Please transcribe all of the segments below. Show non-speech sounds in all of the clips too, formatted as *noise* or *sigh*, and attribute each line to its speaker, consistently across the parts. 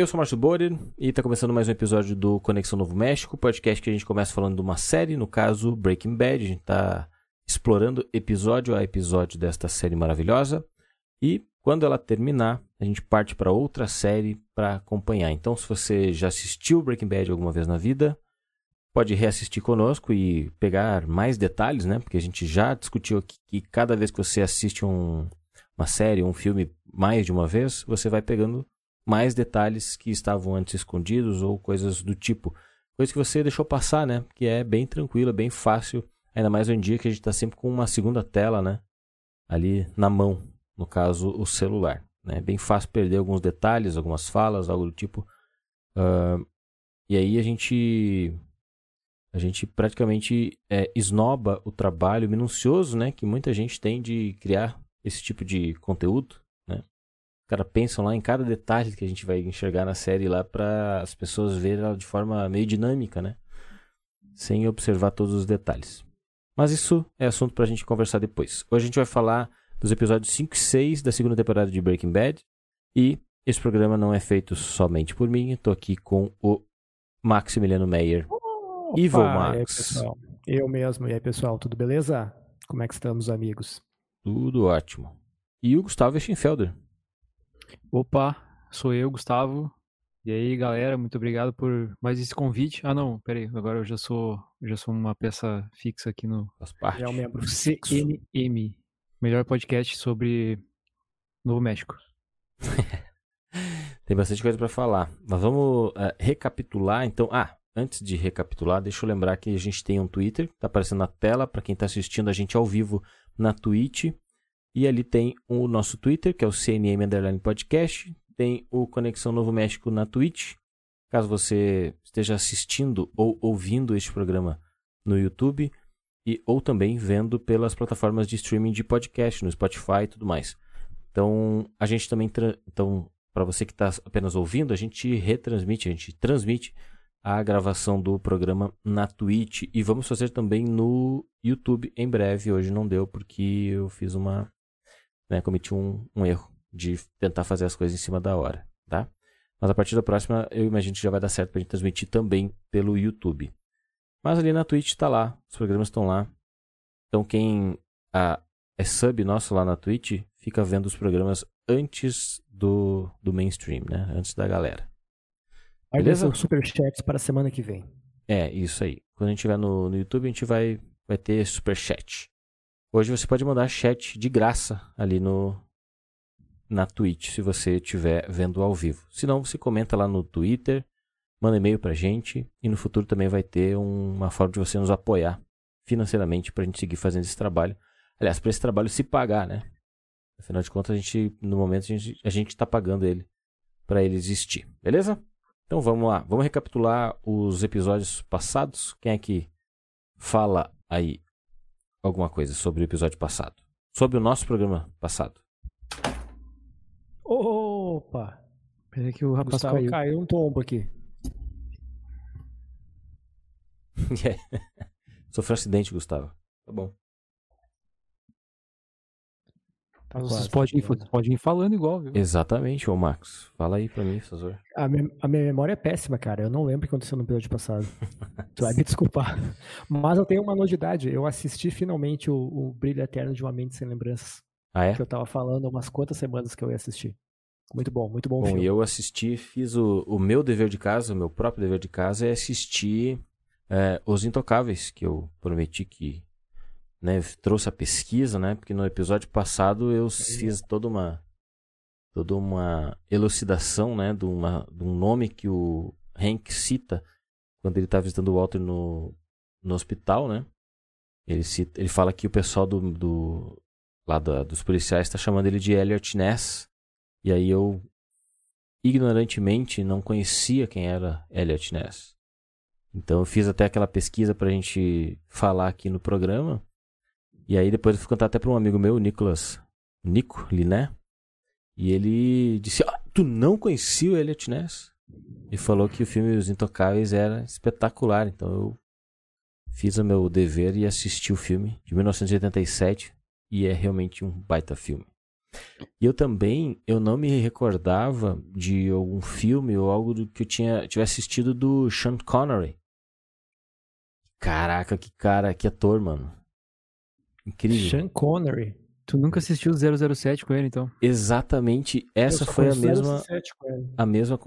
Speaker 1: eu sou o Márcio Borer e está começando mais um episódio do Conexão Novo México, podcast que a gente começa falando de uma série, no caso Breaking Bad. A gente está explorando episódio a episódio desta série maravilhosa e quando ela terminar, a gente parte para outra série para acompanhar. Então, se você já assistiu Breaking Bad alguma vez na vida, pode reassistir conosco e pegar mais detalhes, né? Porque a gente já discutiu que cada vez que você assiste um, uma série, um filme mais de uma vez, você vai pegando mais detalhes que estavam antes escondidos ou coisas do tipo. Coisa que você deixou passar, né? Que é bem tranquila, bem fácil. Ainda mais hoje em dia que a gente está sempre com uma segunda tela, né? Ali na mão, no caso, o celular. É né? bem fácil perder alguns detalhes, algumas falas, algo do tipo. Uh, e aí a gente a gente praticamente é, esnoba o trabalho minucioso, né, que muita gente tem de criar esse tipo de conteúdo, Os caras pensam lá em cada detalhe que a gente vai enxergar na série lá para as pessoas verem ela de forma meio dinâmica, né? Sem observar todos os detalhes. Mas isso é assunto para a gente conversar depois. Hoje a gente vai falar dos episódios 5 e 6 da segunda temporada de Breaking Bad. E esse programa não é feito somente por mim. Estou aqui com o Maximiliano Meyer.
Speaker 2: Opa, Evil Max. Aí, Eu mesmo. E aí, pessoal, tudo beleza? Como é que estamos, amigos?
Speaker 1: Tudo ótimo. E o Gustavo Eschenfelder.
Speaker 3: Opa, sou eu, Gustavo. E aí, galera, muito obrigado por mais esse convite. Ah, não, peraí, agora eu já sou, já sou uma peça fixa aqui no
Speaker 1: Faz parte.
Speaker 3: É um membro CNM, melhor podcast sobre Novo México. *laughs*
Speaker 1: Tem bastante coisa para falar. Mas vamos uh, recapitular, então. Ah, antes de recapitular, deixa eu lembrar que a gente tem um Twitter, está aparecendo na tela para quem está assistindo a gente ao vivo na Twitch. E ali tem o nosso Twitter, que é o CNM Underline Podcast. Tem o Conexão Novo México na Twitch. Caso você esteja assistindo ou ouvindo este programa no YouTube. E, ou também vendo pelas plataformas de streaming de podcast, no Spotify e tudo mais. Então, a gente também. Então, para você que está apenas ouvindo, a gente retransmite, a gente transmite a gravação do programa na Twitch e vamos fazer também no YouTube em breve. Hoje não deu porque eu fiz uma. Né, cometi um, um erro de tentar fazer as coisas em cima da hora, tá? Mas a partir da próxima eu imagino que já vai dar certo para gente transmitir também pelo YouTube. Mas ali na Twitch está lá, os programas estão lá. Então quem ah, é sub nosso lá na Twitch fica vendo os programas antes do, do mainstream, né? Antes da galera.
Speaker 2: Beleza? Vai superchats para a semana que vem.
Speaker 1: É, isso aí. Quando a gente estiver no, no YouTube, a gente vai, vai ter superchat. Hoje você pode mandar chat de graça ali no na Twitch, se você estiver vendo ao vivo. Se não, você comenta lá no Twitter, manda e-mail pra gente e no futuro também vai ter um, uma forma de você nos apoiar financeiramente para a gente seguir fazendo esse trabalho. Aliás, para esse trabalho se pagar, né? Afinal de contas, a gente, no momento, a gente está pagando ele para ele existir. Beleza? Então vamos lá, vamos recapitular os episódios passados. Quem é que fala aí alguma coisa sobre o episódio passado? Sobre o nosso programa passado.
Speaker 2: Opa! Peraí que o rapaz Gustavo caiu. caiu um tombo aqui.
Speaker 1: yeah. *laughs* Sofreu um acidente, Gustavo. Tá bom.
Speaker 3: Tá vocês podem, ir, podem ir falando igual, viu?
Speaker 1: Exatamente, ô Marcos. Fala aí pra mim, por favor.
Speaker 2: A minha, a minha memória é péssima, cara. Eu não lembro o que aconteceu no episódio passado. *laughs* tu vai me desculpar. Mas eu tenho uma novidade. Eu assisti finalmente o, o Brilho Eterno de uma Mente Sem Lembranças.
Speaker 1: Ah, é?
Speaker 2: Que eu tava falando umas quantas semanas que eu ia assistir. Muito bom, muito bom, bom
Speaker 1: filme. eu assisti, fiz o, o meu dever de casa, o meu próprio dever de casa, é assistir é, Os Intocáveis, que eu prometi que né, trouxe a pesquisa, né? Porque no episódio passado eu fiz toda uma toda uma elucidação, né, de, uma, de um nome que o Hank cita quando ele está visitando o Walter no, no hospital, né? Ele, cita, ele fala que o pessoal do, do lá da, dos policiais está chamando ele de Elliot Ness. E aí eu ignorantemente não conhecia quem era Elliot Ness. Então eu fiz até aquela pesquisa para a gente falar aqui no programa. E aí depois eu fui contar até para um amigo meu, Nicolas, Nico Liné, e ele disse: ah, Tu não conhecia o Elliot Ness? E falou que o filme Os Intocáveis era espetacular. Então eu fiz o meu dever e assisti o filme de 1987 e é realmente um baita filme. E eu também, eu não me recordava de algum filme ou algo do que eu tinha tivesse assistido do Sean Connery. Caraca, que cara, que ator, mano. Incrível.
Speaker 2: Sean Connery.
Speaker 3: Tu nunca assistiu 007 com ele, então?
Speaker 1: Exatamente, essa foi a mesma a mesma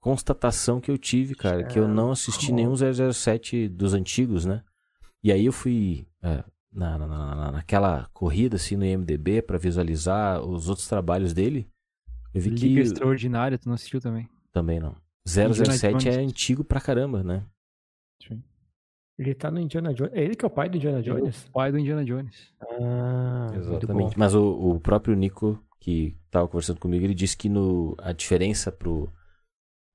Speaker 1: constatação que eu tive, cara, que eu não assisti nenhum 007 dos antigos, né? E aí eu fui é, na, na, na, naquela corrida assim no IMDB para visualizar os outros trabalhos dele.
Speaker 3: Eu vi Liga que Extraordinária, tu não assistiu também?
Speaker 1: Também não. 007 é antigo pra caramba, né?
Speaker 2: Sim. Ele tá no Indiana Jones. É ele que é o pai do Indiana Jones?
Speaker 3: É o pai do Indiana Jones.
Speaker 2: Ah,
Speaker 1: exatamente. Mas o, o próprio Nico, que tava conversando comigo, ele disse que no, a diferença pro,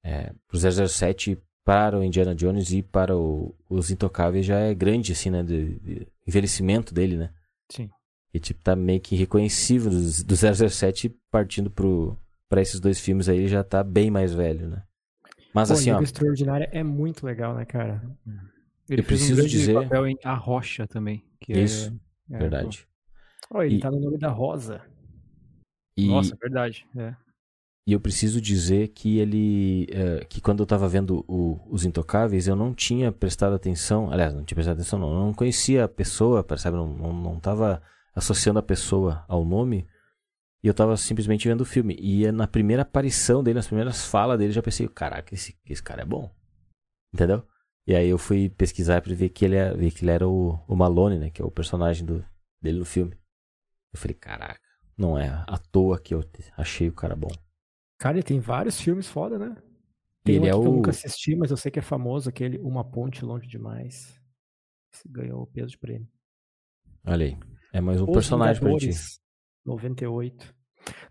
Speaker 1: é, pro 007 para o Indiana Jones e para o, os Intocáveis já é grande, assim, né? De, de envelhecimento dele, né?
Speaker 3: Sim.
Speaker 1: E, tipo, tá meio que reconhecível do, do 007 partindo pro, pra esses dois filmes aí, ele já tá bem mais velho, né?
Speaker 2: Mas Pô, assim, ó... Extraordinária é muito legal, né, cara?
Speaker 3: Ele eu preciso um dizer papel em A Rocha também. Que
Speaker 1: é- Isso, é, verdade.
Speaker 2: Oh, ele e... tá no nome da Rosa.
Speaker 3: E... Nossa, verdade. É.
Speaker 1: E eu preciso dizer que ele. É, que quando eu tava vendo o, Os Intocáveis, eu não tinha prestado atenção. Aliás, não tinha prestado atenção, não. Eu não conhecia a pessoa, percebe? Não, não, não tava associando a pessoa ao nome. E eu tava simplesmente vendo o filme. E é na primeira aparição dele, nas primeiras falas dele, já pensei: caraca, esse, esse cara é bom. Entendeu? E aí eu fui pesquisar para ver que ele, era, ver que ele era o, o Malone, né? Que é o personagem do, dele no filme. Eu falei, caraca, não é à toa que eu achei o cara bom.
Speaker 2: Cara, ele tem vários filmes foda, né? Tem ele um é o... que eu nunca assisti, mas eu sei que é famoso, aquele Uma Ponte Longe Demais. Esse ganhou o peso de prêmio.
Speaker 1: Olha aí. É mais um Os personagem pra ti.
Speaker 2: 98.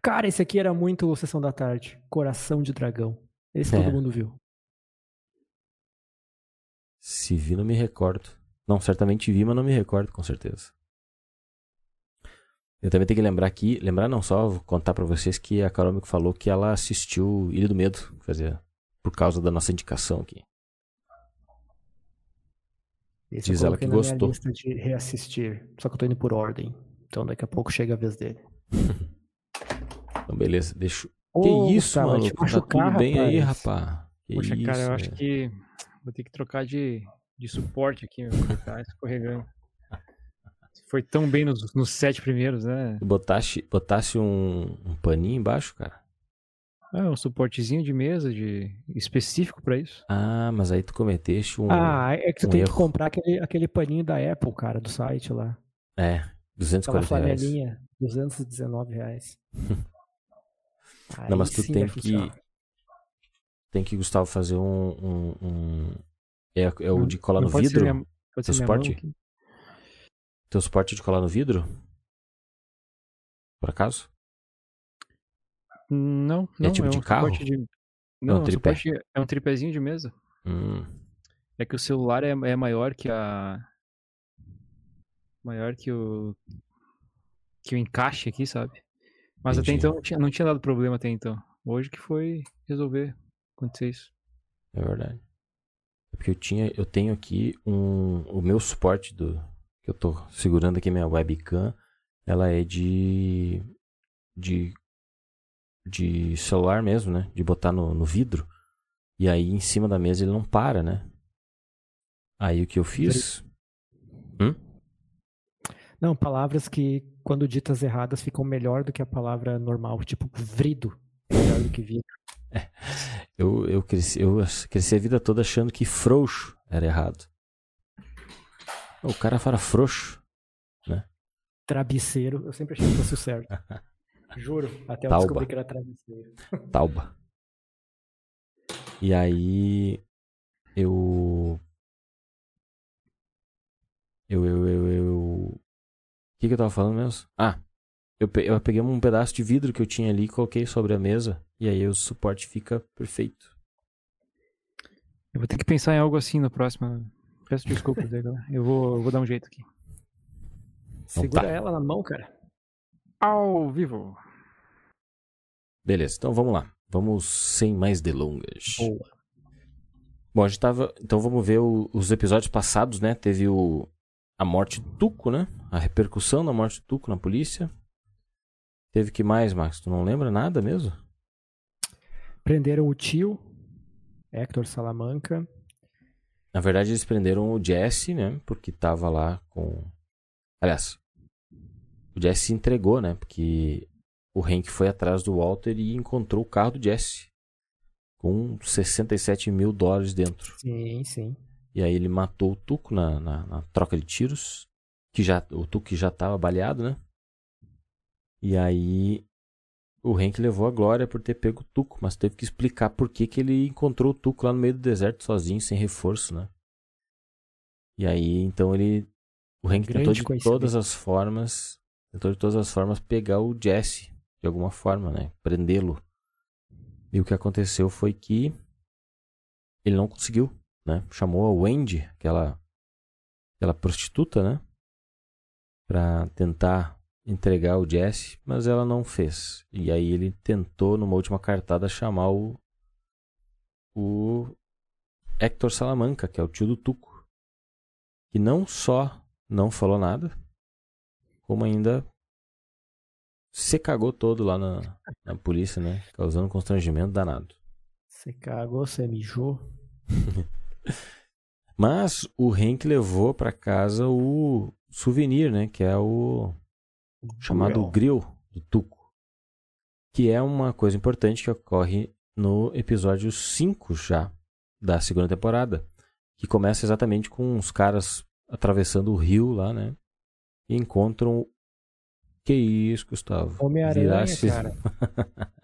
Speaker 2: Cara, esse aqui era muito Sessão da Tarde. Coração de Dragão. Esse é. todo mundo viu.
Speaker 1: Se vi, não me recordo. Não, certamente vi, mas não me recordo, com certeza. Eu também tenho que lembrar aqui, lembrar não só, vou contar para vocês que a Carol me falou que ela assistiu Ilha do Medo, fazia por causa da nossa indicação aqui.
Speaker 2: Esse Diz ela que gostou. lista de reassistir, só que eu tô indo por ordem. Então daqui a pouco chega a vez dele. *laughs*
Speaker 1: então beleza, deixa. Oh, que isso, tá, mano? Tá tudo bem rapaz. aí, rapaz? Que
Speaker 3: Poxa,
Speaker 1: isso,
Speaker 3: cara, eu acho que Vou ter que trocar de, de suporte aqui, meu, tá escorregando. *laughs* Foi tão bem nos, nos sete primeiros, né?
Speaker 1: Botasse, botasse um, um paninho embaixo, cara?
Speaker 3: É, um suportezinho de mesa de específico para isso.
Speaker 1: Ah, mas aí tu cometeste um.
Speaker 2: Ah, é que tu um tem erro. que comprar aquele, aquele paninho da Apple, cara, do site lá.
Speaker 1: É, 240 reais.
Speaker 2: flanelinha, 219 reais. *laughs*
Speaker 1: Não, mas tu tem que. Tem que, Gustavo, fazer um. um, um... É, é, o de colar no vidro? Minha, Teu suporte? Teu suporte de colar no vidro? Por acaso?
Speaker 3: Não, não.
Speaker 1: É tipo
Speaker 3: é
Speaker 1: de
Speaker 3: um
Speaker 1: carro?
Speaker 3: De... Não, é um, tripé. é um tripézinho de mesa.
Speaker 1: Hum.
Speaker 3: É que o celular é, é maior que a. Maior que o. Que o encaixe aqui, sabe? Mas Entendi. até então não tinha, não tinha dado problema até então. Hoje que foi resolver acontecer isso.
Speaker 1: É verdade. É porque eu tinha, eu tenho aqui um, o meu suporte do que eu tô segurando aqui minha webcam, ela é de de de celular mesmo, né? De botar no, no vidro. E aí em cima da mesa ele não para, né? Aí o que eu fiz? Hum?
Speaker 2: Não, palavras que quando ditas erradas ficam melhor do que a palavra normal, tipo vrido, melhor do que vidro. *laughs*
Speaker 1: Eu, eu, cresci, eu cresci a vida toda achando que frouxo era errado. O cara fala frouxo, né?
Speaker 2: Travesseiro, eu sempre achei que fosse o certo. *laughs* Juro, até eu Tauba. descobri que era travesseiro. *laughs*
Speaker 1: Tauba. E aí eu eu eu eu, eu... o que que eu tava falando mesmo? Ah, eu, eu peguei um pedaço de vidro que eu tinha ali, coloquei sobre a mesa e aí o suporte fica perfeito.
Speaker 3: Eu vou ter que pensar em algo assim na próxima. Peço desculpas, eu vou, eu vou dar um jeito aqui.
Speaker 2: Então, Segura tá. ela na mão, cara.
Speaker 3: Ao vivo.
Speaker 1: Beleza, então vamos lá. Vamos sem mais delongas.
Speaker 2: Boa.
Speaker 1: Bom, a gente tava. Então vamos ver o, os episódios passados, né? Teve o. A morte do Tuco, né? A repercussão da morte do Tuco na polícia. Teve que mais, Max? Tu não lembra nada mesmo?
Speaker 2: Prenderam o tio, Hector Salamanca.
Speaker 1: Na verdade, eles prenderam o Jesse, né? Porque tava lá com. Aliás, o Jesse se entregou, né? Porque o Hank foi atrás do Walter e encontrou o carro do Jesse. Com 67 mil dólares dentro.
Speaker 2: Sim, sim.
Speaker 1: E aí ele matou o Tuco na, na, na troca de tiros. Que já, o Tuco já estava baleado, né? E aí o Hank levou a glória por ter pego o Tuco, mas teve que explicar por que, que ele encontrou o Tuco lá no meio do deserto sozinho, sem reforço, né? E aí, então ele. O Hank tentou de todas as formas. Tentou de todas as formas pegar o Jesse, de alguma forma, né? Prendê-lo. E o que aconteceu foi que ele não conseguiu, né? Chamou a Wendy, aquela, aquela prostituta, né? Pra tentar entregar o Jesse, mas ela não fez. E aí ele tentou, numa última cartada, chamar o, o Hector Salamanca, que é o tio do Tuco. Que não só não falou nada, como ainda se cagou todo lá na, na polícia, né? Causando constrangimento danado.
Speaker 2: Você cagou, você mijou. *laughs*
Speaker 1: Mas o Hank levou para casa o souvenir, né? Que é o chamado grill do Tuco, que é uma coisa importante que ocorre no episódio 5 já da segunda temporada, que começa exatamente com os caras atravessando o rio lá, né? E encontram que isso, Gustavo?
Speaker 2: Homem-Aranha, cara.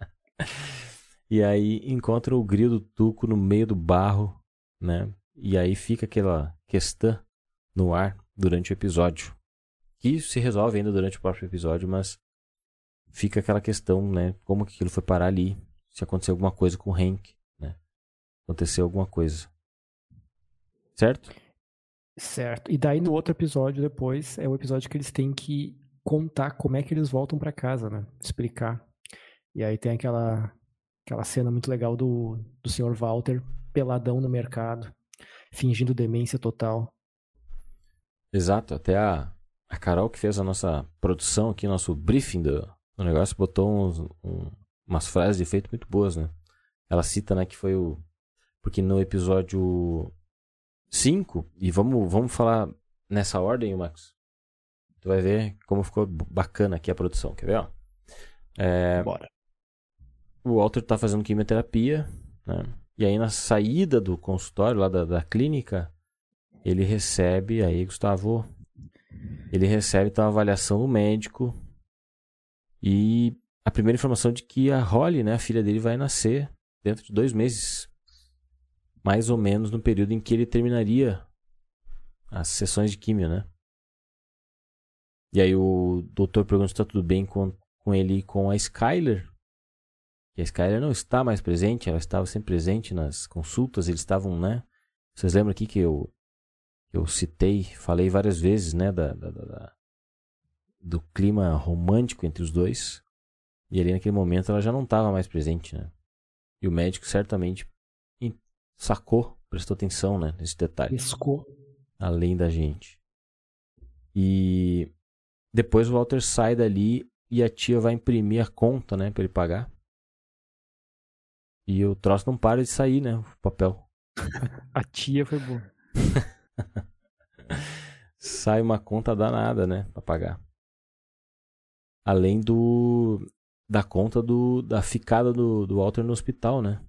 Speaker 2: *laughs*
Speaker 1: e aí encontram o grill do Tuco no meio do barro, né? E aí fica aquela questão no ar durante o episódio que se resolve ainda durante o próprio episódio, mas fica aquela questão, né? Como que aquilo foi parar ali? Se aconteceu alguma coisa com o Hank, né? Aconteceu alguma coisa. Certo?
Speaker 2: Certo. E daí no outro episódio depois é o episódio que eles têm que contar como é que eles voltam para casa, né? Explicar. E aí tem aquela aquela cena muito legal do do Sr. Walter peladão no mercado, fingindo demência total.
Speaker 1: Exato, até a a Carol que fez a nossa produção aqui, nosso briefing do, do negócio, botou uns, um, umas frases de efeito muito boas, né? Ela cita, né, que foi o... Porque no episódio 5, e vamos, vamos falar nessa ordem, Max? Tu vai ver como ficou bacana aqui a produção, quer ver, ó?
Speaker 2: É, Bora.
Speaker 1: O Walter tá fazendo quimioterapia, né? E aí na saída do consultório, lá da, da clínica, ele recebe, aí, Gustavo, ele recebe então a avaliação do médico e a primeira informação de que a Holly, né, a filha dele, vai nascer dentro de dois meses. Mais ou menos no período em que ele terminaria as sessões de químio, né? E aí o doutor pergunta se está tudo bem com, com ele e com a Skyler. E a Skyler não está mais presente, ela estava sempre presente nas consultas, eles estavam, né? Vocês lembram aqui que eu eu citei, falei várias vezes, né, da, da, da, do clima romântico entre os dois. E ali naquele momento ela já não estava mais presente, né? E o médico certamente sacou, prestou atenção, né, nesse detalhe.
Speaker 2: Piscou.
Speaker 1: Além da gente. E depois o Walter sai dali e a tia vai imprimir a conta, né, para ele pagar. E o troço não para de sair, né, o papel. *laughs*
Speaker 3: a tia foi boa. *laughs* *laughs*
Speaker 1: Sai uma conta danada, né? Pra pagar. Além do. Da conta do, da ficada do, do Walter no hospital, né?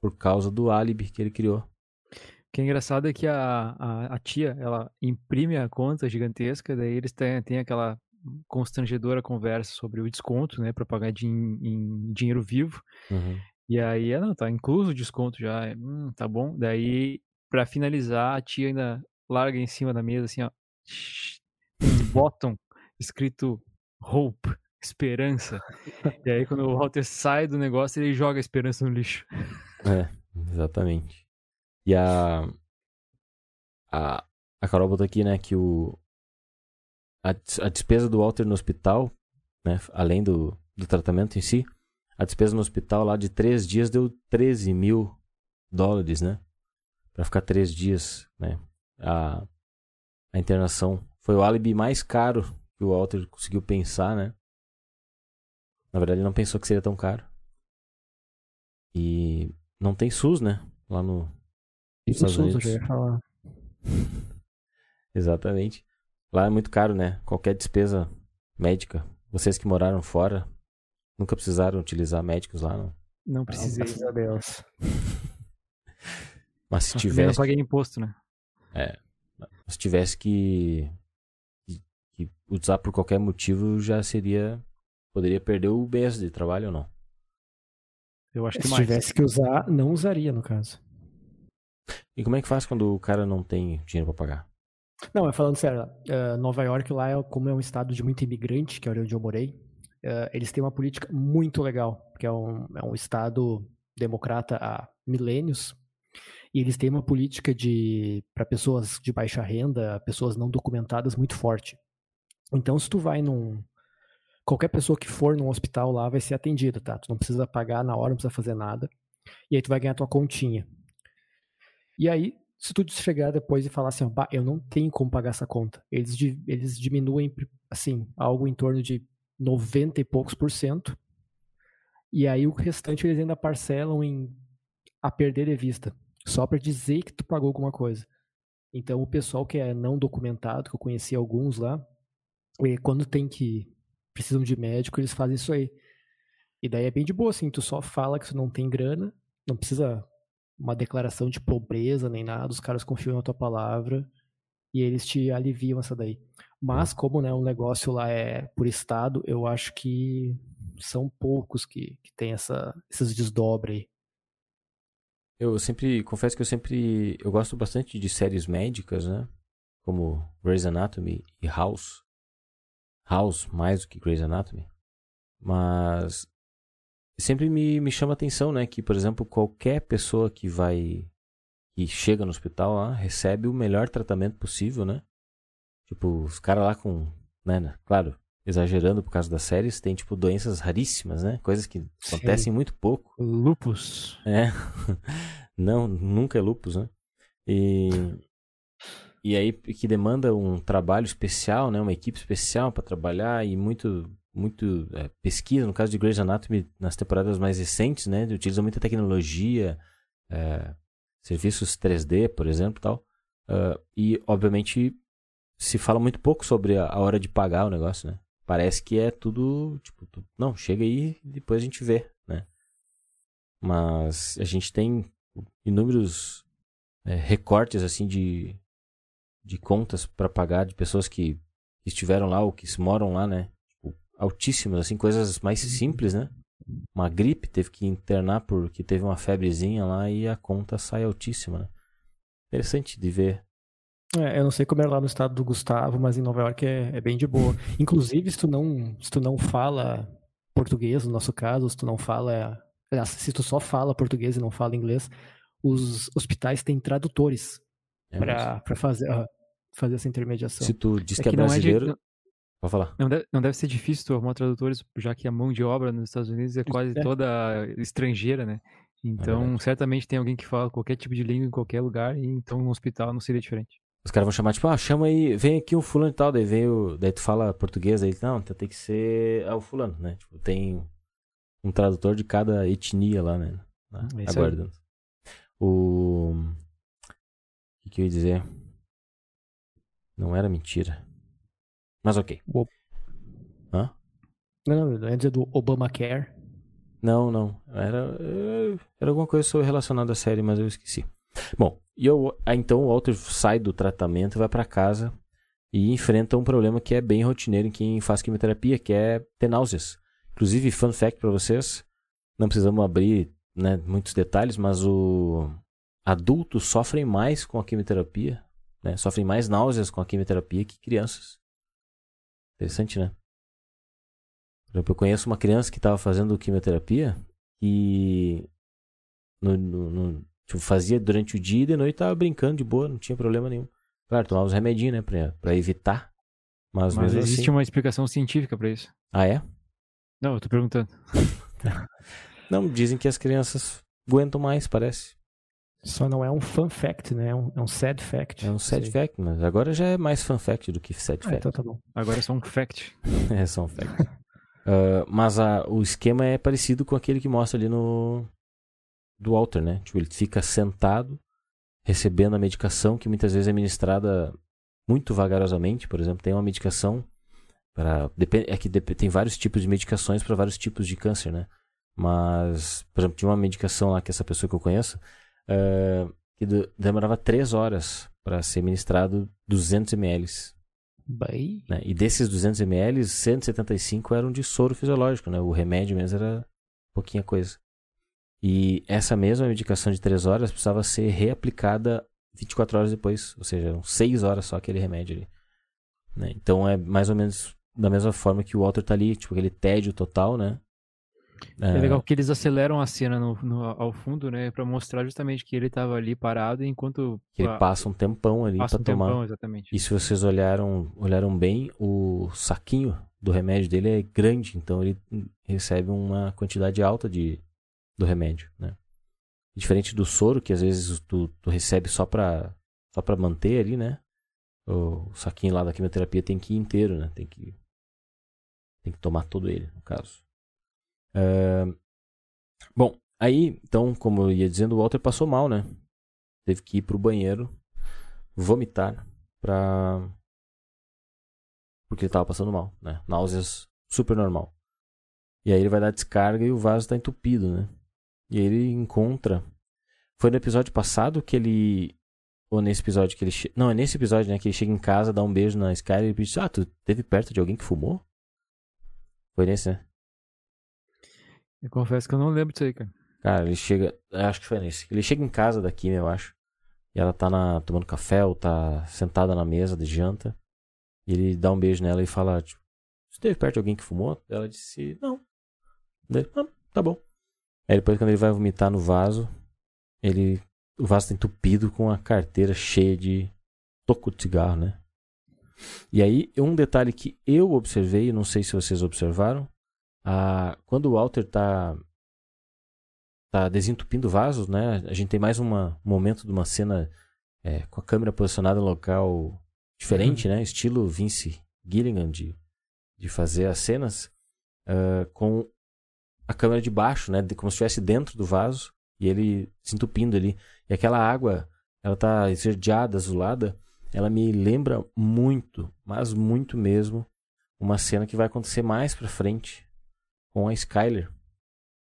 Speaker 1: Por causa do álibi que ele criou.
Speaker 3: O que é engraçado é que a, a, a tia, ela imprime a conta gigantesca, daí eles têm, têm aquela constrangedora conversa sobre o desconto, né, para pagar de, em, dinheiro vivo.
Speaker 1: Uhum.
Speaker 3: E aí, não, tá incluso o desconto já, hum, tá bom. Daí, para finalizar, a tia ainda larga em cima da mesa, assim, ó, um *laughs* bottom escrito hope, esperança. *laughs* e aí quando o Walter sai do negócio, ele joga a esperança no lixo.
Speaker 1: É, exatamente. E a a, a Carol botou aqui, né, que o a, a despesa do Walter no hospital, né, além do, do tratamento em si, a despesa no hospital lá de três dias deu 13 mil dólares, né? Pra ficar três dias, né? a, a internação. Foi o álibi mais caro que o Walter conseguiu pensar, né? Na verdade, ele não pensou que seria tão caro. E não tem SUS, né? Lá no.
Speaker 2: Isso SUS, eu
Speaker 1: Unidos.
Speaker 2: já ia falar. *laughs*
Speaker 1: Exatamente. Lá é muito caro, né? Qualquer despesa médica. Vocês que moraram fora, nunca precisaram utilizar médicos lá, não.
Speaker 3: Não precisei.
Speaker 2: Graças *laughs* a Deus.
Speaker 1: Mas se tivesse,
Speaker 3: não paguei imposto, né?
Speaker 1: se tivesse que, que, que usar por qualquer motivo, já seria. Poderia perder o mês de trabalho ou não?
Speaker 3: Eu acho que
Speaker 2: Se
Speaker 3: mais.
Speaker 2: tivesse que usar, não usaria, no caso.
Speaker 1: E como é que faz quando o cara não tem dinheiro pra pagar?
Speaker 2: Não, mas falando sério, eh, Nova York lá, é, como é um estado de muito imigrante, que é onde eu morei, eh, eles têm uma política muito legal, porque é um, é um estado democrata há milênios, e eles têm uma política de para pessoas de baixa renda, pessoas não documentadas muito forte. Então, se tu vai num qualquer pessoa que for num hospital lá vai ser atendida, tá? Tu não precisa pagar na hora, não precisa fazer nada. E aí tu vai ganhar tua continha. E aí, se tu chegar depois e falar assim, ó, "Bah, eu não tenho como pagar essa conta, eles, eles diminuem, assim, algo em torno de 90 e poucos por cento, e aí o restante eles ainda parcelam em a perder de vista, só para dizer que tu pagou alguma coisa. Então o pessoal que é não documentado, que eu conheci alguns lá, e quando tem que precisam de médico, eles fazem isso aí. E daí é bem de boa, assim, tu só fala que tu não tem grana, não precisa uma declaração de pobreza nem nada, os caras confiam na tua palavra e eles te aliviam essa daí. Mas como né, o negócio lá é por estado, eu acho que são poucos que, que tem essa, esses desdobres aí.
Speaker 1: Eu sempre, confesso que eu sempre, eu gosto bastante de séries médicas, né? Como Grey's Anatomy e House. House mais do que Grey's Anatomy. Mas sempre me, me chama a atenção, né? Que, por exemplo, qualquer pessoa que vai, que chega no hospital lá, recebe o melhor tratamento possível, né? Tipo, os caras lá com, né, né, claro, exagerando por causa das séries, tem, tipo, doenças raríssimas, né? Coisas que
Speaker 2: Sim.
Speaker 1: acontecem muito pouco.
Speaker 3: Lupus.
Speaker 1: É. *laughs* Não, nunca é lupus, né? E, e aí que demanda um trabalho especial, né? Uma equipe especial para trabalhar e muito, muito é, pesquisa. No caso de Grey's Anatomy, nas temporadas mais recentes, né? Utiliza muita tecnologia, é, serviços 3D, por exemplo, tal. Ah, e obviamente se fala muito pouco sobre a, a hora de pagar o negócio, né? Parece que é tudo tipo, tu- não, chega aí e depois a gente vê, né? Mas a gente tem inúmeros é, recortes assim de, de contas para pagar de pessoas que, estiveram lá ou que moram lá, né? Tipo, altíssimas, assim, coisas mais simples, né? Uma gripe, teve que internar porque teve uma febrezinha lá e a conta sai altíssima, né? Interessante de ver.
Speaker 2: É, eu não sei como é lá no estado do Gustavo, mas em Nova York é, é bem de boa. Inclusive, se tu não, se tu não fala português, no nosso caso, se tu não fala. aliás, Se tu só fala português e não fala inglês, os hospitais têm tradutores
Speaker 1: É,
Speaker 2: para fazer, fazer essa intermediação.
Speaker 1: Se tu diz
Speaker 3: É
Speaker 1: que é
Speaker 3: que não é de-
Speaker 1: brasileiro,
Speaker 3: não-
Speaker 1: pode falar.
Speaker 3: Não deve, não deve ser difícil tu arrumar tradutores, já que a mão de obra nos Estados Unidos é quase
Speaker 2: É.
Speaker 3: toda estrangeira, né? Então, certamente tem alguém que fala qualquer tipo de língua em qualquer lugar, e então no hospital não seria diferente.
Speaker 1: Os caras vão chamar, tipo, ah, chama aí, vem aqui um fulano e tal, daí vem o, daí tu fala português, aí, não, então tem que ser ah, o fulano, né? Tipo, tem um tradutor de cada etnia lá, né? Lá,
Speaker 3: É isso aí.
Speaker 1: aguardando. O... o que, que eu ia dizer? Não era mentira. Mas ok. Hã?
Speaker 2: Não, não, eu ia dizer do Obamacare.
Speaker 1: Não, não. Era, eh, era alguma coisa relacionada à série, mas eu esqueci. Bom, e eu, ah, então o Walter sai do tratamento, vai pra casa e enfrenta um problema que é bem rotineiro em quem faz quimioterapia, que é ter náuseas. Inclusive, fun fact pra vocês, não precisamos abrir né, muitos detalhes, mas o adultos sofrem mais com a quimioterapia, né? Sofrem mais náuseas com a quimioterapia que crianças. Interessante, né? Por exemplo, eu conheço uma criança que estava fazendo quimioterapia e no, no- no- tipo, fazia durante o dia e de noite tava brincando de boa, não tinha problema nenhum. Claro, tomava os remedinhos, né, pra, pra evitar. Mas,
Speaker 3: Mas
Speaker 1: mesmo
Speaker 3: existe
Speaker 1: assim...
Speaker 3: uma explicação científica pra isso.
Speaker 1: Ah, é?
Speaker 3: Não, eu tô perguntando. *laughs*
Speaker 1: Não, dizem que as crianças aguentam mais, parece.
Speaker 2: Só não é um fun fact, né? É um, é um sad fact.
Speaker 1: É um sad
Speaker 2: Sei.
Speaker 1: fact, mas agora já é mais fun fact do que sad
Speaker 2: Ah,
Speaker 1: fact.
Speaker 2: então tá bom.
Speaker 3: Agora é só um fact. *laughs*
Speaker 1: É só um fact. Uh, *laughs* mas a, o esquema é parecido com aquele que mostra ali no. Do Walter, né? Tipo, ele fica sentado, recebendo a medicação que muitas vezes é ministrada muito vagarosamente. Por exemplo, tem uma medicação para. É que tem vários tipos de medicações para vários tipos de câncer, né? Mas, por exemplo, tinha uma medicação lá que essa pessoa que eu conheço. Uh, que demorava 3 horas para ser ministrado 200 ml. Né? E desses 200 ml, 175 eram de soro fisiológico, né? O remédio mesmo era pouquinha coisa. E essa mesma medicação de 3 horas precisava ser reaplicada 24 horas depois, ou seja, eram 6 horas só aquele remédio ali. Né? Então é mais ou menos da mesma forma que o Walter tá ali, tipo aquele tédio total, né?
Speaker 3: É, é legal que eles aceleram a cena no, no, ao fundo, né? Pra mostrar justamente que ele tava ali parado enquanto.
Speaker 1: Que ele passa um tempão ali passa pra um tomar. Tempão,
Speaker 3: exatamente.
Speaker 1: E se vocês olharam, olharam bem, o saquinho do remédio dele é grande, então ele recebe uma quantidade alta de, do remédio, né? Diferente do soro, que às vezes tu, tu recebe só pra, só pra manter ali, né? O saquinho lá da quimioterapia tem que ir inteiro, né? Tem que, tem que tomar todo ele, no caso. Uh, bom, aí, então, como eu ia dizendo, o Walter passou mal, né? Teve que ir pro banheiro vomitar pra. Porque ele tava passando mal, né? Náuseas super normal. E aí ele vai dar descarga e o vaso tá entupido, né? E ele encontra. Foi no episódio passado que ele. Ou nesse episódio que ele. Che... Não, é nesse episódio, né? Que ele chega em casa, dá um beijo na Sky e diz: Ah, tu teve perto de alguém que fumou? Foi nesse, né?
Speaker 3: Eu confesso que eu não lembro disso aí, cara.
Speaker 1: Cara, ele chega. Acho que foi nesse. Ele chega em casa da Kim, eu acho. E ela tá na, tomando café ou tá sentada na mesa de janta. E ele dá um beijo nela e fala: tipo, Você esteve perto de alguém que fumou? Ela disse: Não. Ele, ah, tá bom. Aí depois, quando ele vai vomitar no vaso, ele. O vaso tá entupido com a carteira cheia de toco de cigarro, né? E aí, um detalhe que eu observei, não sei se vocês observaram, ah, quando o Walter está tá desentupindo vasos, né? A gente tem mais uma, um momento de uma cena é, com a câmera posicionada em local diferente, uhum. né? Estilo Vince Gilligan de, de fazer as cenas uh, com a câmera de baixo, né? Como se estivesse dentro do vaso e ele se entupindo ali. E aquela água, ela tá esverdeada, azulada, ela me lembra muito, mas muito mesmo, uma cena que vai acontecer mais pra frente com a Skyler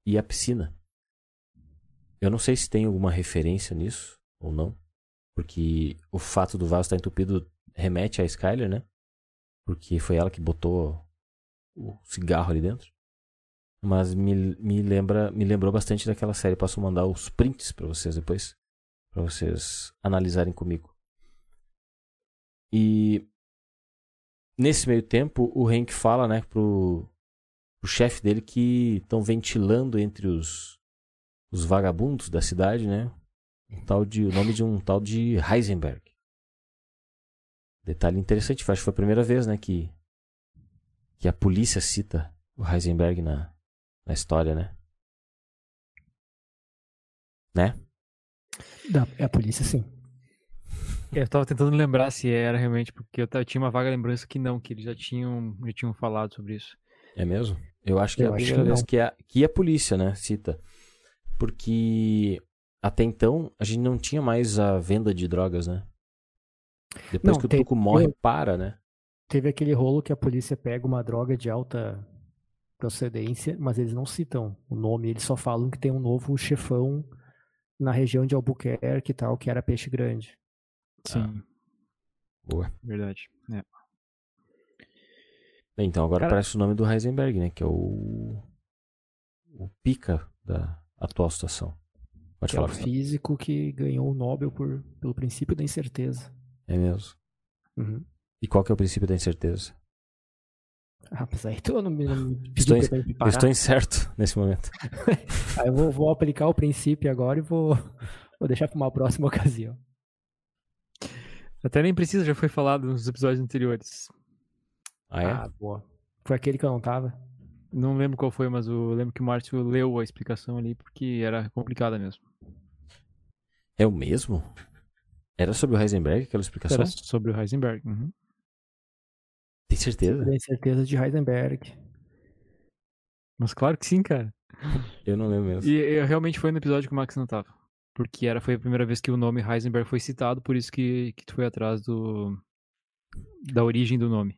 Speaker 1: e a piscina. Eu não sei se tem alguma referência nisso ou não, porque o fato do vaso estar entupido remete a Skyler, né? Porque foi ela que botou o cigarro ali dentro. Mas me, me lembra, me lembrou bastante daquela série. Posso mandar os prints para vocês depois, para vocês analisarem comigo. E nesse meio tempo, o Hank fala, né, pro chefe dele que estão ventilando entre os, os vagabundos da cidade, né? Um tal de, o nome de um tal de Heisenberg. Detalhe interessante, acho que foi a primeira vez, né, que, que a polícia cita o Heisenberg na, na história, né? Né?
Speaker 2: Da, é a polícia, sim.
Speaker 3: Eu tava tentando lembrar se era realmente, porque eu tinha uma vaga lembrança que não, que eles já tinham, já tinham falado sobre isso.
Speaker 1: É mesmo? Eu acho que eu é a primeira vez que a, que a polícia, né, cita. Porque até então a gente não tinha mais a venda de drogas, né? Depois não, que o Tuco morre, eu, para, né?
Speaker 2: Teve aquele rolo que a polícia pega uma droga de alta procedência, mas eles não citam o nome, eles só falam que tem um novo chefão na região de Albuquerque e tal, que era peixe grande.
Speaker 3: Sim. Ah. Boa. Verdade. É.
Speaker 1: Então, agora Cara... parece o nome do Heisenberg, né? Que é o. O pica da atual situação.
Speaker 2: Pode que falar. É o físico que ganhou o Nobel por, pelo princípio da incerteza.
Speaker 1: É mesmo.
Speaker 2: Uhum.
Speaker 1: E qual que é o princípio da incerteza?
Speaker 2: Ah, mas aí tu não me, não
Speaker 1: me estou, in, estou incerto nesse momento. *laughs*
Speaker 2: aí eu vou, vou, aplicar o princípio agora e vou, vou deixar para uma próxima *laughs* ocasião.
Speaker 3: Até nem precisa, já foi falado nos episódios anteriores.
Speaker 2: Ah, é? Ah, boa. Foi aquele que eu não tava?
Speaker 3: Não lembro qual foi, mas eu lembro que o Márcio leu a explicação ali porque era complicada mesmo.
Speaker 1: É o mesmo? Era sobre o Heisenberg aquela explicação? Era
Speaker 3: sobre o Heisenberg. Uhum.
Speaker 1: Tem certeza?
Speaker 2: Tem certeza de Heisenberg.
Speaker 3: Mas claro que sim, cara.
Speaker 1: Eu não lembro mesmo.
Speaker 3: E eu, realmente foi no episódio que o Max não tava. Porque era, foi a primeira vez que o nome Heisenberg foi citado, por isso que, que tu foi atrás do da origem do nome.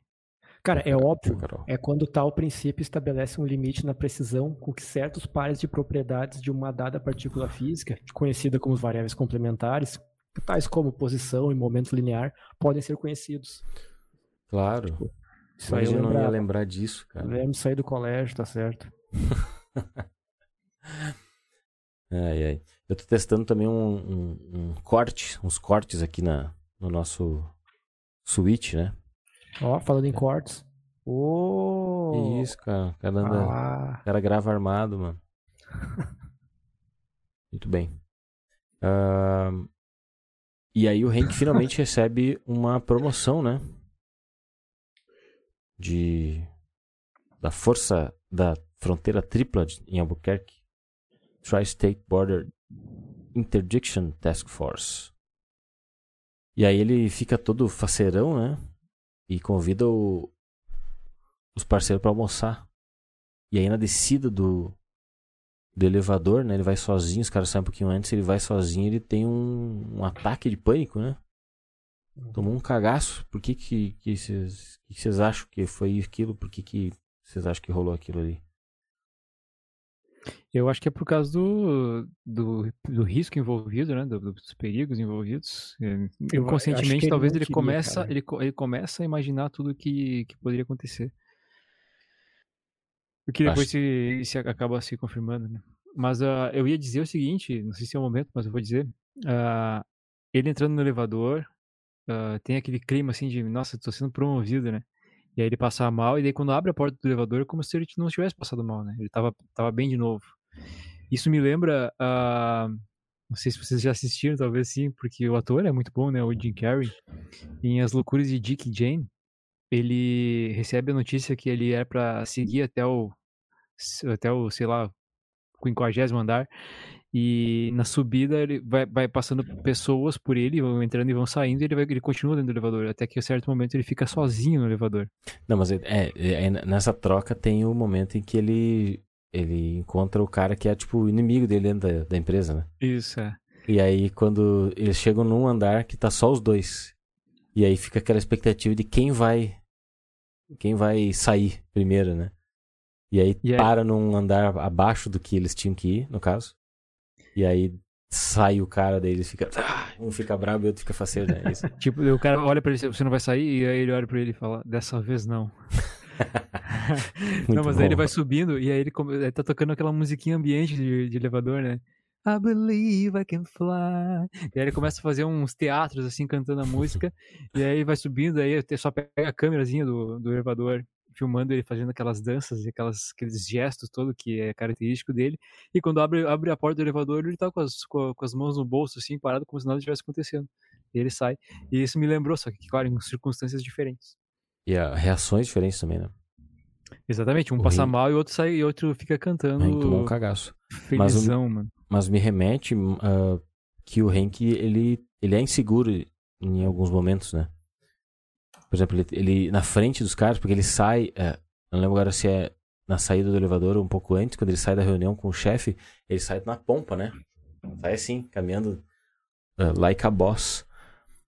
Speaker 2: Cara, é óbvio. É quando tal princípio estabelece um limite na precisão com que certos pares de propriedades de uma dada partícula física, conhecida como variáveis complementares, tais como posição e momento linear, podem ser conhecidos.
Speaker 1: Claro.
Speaker 2: Isso aí eu
Speaker 1: não ia lembrar disso, cara.
Speaker 2: Lembro de sair do colégio, tá certo. *laughs*
Speaker 1: Ai, ai. Eu tô testando também um, um, um corte, uns cortes aqui na, no nosso Switch, né?
Speaker 2: Ó, falando em cortes. Ô!
Speaker 1: Isso, cara. O cara, anda,
Speaker 2: Ah,
Speaker 1: o cara grava armado, mano. *laughs* Muito bem. Ahn, e aí o Hank finalmente recebe uma promoção, né? De da força da fronteira tripla de- em Albuquerque. Tri-State Border Interdiction Task Force. E aí ele fica todo faceirão, né? E convida o- os parceiros para almoçar. E aí na descida do, do elevador, né? Ele vai sozinho, os caras saem um pouquinho antes, ele vai sozinho, ele tem um, um ataque de pânico, né? Tomou um cagaço. Por que que que vocês que vocês acham que foi aquilo? Por que que vocês acham que rolou aquilo ali?
Speaker 3: Eu acho que é por causa do, do, do risco envolvido, né? do- dos perigos envolvidos. É,
Speaker 2: Eu que
Speaker 3: Inconscientemente,
Speaker 2: ele
Speaker 3: talvez ele
Speaker 2: queria,
Speaker 3: começa,
Speaker 2: cara.
Speaker 3: ele, ele começa a imaginar tudo que, que poderia acontecer. O que depois
Speaker 1: Acho-
Speaker 3: se, se acaba se confirmando, né? Mas ah, eu ia dizer o seguinte, não sei se é o momento, mas eu vou dizer. ah, ele entrando no elevador, ah, tem aquele clima assim de, nossa, tô sendo promovido, né? E aí ele passa mal, e daí quando abre a porta do elevador, é como se ele não tivesse passado mal, né? Ele tava, tava bem de novo. Isso me lembra, ah, não sei se vocês já assistiram, talvez sim, porque o ator é muito bom, né? O Jim Carrey. Em As Loucuras de Dick e Jane, ele recebe a notícia que ele é pra seguir até o, até o, sei lá, quinquagésimo andar. E na subida ele vai, vai passando pessoas por ele, vão entrando e vão saindo, e ele, vai, ele continua dentro do elevador, até que a certo momento ele fica sozinho no elevador.
Speaker 1: Não, mas é, é- é- nessa troca tem o momento em que ele ele encontra o cara que é tipo o inimigo dele dentro da, da empresa, né?
Speaker 3: Isso, é.
Speaker 1: E aí quando eles chegam num andar que tá só os dois. E aí fica aquela expectativa de quem vai quem vai sair primeiro, né? E aí
Speaker 3: E aí-
Speaker 1: para num andar abaixo do que eles tinham que ir, no caso. E aí sai o cara deles fica ah, um fica bravo e o outro fica faceiro, né? Isso. *laughs*
Speaker 3: Tipo, o cara olha pra ele, você não vai sair? E aí ele olha pra ele e fala, dessa vez não. *laughs* Não, mas aí ele
Speaker 1: bom.
Speaker 3: vai subindo e aí ele, come- tá tocando aquela musiquinha ambiente de, de elevador, né? I believe I can fly. E aí ele começa a fazer uns teatros, assim, cantando a música. *laughs* e aí vai subindo, aí só pega a câmerazinha do, do elevador, filmando ele fazendo aquelas danças e aquelas, aqueles gestos todo que é característico dele. E quando abre, abre a porta do elevador, ele tá com as, com, com as mãos no bolso, assim, parado, como se nada tivesse acontecendo. E ele sai. E isso me lembrou, só que, claro, em circunstâncias diferentes.
Speaker 1: E a reações diferentes também, né?
Speaker 3: Exatamente, um passa mal e o outro sai e outro fica cantando.
Speaker 1: Hank tomou um cagaço. Mas
Speaker 3: felizão, mano.
Speaker 1: Mas me remete ah, que o Hank, ele, ele é inseguro em alguns momentos, né? Por exemplo, ele, ele na frente dos caras, porque ele sai, é, não lembro agora se é na saída do elevador ou um pouco antes, quando ele sai da reunião com o chefe, ele sai na pompa, né? Sai assim, caminhando ah, like a boss,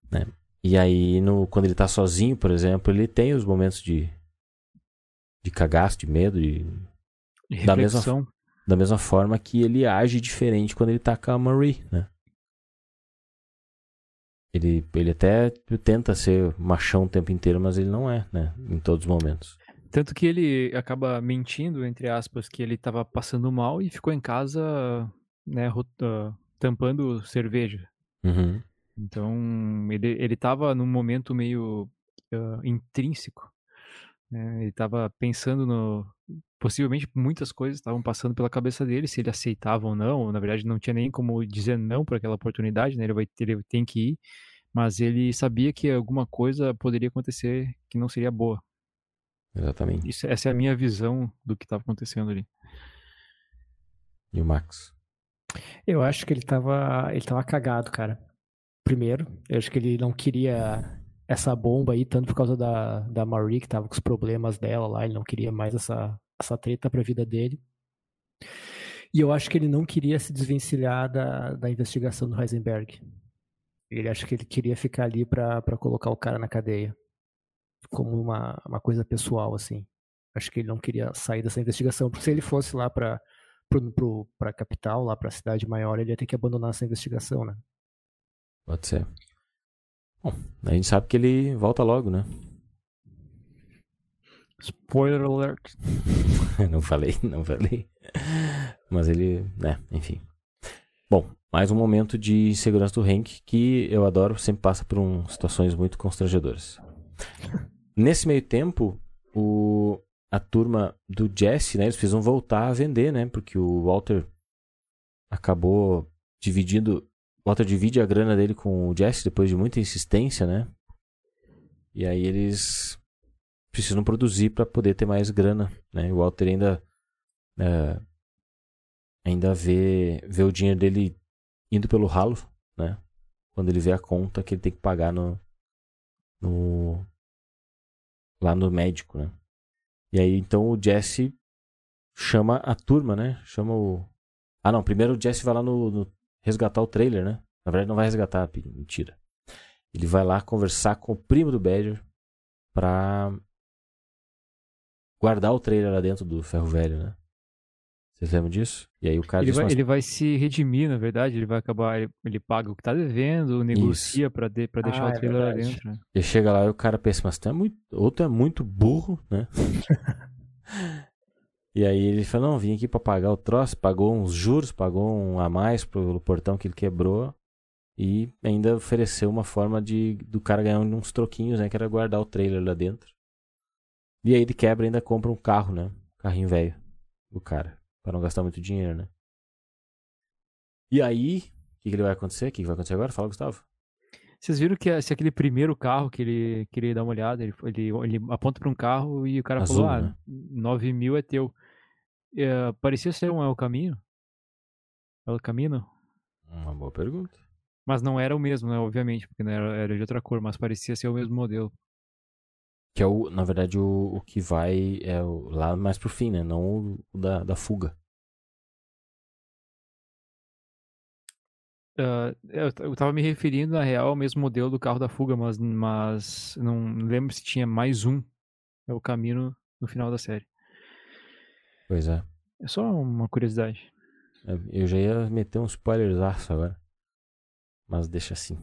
Speaker 1: né? E aí, no, quando ele tá sozinho, por exemplo, ele tem os momentos de, de cagaço, de medo, de,
Speaker 3: E
Speaker 1: da mesma da mesma forma que ele age diferente quando ele tá com a Marie, né? Ele, ele até tenta ser machão o tempo inteiro, mas ele não é, né? Em todos os momentos.
Speaker 3: Tanto que ele acaba mentindo, entre aspas, que ele tava passando mal e ficou em casa, né, ah, tampando cerveja.
Speaker 1: Uhum.
Speaker 3: Então, ele, ele tava num momento meio ah, intrínseco. né? Ele tava pensando no. Possivelmente muitas coisas estavam passando pela cabeça dele, se ele aceitava ou não. Na verdade, não tinha nem como dizer não para aquela oportunidade, né? Ele, vai, ele tem que ir. Mas ele sabia que alguma coisa poderia acontecer que não seria boa.
Speaker 1: Exatamente.
Speaker 3: Isso, essa é a minha visão do que estava acontecendo ali.
Speaker 1: E o Max?
Speaker 2: Eu acho que ele tava, ele tava cagado, cara. Primeiro, eu acho que ele não queria essa bomba aí, tanto por causa da, da Marie, que tava com os problemas dela lá, ele não queria mais essa, essa treta pra vida dele. E eu acho que ele não queria se desvencilhar da, da investigação do Heisenberg. Ele acha que ele queria ficar ali para colocar o cara na cadeia. Como uma, uma coisa pessoal, assim. Acho que ele não queria sair dessa investigação. Porque se ele fosse lá para para a capital, lá para a cidade maior, ele ia ter que abandonar essa investigação, né?
Speaker 1: Pode ser. Bom, a gente sabe que ele volta logo, né?
Speaker 3: Spoiler alert. *laughs*
Speaker 1: não falei, não falei. Mas ele, né, enfim. Bom, mais um momento de insegurança do Hank que eu adoro, sempre passa por um, situações muito constrangedoras. Nesse meio tempo, o, a turma do Jesse, né, eles precisam voltar a vender, né, porque o Walter acabou dividindo, Walter divide a grana dele com o Jesse depois de muita insistência, né? E aí eles precisam produzir para poder ter mais grana, né? O Walter ainda é, ainda vê, vê o dinheiro dele indo pelo ralo, né? Quando ele vê a conta que ele tem que pagar no, no lá no médico, né? E aí então o Jesse chama a turma, né? Chama o Ah, não, primeiro o Jesse vai lá no, no resgatar o trailer, né? Na verdade não vai resgatar, mentira. Ele vai lá conversar com o primo do Badger pra guardar o trailer lá dentro do ferro velho, né? Vocês lembram disso? E aí o cara
Speaker 3: ele vai,
Speaker 1: umas...
Speaker 3: ele vai se redimir, na verdade. Ele vai acabar. Ele, ele paga o que tá devendo, negocia para de, pra deixar
Speaker 2: ah,
Speaker 3: o trailer
Speaker 2: é
Speaker 3: lá dentro. Né?
Speaker 1: Ele chega lá e o cara pensa, mas tu é muito. Outro é muito burro, né? *laughs* e aí ele fala, não, vim aqui pra pagar o troço, pagou uns juros, pagou um a mais pelo portão que ele quebrou. E ainda ofereceu uma forma de do cara ganhar uns troquinhos, né? Que era guardar o trailer lá dentro. E aí ele quebra e ainda compra um carro, né? Um carrinho velho do cara. Pra não gastar muito dinheiro, né? E aí, o que, que, ele vai acontecer? O que, que vai acontecer agora? Fala, Gustavo.
Speaker 3: Vocês viram que se aquele primeiro carro que ele queria dar uma olhada, ele, ele, ele aponta para um carro e o cara Azul, falou: Ah, né? 9 mil é teu. É, parecia ser um El Caminho. El Camino?
Speaker 1: Uma boa pergunta.
Speaker 3: Mas não era o mesmo, né? Obviamente, porque era, era de outra cor, mas parecia ser o mesmo modelo.
Speaker 1: Que é, o, na verdade, o, o que vai é o, lá mais pro fim, né? Não o, da, da fuga.
Speaker 3: Uh, eu, eu tava me referindo, na real, ao mesmo modelo do carro da fuga, mas, mas não lembro se tinha mais um. É o caminho no final da série.
Speaker 1: Pois é.
Speaker 3: É só uma curiosidade.
Speaker 1: É, eu já ia meter um spoilerzaço agora. Mas deixa assim.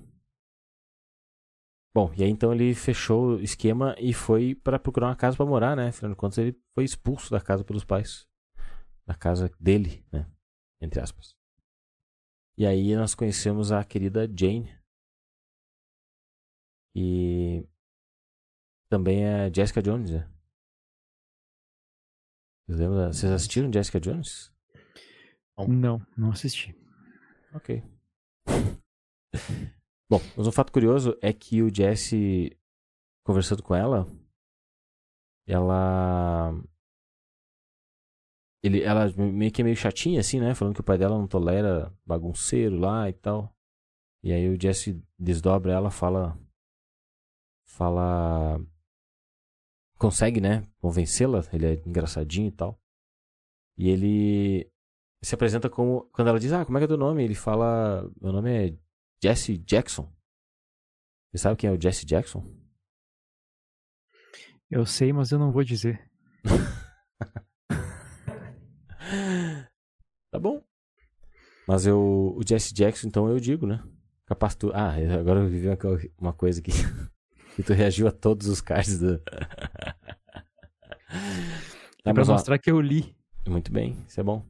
Speaker 1: Bom, e aí então ele fechou o esquema e foi para procurar uma casa para morar, né? Afinal de contas, ele foi expulso da casa pelos pais. Da casa dele, né? Entre aspas. E aí nós conhecemos a querida Jane. E também é Jessica Jones, né? Vocês assistiram Jessica Jones?
Speaker 3: Não, não assisti.
Speaker 1: Ok. Bom, mas um fato curioso é que o Jesse, conversando com ela, ela. Ele, ela meio que é meio chatinha, assim, né? Falando que o pai dela não tolera bagunceiro lá e tal. E aí o Jesse desdobra ela, fala. Fala. Consegue, né? Convencê-la. Ele é engraçadinho e tal. E ele se apresenta como. Quando ela diz, ah, como é que é teu nome? Ele fala. Meu nome é Jesse Jackson. Você sabe quem é o Jesse Jackson?
Speaker 3: Eu sei, mas eu não vou dizer. *laughs*
Speaker 1: tá bom. Mas eu, o Jesse Jackson, então eu digo, né? Capaz tu. Ah, agora eu vivi uma coisa aqui. *laughs* que tu reagiu a todos os cards do. *laughs*
Speaker 3: é pra mostrar ó, que eu li.
Speaker 1: Muito bem, isso é bom.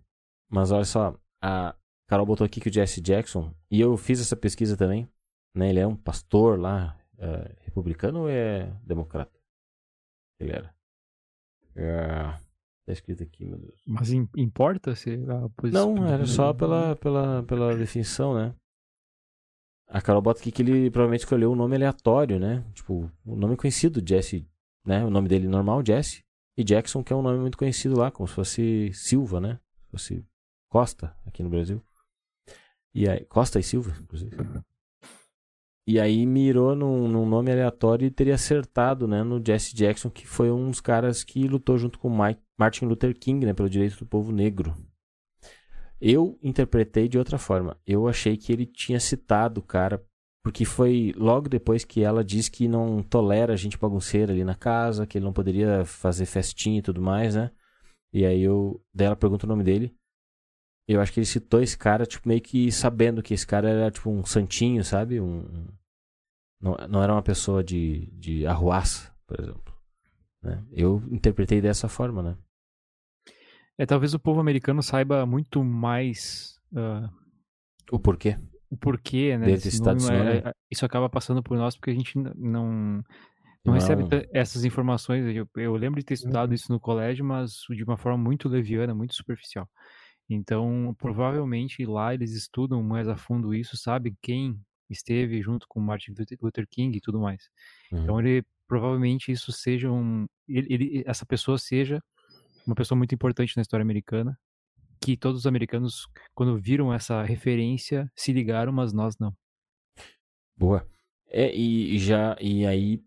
Speaker 1: Mas olha só, a, Carol botou aqui que o Jesse Jackson, e eu fiz essa pesquisa também, né? Ele é um pastor lá, é, republicano ou é democrata? Ele era. É, tá escrito aqui, meu Deus.
Speaker 3: Mas importa se a
Speaker 1: posição? Não, era só pela, pela, pela definição, né? A Carol bota aqui que ele provavelmente escolheu um nome aleatório, né? Tipo, o um nome conhecido, Jesse, né? O nome dele normal, Jesse. E Jackson, que é um nome muito conhecido lá, como se fosse Silva, né? Se fosse Costa, aqui no Brasil. E aí, Costa e Silva, inclusive. E aí mirou num, num, nome aleatório e teria acertado, né, no Jesse Jackson, que foi um dos caras que lutou junto com Mike, Martin Luther King, né, pelo direito do povo negro. Eu interpretei de outra forma. Eu achei que ele tinha citado o cara porque foi logo depois que ela diz que não tolera gente bagunceira ali na casa, que ele não poderia fazer festinha e tudo mais, né? E aí eu, daí ela pergunta o nome dele. Eu acho que ele citou esse cara, tipo, meio que sabendo que esse cara era, tipo, um santinho, sabe? Um, não, não era uma pessoa de, de arruaça, por exemplo. Né? Eu interpretei dessa forma, né?
Speaker 3: É, talvez o povo americano saiba muito mais uh,
Speaker 1: o porquê.
Speaker 3: O porquê, né?
Speaker 1: Desse estado
Speaker 3: nome, é, é, isso acaba passando por nós porque a gente não, não, não recebe essas informações. Eu, eu, lembro de ter estudado uhum. isso no colégio, mas de uma forma muito leviana, muito superficial. Então, provavelmente lá eles estudam mais a fundo isso, sabem quem esteve junto com Martin Luther King e tudo mais. Então, uhum. Então, ele provavelmente isso seja um, ele, ele, essa pessoa seja uma pessoa muito importante na história americana, que todos os americanos, quando viram essa referência, se ligaram, mas nós não.
Speaker 1: Boa. É, e já e aí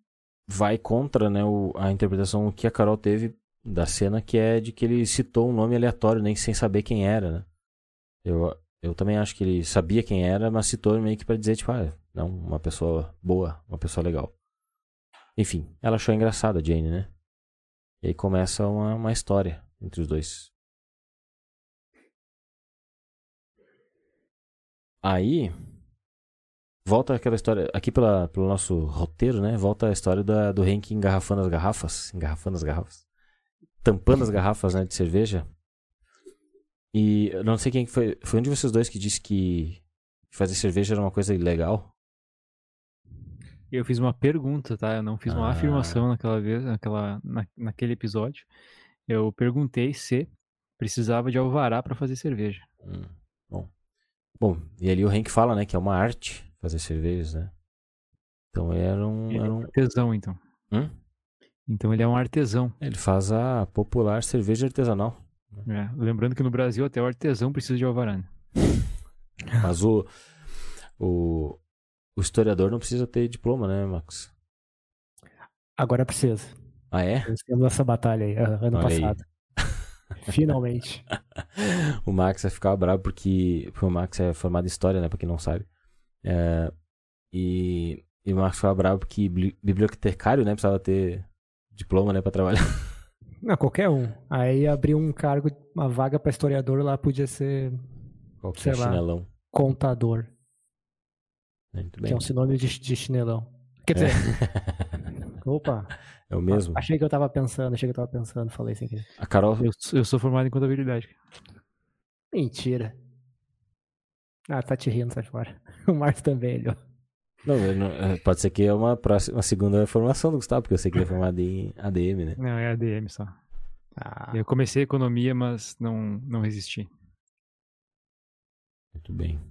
Speaker 1: vai contra né, o, a interpretação que a Carol teve da cena, que é de que ele citou um nome aleatório, nem sem saber quem era, né? Eu, eu também acho que ele sabia quem era, mas citou meio que pra dizer, tipo, ah, não, uma pessoa boa, uma pessoa legal. Enfim, ela achou engraçada a Jane, né? E aí começa uma, uma história entre os dois. Aí volta aquela história aqui pela, pelo nosso roteiro, né? Volta a história da, do Henk engarrafando as garrafas, engarrafando as garrafas, tampando as garrafas, né, de cerveja. E eu não sei quem foi, foi um de vocês dois que disse que fazer cerveja era uma coisa ilegal.
Speaker 3: Eu fiz uma pergunta, tá? Eu não fiz uma ah. afirmação naquela vez, naquela, na, naquele episódio. Eu perguntei se precisava de alvará para fazer cerveja.
Speaker 1: Hum, bom. Bom, e ali o Henk fala, né, que é uma arte fazer cervejas, né? Então ele era um.
Speaker 3: Ele
Speaker 1: era um...
Speaker 3: É um artesão, então.
Speaker 1: Hum?
Speaker 3: Então ele é um artesão.
Speaker 1: Ele faz a popular cerveja artesanal.
Speaker 3: É, lembrando que no Brasil até o artesão precisa de alvará. Né?
Speaker 1: Mas o, o, o historiador não precisa ter diploma, né, Max?
Speaker 2: Agora precisa.
Speaker 1: Ah, é?
Speaker 2: Temos essa batalha aí, ano Olha passado. Aí. *laughs* Finalmente.
Speaker 1: o Max vai ficar bravo porque, porque o Max é formado em história, né? Pra quem não sabe. É, e, e o Max ficava bravo porque bibliotecário, né? Precisava ter diploma, né? Pra trabalhar. *laughs*
Speaker 2: Não, qualquer um. Aí abriu um cargo, uma vaga pra historiador lá, podia ser.
Speaker 1: Qualquer sei chinelão. Lá,
Speaker 2: contador.
Speaker 1: Muito
Speaker 2: bem. Que é um sinônimo de, de chinelão. Quer dizer. É. *laughs* Opa.
Speaker 1: É o mesmo?
Speaker 2: Achei que eu tava pensando, achei que eu tava pensando, falei sem querer.
Speaker 1: A Carol.
Speaker 3: Eu, eu sou formado em contabilidade.
Speaker 2: Mentira. Ah, tá te rindo, sai fora. *laughs* O Márcio também, ele, ó.
Speaker 1: Não, não, é, pode ser que é uma, próxima, uma segunda formação do Gustavo, porque eu sei que ele é formado em ADM, né?
Speaker 3: Não, é ADM só. Ah. Eu comecei economia, mas não, não resisti.
Speaker 1: Muito bem.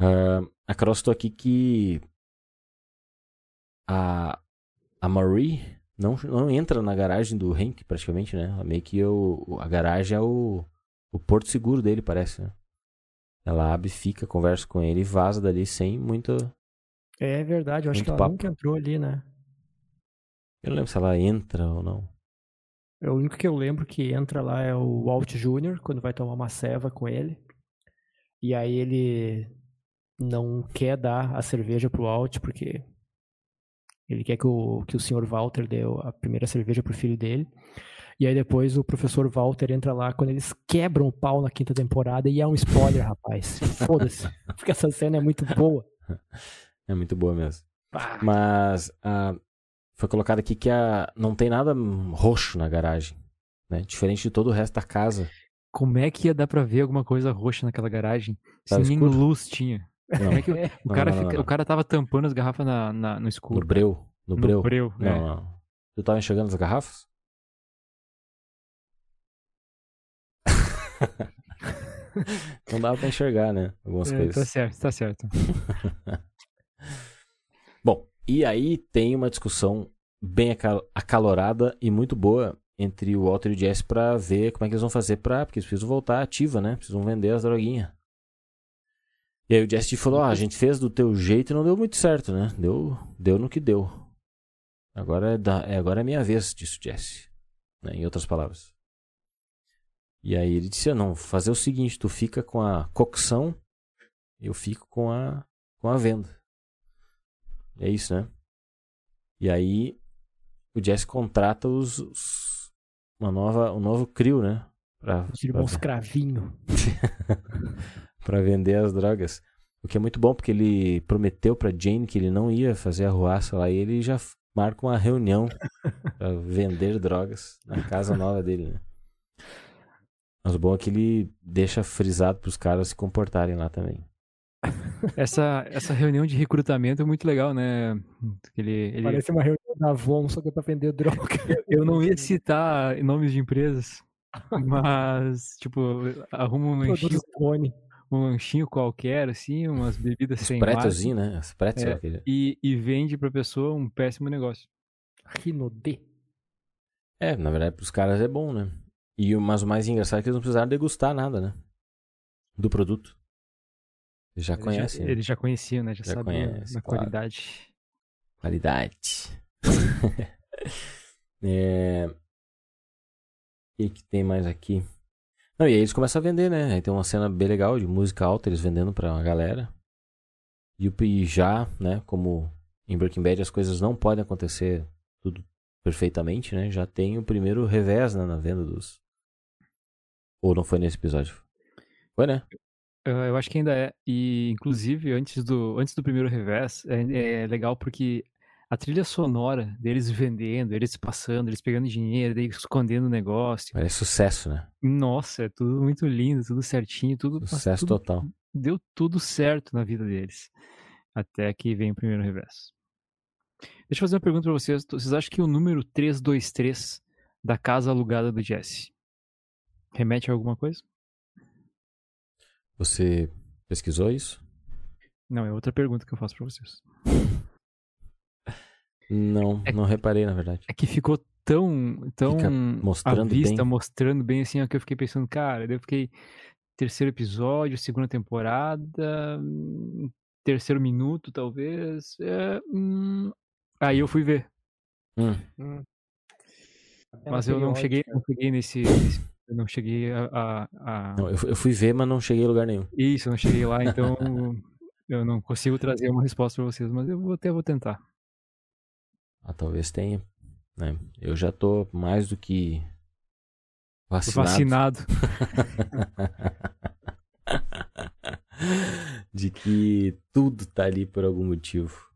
Speaker 1: Uh, a Carol citou aqui que a, a Marie não, não entra na garagem do Hank, praticamente, né? Meio que o, a garagem é o, o porto seguro dele, parece, né? Ela abre, fica, conversa com ele e vaza dali sem muito.
Speaker 2: É verdade, eu acho que ela papo. nunca entrou ali, né?
Speaker 1: Eu não lembro se ela entra ou não.
Speaker 2: É o único que eu lembro que entra lá é o Walt Jr., quando vai tomar uma ceva com ele. E aí ele não quer dar a cerveja pro Walt porque ele quer que o, que o senhor Walter dê a primeira cerveja pro filho dele. E aí depois o professor Walter entra lá quando eles quebram o pau na quinta temporada e é um spoiler, rapaz. *laughs* Foda-se. Porque essa cena é muito boa. *laughs*
Speaker 1: É muito boa mesmo. Mas uh, foi colocado aqui que a, não tem nada roxo na garagem. Né? Diferente de todo o resto da casa.
Speaker 3: Como é que ia dar pra ver alguma coisa roxa naquela garagem? Se nem luz tinha. É que é. o, cara não, não, não, o cara tava tampando as garrafas na, na no escuro.
Speaker 1: No breu. No,
Speaker 3: no
Speaker 1: breu.
Speaker 3: breu
Speaker 1: não,
Speaker 3: é.
Speaker 1: não. Tu tava enxergando as garrafas? *laughs* não dava pra enxergar, né? Algumas
Speaker 3: é,
Speaker 1: coisas.
Speaker 3: Tá certo, tá certo. *laughs*
Speaker 1: Bom, e aí tem uma discussão bem acalorada e muito boa entre o Walter e o Jesse pra ver como é que eles vão fazer pra. Porque eles precisam voltar ativa, né? Precisam vender as droguinhas. E aí o Jesse falou: ah, a gente fez do teu jeito e não deu muito certo, né? Deu, deu no que deu. Agora é, da, é, agora é minha vez, disse o Jesse. Né? Em outras palavras. E aí ele disse: não, fazer o seguinte, tu fica com a cocção, eu fico com a com a venda. É isso, né? E aí o Jesse contrata os, os uma nova um novo crio, né? Pra,
Speaker 2: Tira um escravinho. *laughs*
Speaker 1: para vender as drogas. O que é muito bom porque ele prometeu para Jane que ele não ia fazer a ruaça lá e ele já marca uma reunião *laughs* para vender drogas na casa nova dele, né? Mas o bom é que ele deixa frisado para os caras se comportarem lá também.
Speaker 3: Essa, essa reunião de recrutamento é muito legal, né? Ele, ele...
Speaker 2: Parece uma reunião da Avon, só que é pra vender droga. *laughs*
Speaker 3: Eu não ia citar nomes de empresas, *laughs* mas, tipo, arruma um lanchinho, um lanchinho qualquer, assim, umas bebidas
Speaker 1: Os
Speaker 3: sem
Speaker 1: pretzelzinho, né? Os pretzel,
Speaker 3: É,
Speaker 1: aquele-
Speaker 3: e, e vende pra pessoa um péssimo negócio.
Speaker 2: Rinodê.
Speaker 1: É, na verdade, pros caras é bom, né? E, o- mas o mais engraçado é que eles não precisaram degustar nada, né? Do produto. Eles já
Speaker 3: Ele
Speaker 1: conhecem.
Speaker 3: Já,
Speaker 1: né?
Speaker 3: ele já conhecia, né? Já,
Speaker 1: Já
Speaker 3: sabia
Speaker 1: conhece,
Speaker 3: na
Speaker 1: claro.
Speaker 3: qualidade.
Speaker 1: Qualidade. *laughs* é... O que, que tem mais aqui? Não, e aí eles começam a vender, né? Aí tem uma cena bem legal de música alta, eles vendendo pra uma galera. E, o- já, né, como em Breaking Bad as coisas não podem acontecer tudo perfeitamente, né? Já tem o primeiro revés né, na venda dos. Ou não foi nesse episódio? Foi, né?
Speaker 3: Eu acho que ainda é. E, inclusive, antes do, antes do primeiro revés, é, é legal porque a trilha sonora deles vendendo, eles passando, eles pegando dinheiro, daí escondendo o negócio.
Speaker 1: Parece sucesso, né?
Speaker 3: Nossa, é tudo muito lindo, tudo certinho, tudo,
Speaker 1: Sucesso
Speaker 3: tudo
Speaker 1: total.
Speaker 3: deu tudo certo na vida deles. Até que vem o primeiro revés. Deixa eu fazer uma pergunta pra vocês. Vocês acham que o número 323 da casa alugada do Jesse remete a alguma coisa?
Speaker 1: Você pesquisou isso?
Speaker 3: Não, é outra pergunta que eu faço pra vocês. *laughs*
Speaker 1: Não,
Speaker 3: É-
Speaker 1: não reparei, na verdade.
Speaker 3: É que ficou tão, tão
Speaker 1: Fica mostrando
Speaker 3: à vista,
Speaker 1: bem.
Speaker 3: mostrando bem assim, ó, que eu fiquei pensando, cara, daí eu fiquei terceiro episódio, segunda temporada, hum, terceiro minuto, talvez. é, hum. Aí eu fui ver.
Speaker 1: Hum.
Speaker 3: Mas eu não cheguei, não cheguei nesse. nesse- eu não cheguei a. a- a-
Speaker 1: Não, eu, eu fui ver, mas não cheguei em lugar nenhum.
Speaker 3: Isso, eu não cheguei lá, *laughs* então eu não consigo trazer uma resposta pra vocês, mas eu vou até vou tentar.
Speaker 1: Ah, talvez tenha. né? Eu já tô mais do que vacinado.
Speaker 3: Vacinado. *laughs*
Speaker 1: de que tudo tá ali por algum motivo.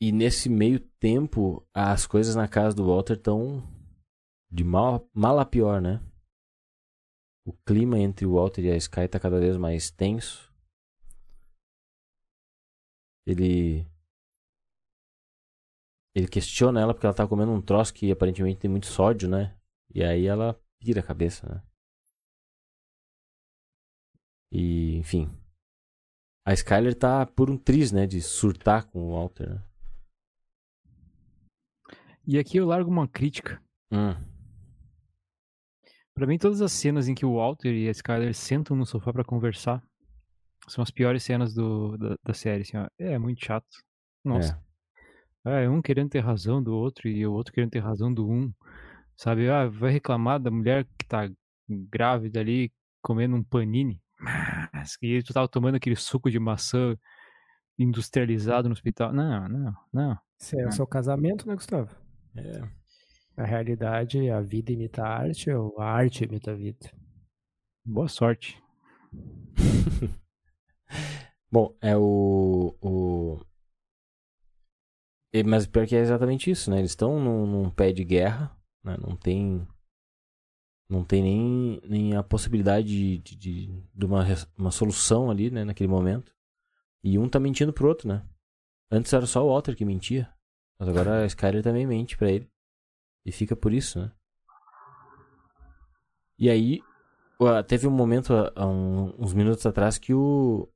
Speaker 1: E nesse meio tempo, as coisas na casa do Walter estão de mal, mal a pior, né? O clima entre o Walter e a Sky tá cada vez mais tenso. Ele. Ele questiona ela porque ela tá comendo um troço que aparentemente tem muito sódio, né? E aí ela pira a cabeça, né? E, enfim. A Skyler tá por um triz, né? De surtar com o Walter, né?
Speaker 3: E aqui eu largo uma crítica.
Speaker 1: Hum.
Speaker 3: Pra mim, todas as cenas em que o Walter e a Skyler sentam no sofá pra conversar são as piores cenas do, da, da série. Assim, ó. É muito chato. Nossa. É. um querendo ter razão do outro e o outro querendo ter razão do um. Sabe? Ah, vai reclamar da mulher que tá grávida ali comendo um panini. Mas e tu tava tomando aquele suco de maçã industrializado no hospital. Não, não, não.
Speaker 2: Esse é o seu casamento, né, Gustavo?
Speaker 1: É.
Speaker 2: A realidade, a vida imita a arte ou a arte imita a vida?
Speaker 3: Boa sorte. *laughs*
Speaker 1: Bom, é o. o... E- Mas pior que é exatamente isso, né? Eles estão num, num pé de guerra, né? Não tem. Não tem nem, nem a possibilidade de, de, de, de uma, uma solução ali, né? Naquele momento. E um tá mentindo pro outro, né? Antes era só o Walter que mentia. Mas agora a Skyler também mente pra ele. E fica por isso, né? E aí, teve um momento, uns minutos atrás, que o,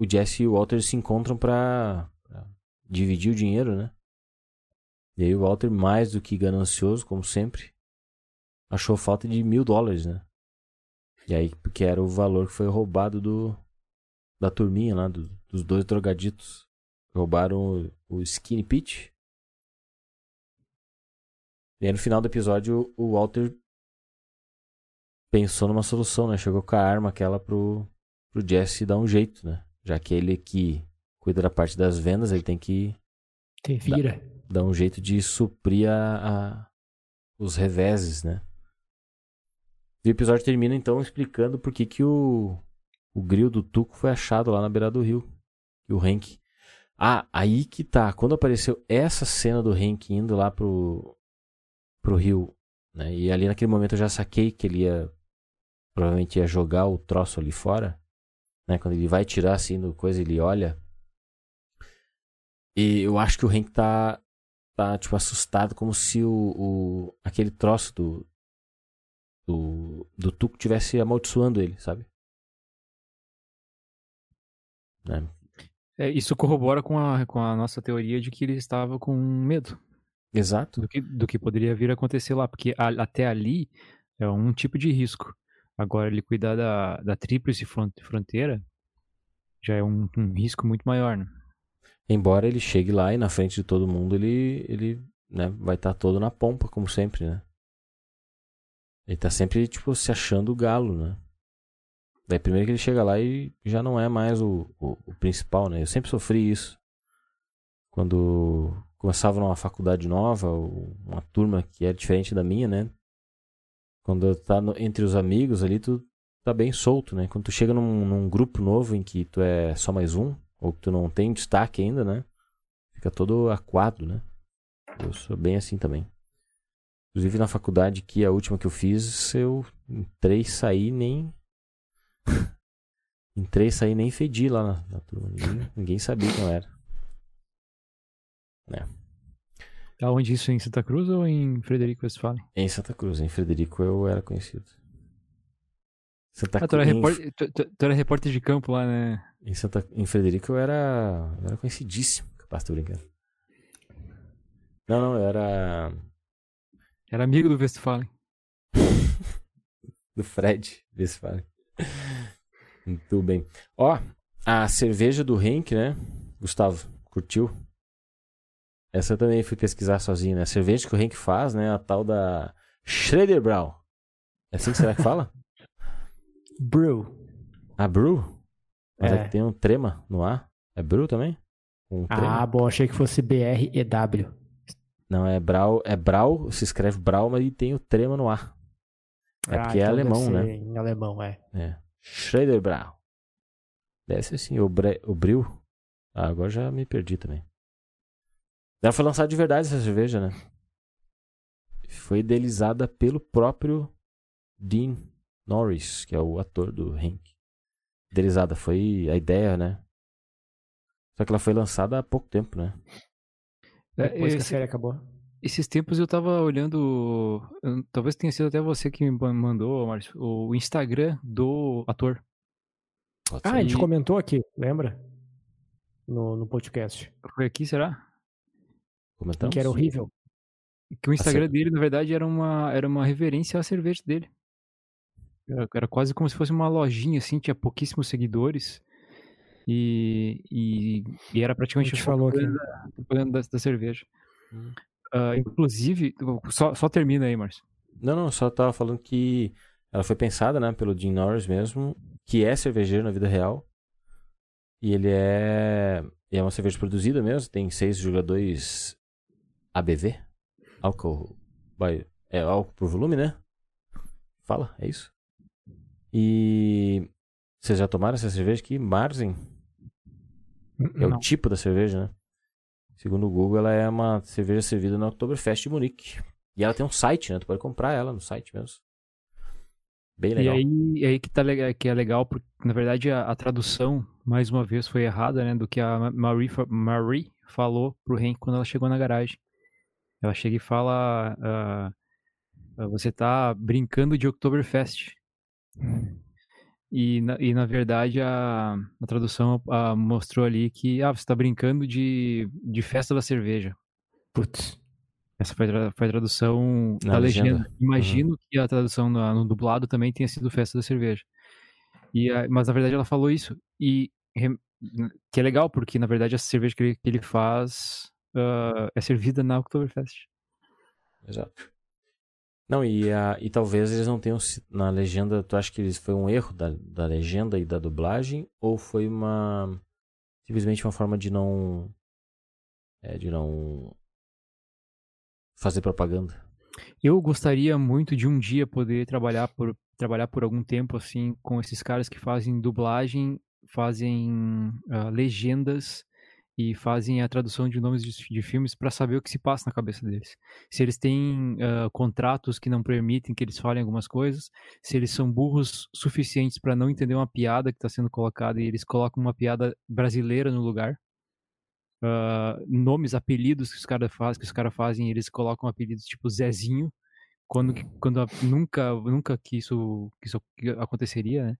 Speaker 1: o Jesse e o Walter se encontram pra dividir o dinheiro, né? E aí o Walter, mais do que ganancioso, como sempre, achou falta de mil dólares, né? E aí, porque era o valor que foi roubado do da turminha lá, do- dos dois drogaditos. Roubaram o, o Skinny Pete E aí no final do episódio o Walter pensou numa solução, né? Chegou com a arma aquela pro, pro Jesse dar um jeito, né? Já que ele que cuida da parte das vendas, ele tem que
Speaker 2: Tem vira.
Speaker 1: dar um jeito de suprir a, a- os reveses, né? E o episódio termina então explicando por que, que o, o grill do Tuco foi achado lá na beira do rio. E o Hank. Ah, aí que tá. Quando apareceu essa cena do Hank indo lá pro, pro rio, né? E ali naquele momento eu já saquei que ele ia. Provavelmente ia jogar o troço ali fora. Né? Quando ele vai tirar assim do coisa, ele olha. E eu acho que o Hank tá tá, tipo, assustado, como se o, o aquele troço do, do, do Tuco tivesse amaldiçoando ele, sabe? Né?
Speaker 3: É, isso corrobora com a, com a nossa teoria de que ele estava com medo
Speaker 1: Exato.
Speaker 3: do que, do que poderia vir a acontecer lá, porque a- até ali é um tipo de risco. Agora, ele cuidar da, da tríplice fron- fronteira já é um, um risco muito maior, né?
Speaker 1: Embora ele chegue lá e na frente de todo mundo ele, ele né, vai estar todo na pompa, como sempre, né? Ele tá sempre, tipo, se achando o galo, né? Daí primeiro que ele chega lá e já não é mais o, o, o principal, né? Eu sempre sofri isso. Quando começava numa faculdade nova, uma turma que era diferente da minha, né? Quando tá no- entre os amigos ali, tu tá bem solto, né? Quando tu chega num, num grupo novo em que tu é só mais um, ou que tu não tem destaque ainda, né? Fica todo aquado, né? Eu sou bem assim também. Inclusive na faculdade, que é a última que eu fiz, eu entrei saí nem. *laughs* entrei saí nem fedi lá na, na turma. Ninguém, ninguém sabia quem eu era.
Speaker 3: Aonde isso? Em Santa Cruz ou em Frederico Westphalen?
Speaker 1: Em Santa Cruz, em Frederico eu era conhecido. Santa
Speaker 3: Ah, tu era, repórter, tu, tu- tu era repórter de campo lá, né?
Speaker 1: Em, Santa, em Frederico eu era, eu era conhecidíssimo. Capaz, tô brincando. Não, não, eu era
Speaker 3: Era amigo do Westphalen. *laughs*
Speaker 1: do Fred, fala. Muito bem. Ó, a cerveja do Henk, né? Gustavo, curtiu? Essa eu também fui pesquisar sozinho, né? A cerveja que o Henk faz, né? A tal da Schroederbrau. É assim que será que fala? *laughs*
Speaker 2: Brew.
Speaker 1: A Brew? Mas é.
Speaker 2: É.
Speaker 1: que tem um trema no ar. É Brew também? Um trema?
Speaker 2: Ah, bom, achei que fosse B-R-E-W.
Speaker 1: Não, é Brau, é Brau, se escreve Brau, mas tem o trema no ar. É
Speaker 2: Ah,
Speaker 1: porque é
Speaker 2: então deve
Speaker 1: alemão, né?
Speaker 2: Em alemão, é.
Speaker 1: É. Schroederbrau. Deve ser assim, o, bre... o Bril. Ah, agora já me perdi também. Ela foi lançada de verdade essa cerveja, né? Foi idealizada pelo próprio Dean Norris, que é o ator do Hank. Idealizada, foi a ideia, né? Só que ela foi lançada há pouco tempo, né?
Speaker 3: É,
Speaker 2: Depois que a
Speaker 3: esse-
Speaker 2: série acabou.
Speaker 3: esses tempos eu tava olhando. eu- Talvez tenha sido até você que me mandou, Márcio, o Instagram do ator.
Speaker 1: Pode
Speaker 2: Ah, a gente comentou aqui, lembra? No, no podcast.
Speaker 3: Foi aqui, será?
Speaker 1: Comentamos?
Speaker 2: Que era horrível.
Speaker 3: Que o Instagram
Speaker 1: cer-
Speaker 3: dele, na verdade, era uma, era uma reverência à cerveja dele. Era, era quase como se fosse uma lojinha, assim, tinha pouquíssimos seguidores. E, e, e era
Speaker 2: A
Speaker 3: praticamente só
Speaker 2: falou aqui.
Speaker 3: propaganda, propaganda da, da cerveja.
Speaker 1: Hum.
Speaker 3: Ah, inclusive, só, só termina aí, Márcio.
Speaker 1: Não, não, só tava falando que ela foi pensada, né, pelo Dean Norris mesmo, que é cervejeiro na vida real. E ele é, é uma cerveja produzida mesmo, tem 6,2 ABV, álcool, é álcool por volume, né? Fala, é isso. E vocês já tomaram essa cerveja aqui? Marzen? É o tipo da cerveja, né? Segundo o Google, ela é uma cerveja servida na Oktoberfest de Munique. E ela tem um site, né? Tu pode comprar ela no site mesmo. Bem
Speaker 3: E
Speaker 1: legal.
Speaker 3: aí, aí que, tá, que é legal, porque na verdade a, a tradução, mais uma vez, foi errada, né? Do que a Ma- Marie, Marie falou pro Hank quando ela chegou na garagem. Ela chega e fala: ah, Você tá brincando de Oktoberfest. E na, e na verdade a, a tradução mostrou ali que ah, você tá brincando de, de festa da cerveja.
Speaker 2: Putz.
Speaker 3: Essa foi a, foi a tradução
Speaker 1: Na
Speaker 3: da
Speaker 1: legenda.
Speaker 3: legenda. Imagino que a tradução no, no dublado também tenha sido Festa da Cerveja. E, a- mas na verdade ela falou isso. E que é legal, porque na verdade a cerveja que ele, que ele faz ah, é servida na Oktoberfest.
Speaker 1: Exato. Não, e, a, e talvez eles não tenham. Na legenda, tu acha que eles, foi um erro da, da legenda e da dublagem? Ou foi uma. Simplesmente uma forma de não. É, de não. Fazer propaganda?
Speaker 3: Eu gostaria muito de um dia poder trabalhar por, trabalhar por algum tempo assim com esses caras que fazem dublagem, fazem uh, legendas e fazem a tradução de nomes de, de filmes para saber o que se passa na cabeça deles. Se eles têm uh, contratos que não permitem que eles falem algumas coisas, se eles são burros suficientes para não entender uma piada que está sendo colocada e eles colocam uma piada brasileira no lugar. Uh, nomes, apelidos que os caras faz, caras fazem, eles colocam apelidos tipo Zezinho, quando, quando nunca, nunca que isso, que isso aconteceria, né?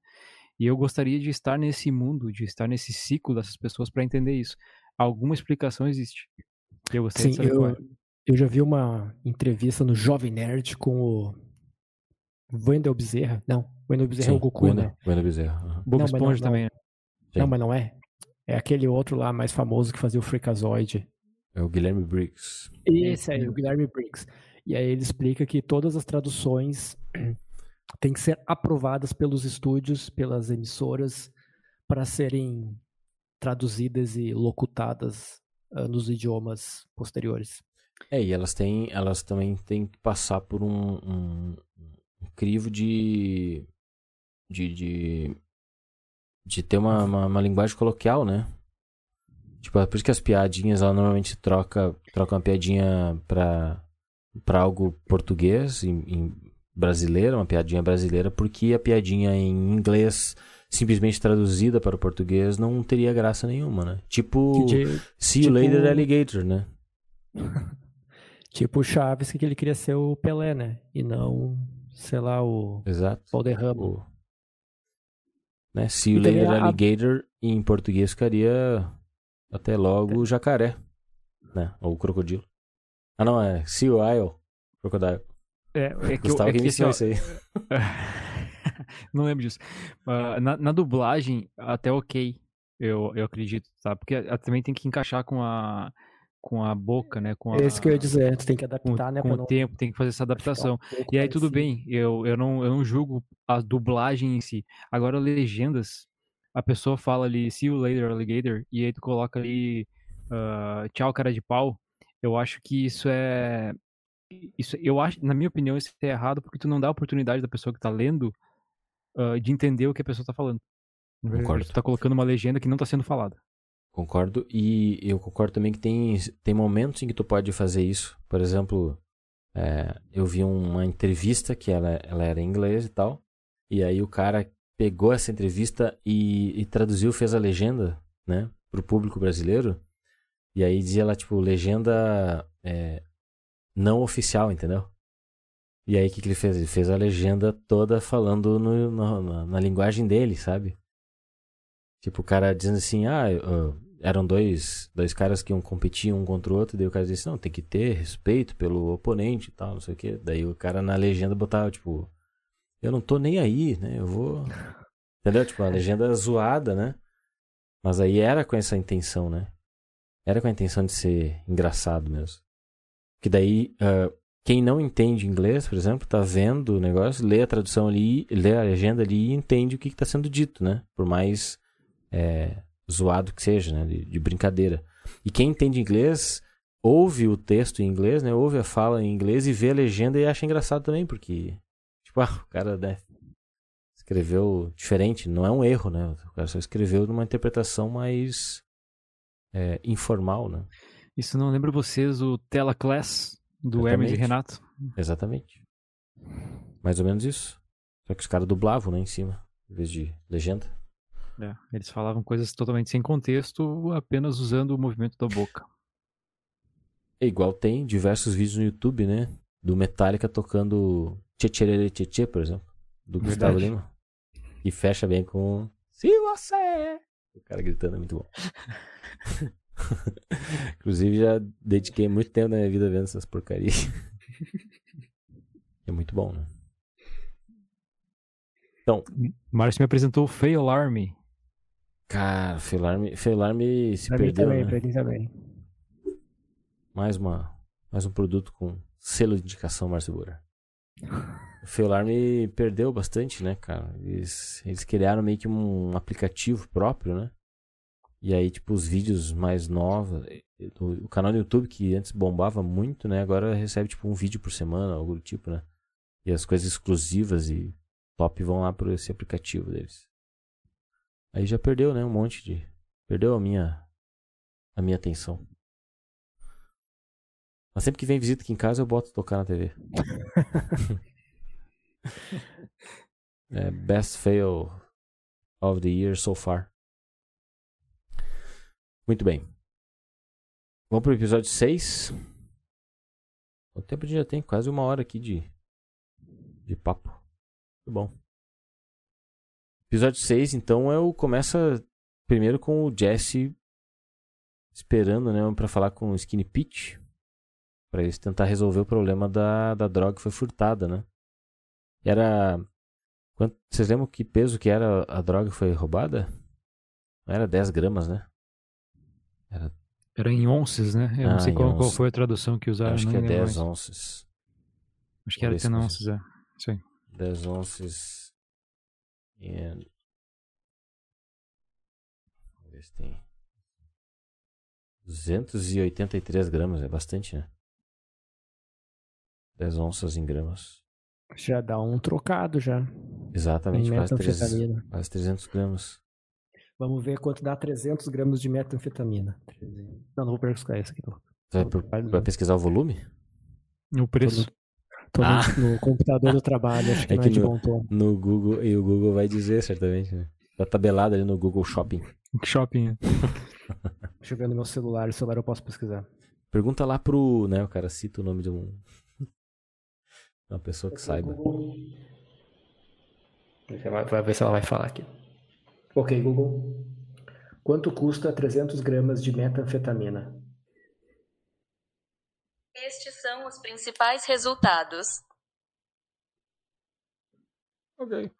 Speaker 3: E eu gostaria de estar nesse mundo, de estar nesse ciclo dessas pessoas para entender isso alguma explicação existe.
Speaker 2: Eu gostaria Sim, eu, é. eu já vi uma entrevista no Jovem Nerd com o Wendel Bezerra. Não, Wendel Bezerra Sim, é o Goku,
Speaker 1: Wendell,
Speaker 2: né?
Speaker 1: Wendel Bezerra. Uhum.
Speaker 3: Bob Esponja também. Não,
Speaker 2: não, mas não é. É aquele outro lá mais famoso que fazia o Freakazoid.
Speaker 1: É o Guilherme Briggs.
Speaker 2: Esse aí, o Guilherme Briggs. E aí ele explica que todas as traduções têm que ser aprovadas pelos estúdios, pelas emissoras, para serem traduzidas e locutadas uh, nos idiomas posteriores.
Speaker 1: É, e elas têm, elas também têm que passar por um, um, um crivo de, de, de, de ter uma, uma, uma, linguagem coloquial, né? Tipo, é por isso que as piadinhas, ela normalmente troca, troca uma piadinha pra, pra algo português, em, em brasileira, uma piadinha brasileira, porque a piadinha em inglês simplesmente traduzida para o português não teria graça nenhuma, né? Tipo, de, See tipo... You Later Alligator, né? *laughs*
Speaker 2: tipo o Chaves que ele queria ser o Pelé, né? E não, sei lá, o
Speaker 1: Exato.
Speaker 2: Valderrama. O...
Speaker 1: Né? See You Later a... Alligator em português ficaria até logo jacaré, né? Ou crocodilo. Ah não, é See You Isle, Crocodile.
Speaker 3: É, é que, Gustavo
Speaker 1: é que, que assim, isso aí. *laughs* *laughs* *laughs*
Speaker 3: não lembro disso. Uh, na, na, dublagem, até ok, eu, eu acredito, tá? Porque também tem que encaixar com a com a boca, né? Com a,
Speaker 2: é isso que eu ia dizer, tu tem que adaptar,
Speaker 3: com,
Speaker 2: né?
Speaker 3: Com o não... tempo, tem que fazer essa adaptação. Um e aí tudo bem, eu, eu, não, eu não julgo a dublagem em si. Agora, legendas, a pessoa fala ali, see you later, alligator, e aí tu coloca ali, uh, tchau, cara de pau. Eu acho que isso é... Isso, eu acho, na minha opinião, isso é errado porque tu não dá a oportunidade da pessoa que tá lendo uh, de entender o que a pessoa está falando.
Speaker 1: Concordo.
Speaker 3: Você está colocando uma legenda que não está sendo falada.
Speaker 1: Concordo. E eu concordo também que tem, tem momentos em que tu pode fazer isso. Por exemplo, é, eu vi uma entrevista que ela, ela era em inglês e tal. E aí o cara pegou essa entrevista e, e traduziu, fez a legenda, né, pro público brasileiro. E aí dizia lá, tipo, legenda é, não oficial, entendeu? E aí o que, que ele fez? Ele fez a legenda toda falando no, no, na, na, linguagem dele, sabe? Tipo, o cara dizendo assim, ah, uh, eram dois, dois caras que iam competir um contra o outro, daí o cara disse, não, tem que ter respeito pelo oponente e tal, não sei o quê. Daí o cara na legenda botava, tipo, eu não tô nem aí, né? Eu vou. *laughs* Entendeu? Tipo, a legenda zoada, né? Mas aí era com essa intenção, né? Era com a intenção de ser engraçado mesmo. Que daí, uh, quem não entende inglês, por exemplo, está vendo o negócio, lê a tradução ali, lê a legenda ali e entende o que está sendo dito, né? Por mais é, zoado que seja, né? De, de, brincadeira. E quem entende inglês ouve o texto em inglês, né? Ouve a fala em inglês e vê a legenda e acha engraçado também, porque tipo, ah, o cara né, escreveu diferente, não é um erro, né? O cara só escreveu numa interpretação mais é, informal, né?
Speaker 3: Isso não lembra vocês o Tela Class? Do Exatamente. Hermes e Renato.
Speaker 1: Exatamente. Mais ou menos isso. Só que os caras dublavam, né, em cima, em vez de legenda.
Speaker 3: É, eles falavam coisas totalmente sem contexto, apenas usando o movimento da boca.
Speaker 1: É igual tem diversos vídeos no YouTube, né? Do Metallica tocando Tchê Tchê, por exemplo. Do Gustavo Lima. E fecha bem com Se você... O cara gritando é muito bom. *laughs* *laughs* Inclusive, já dediquei muito tempo na minha vida vendo essas porcarias. *laughs* é muito bom, né? Então.
Speaker 3: Márcio me apresentou o Fail Army.
Speaker 1: Cara, Fail Army, Fail Army se pra perdeu.
Speaker 2: Mim também,
Speaker 1: né?
Speaker 2: pra mim também.
Speaker 1: Mais, uma, mais um produto com selo de indicação Márcio Bora. O Feularme perdeu bastante, né, cara? Eles, eles criaram meio que um aplicativo próprio, né? E aí, tipo, os vídeos mais novos. O canal do YouTube, que antes bombava muito, né? Agora recebe, tipo, um vídeo por semana, algo do tipo, né? E as coisas exclusivas e top vão lá por esse aplicativo deles. Aí já perdeu, né? Um monte de. Perdeu a minha. A minha atenção. Mas sempre que vem visita aqui em casa, eu boto tocar na TV. *laughs* *laughs* é, best fail of the year so far. Muito bem. Vamos pro episódio 6. O tempo já tem quase uma hora aqui de, de papo. Muito bom. Episódio 6, então, é o, começa primeiro com o Jesse esperando, né, para falar com o Skinny Pete. Pra eles tentar resolver o problema da, da droga que foi furtada, né? Era. Vocês lembram que peso que era a droga que foi roubada? Não era 10 gramas, né?
Speaker 3: Era, era em onças, né? Eu ah, não sei qual, qual, foi a tradução que usaram.
Speaker 1: Acho que é 10 onças.
Speaker 3: Acho que era 10 onças, é. Isso aí.
Speaker 1: 10 onças. And... Vamos ver se tem. 283 gramas, é bastante, né? 10 onças em gramas.
Speaker 2: Já dá um trocado já.
Speaker 1: Exatamente, quase, 300, quase 300 gramas.
Speaker 2: Vamos ver quanto dá 300 gramas de metanfetamina. Não, não vou pesquisar isso aqui.
Speaker 1: Vai, vai pesquisar o volume?
Speaker 3: O preço.
Speaker 2: Tô, no, tô ah. no, computador do trabalho, *laughs* acho que é não é que de
Speaker 1: no,
Speaker 2: bom tom.
Speaker 1: No Google, e o Google vai dizer, certamente. Né? Tá tabelado ali no Google Shopping. *laughs*
Speaker 3: Shopping, é. *laughs*
Speaker 2: Deixa eu ver no meu celular, o celular eu posso pesquisar.
Speaker 1: Pergunta lá pro, né, o cara cita o nome de um uma pessoa que saiba.
Speaker 2: Vai ver se ela vai falar aqui. Ok, Google. Quanto custa 300 gramas de metanfetamina?
Speaker 4: Estes são os principais resultados.
Speaker 2: Ok.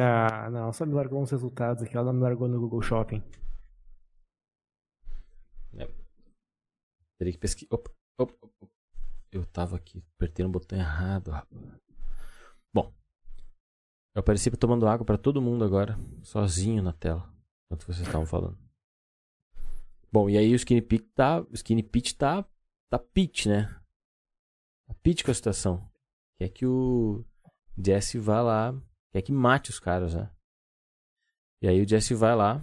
Speaker 2: Ah, não, só me largou uns resultados aqui. Ela me largou no Google Shopping.
Speaker 1: É. Teria que pesquisar. Opa, opa, opa. Eu tava aqui, apertei no botão errado, rapaz. Bom, eu apareci tomando água para todo mundo agora, sozinho na tela, enquanto vocês estavam falando. Bom, e aí o Skinny Pete tá, o Skinny Pete tá, tá pitch, né? Tá pitch com a situação. Quer que o Jesse vá lá, quer que mate os caras, né? E aí o Jesse vai lá.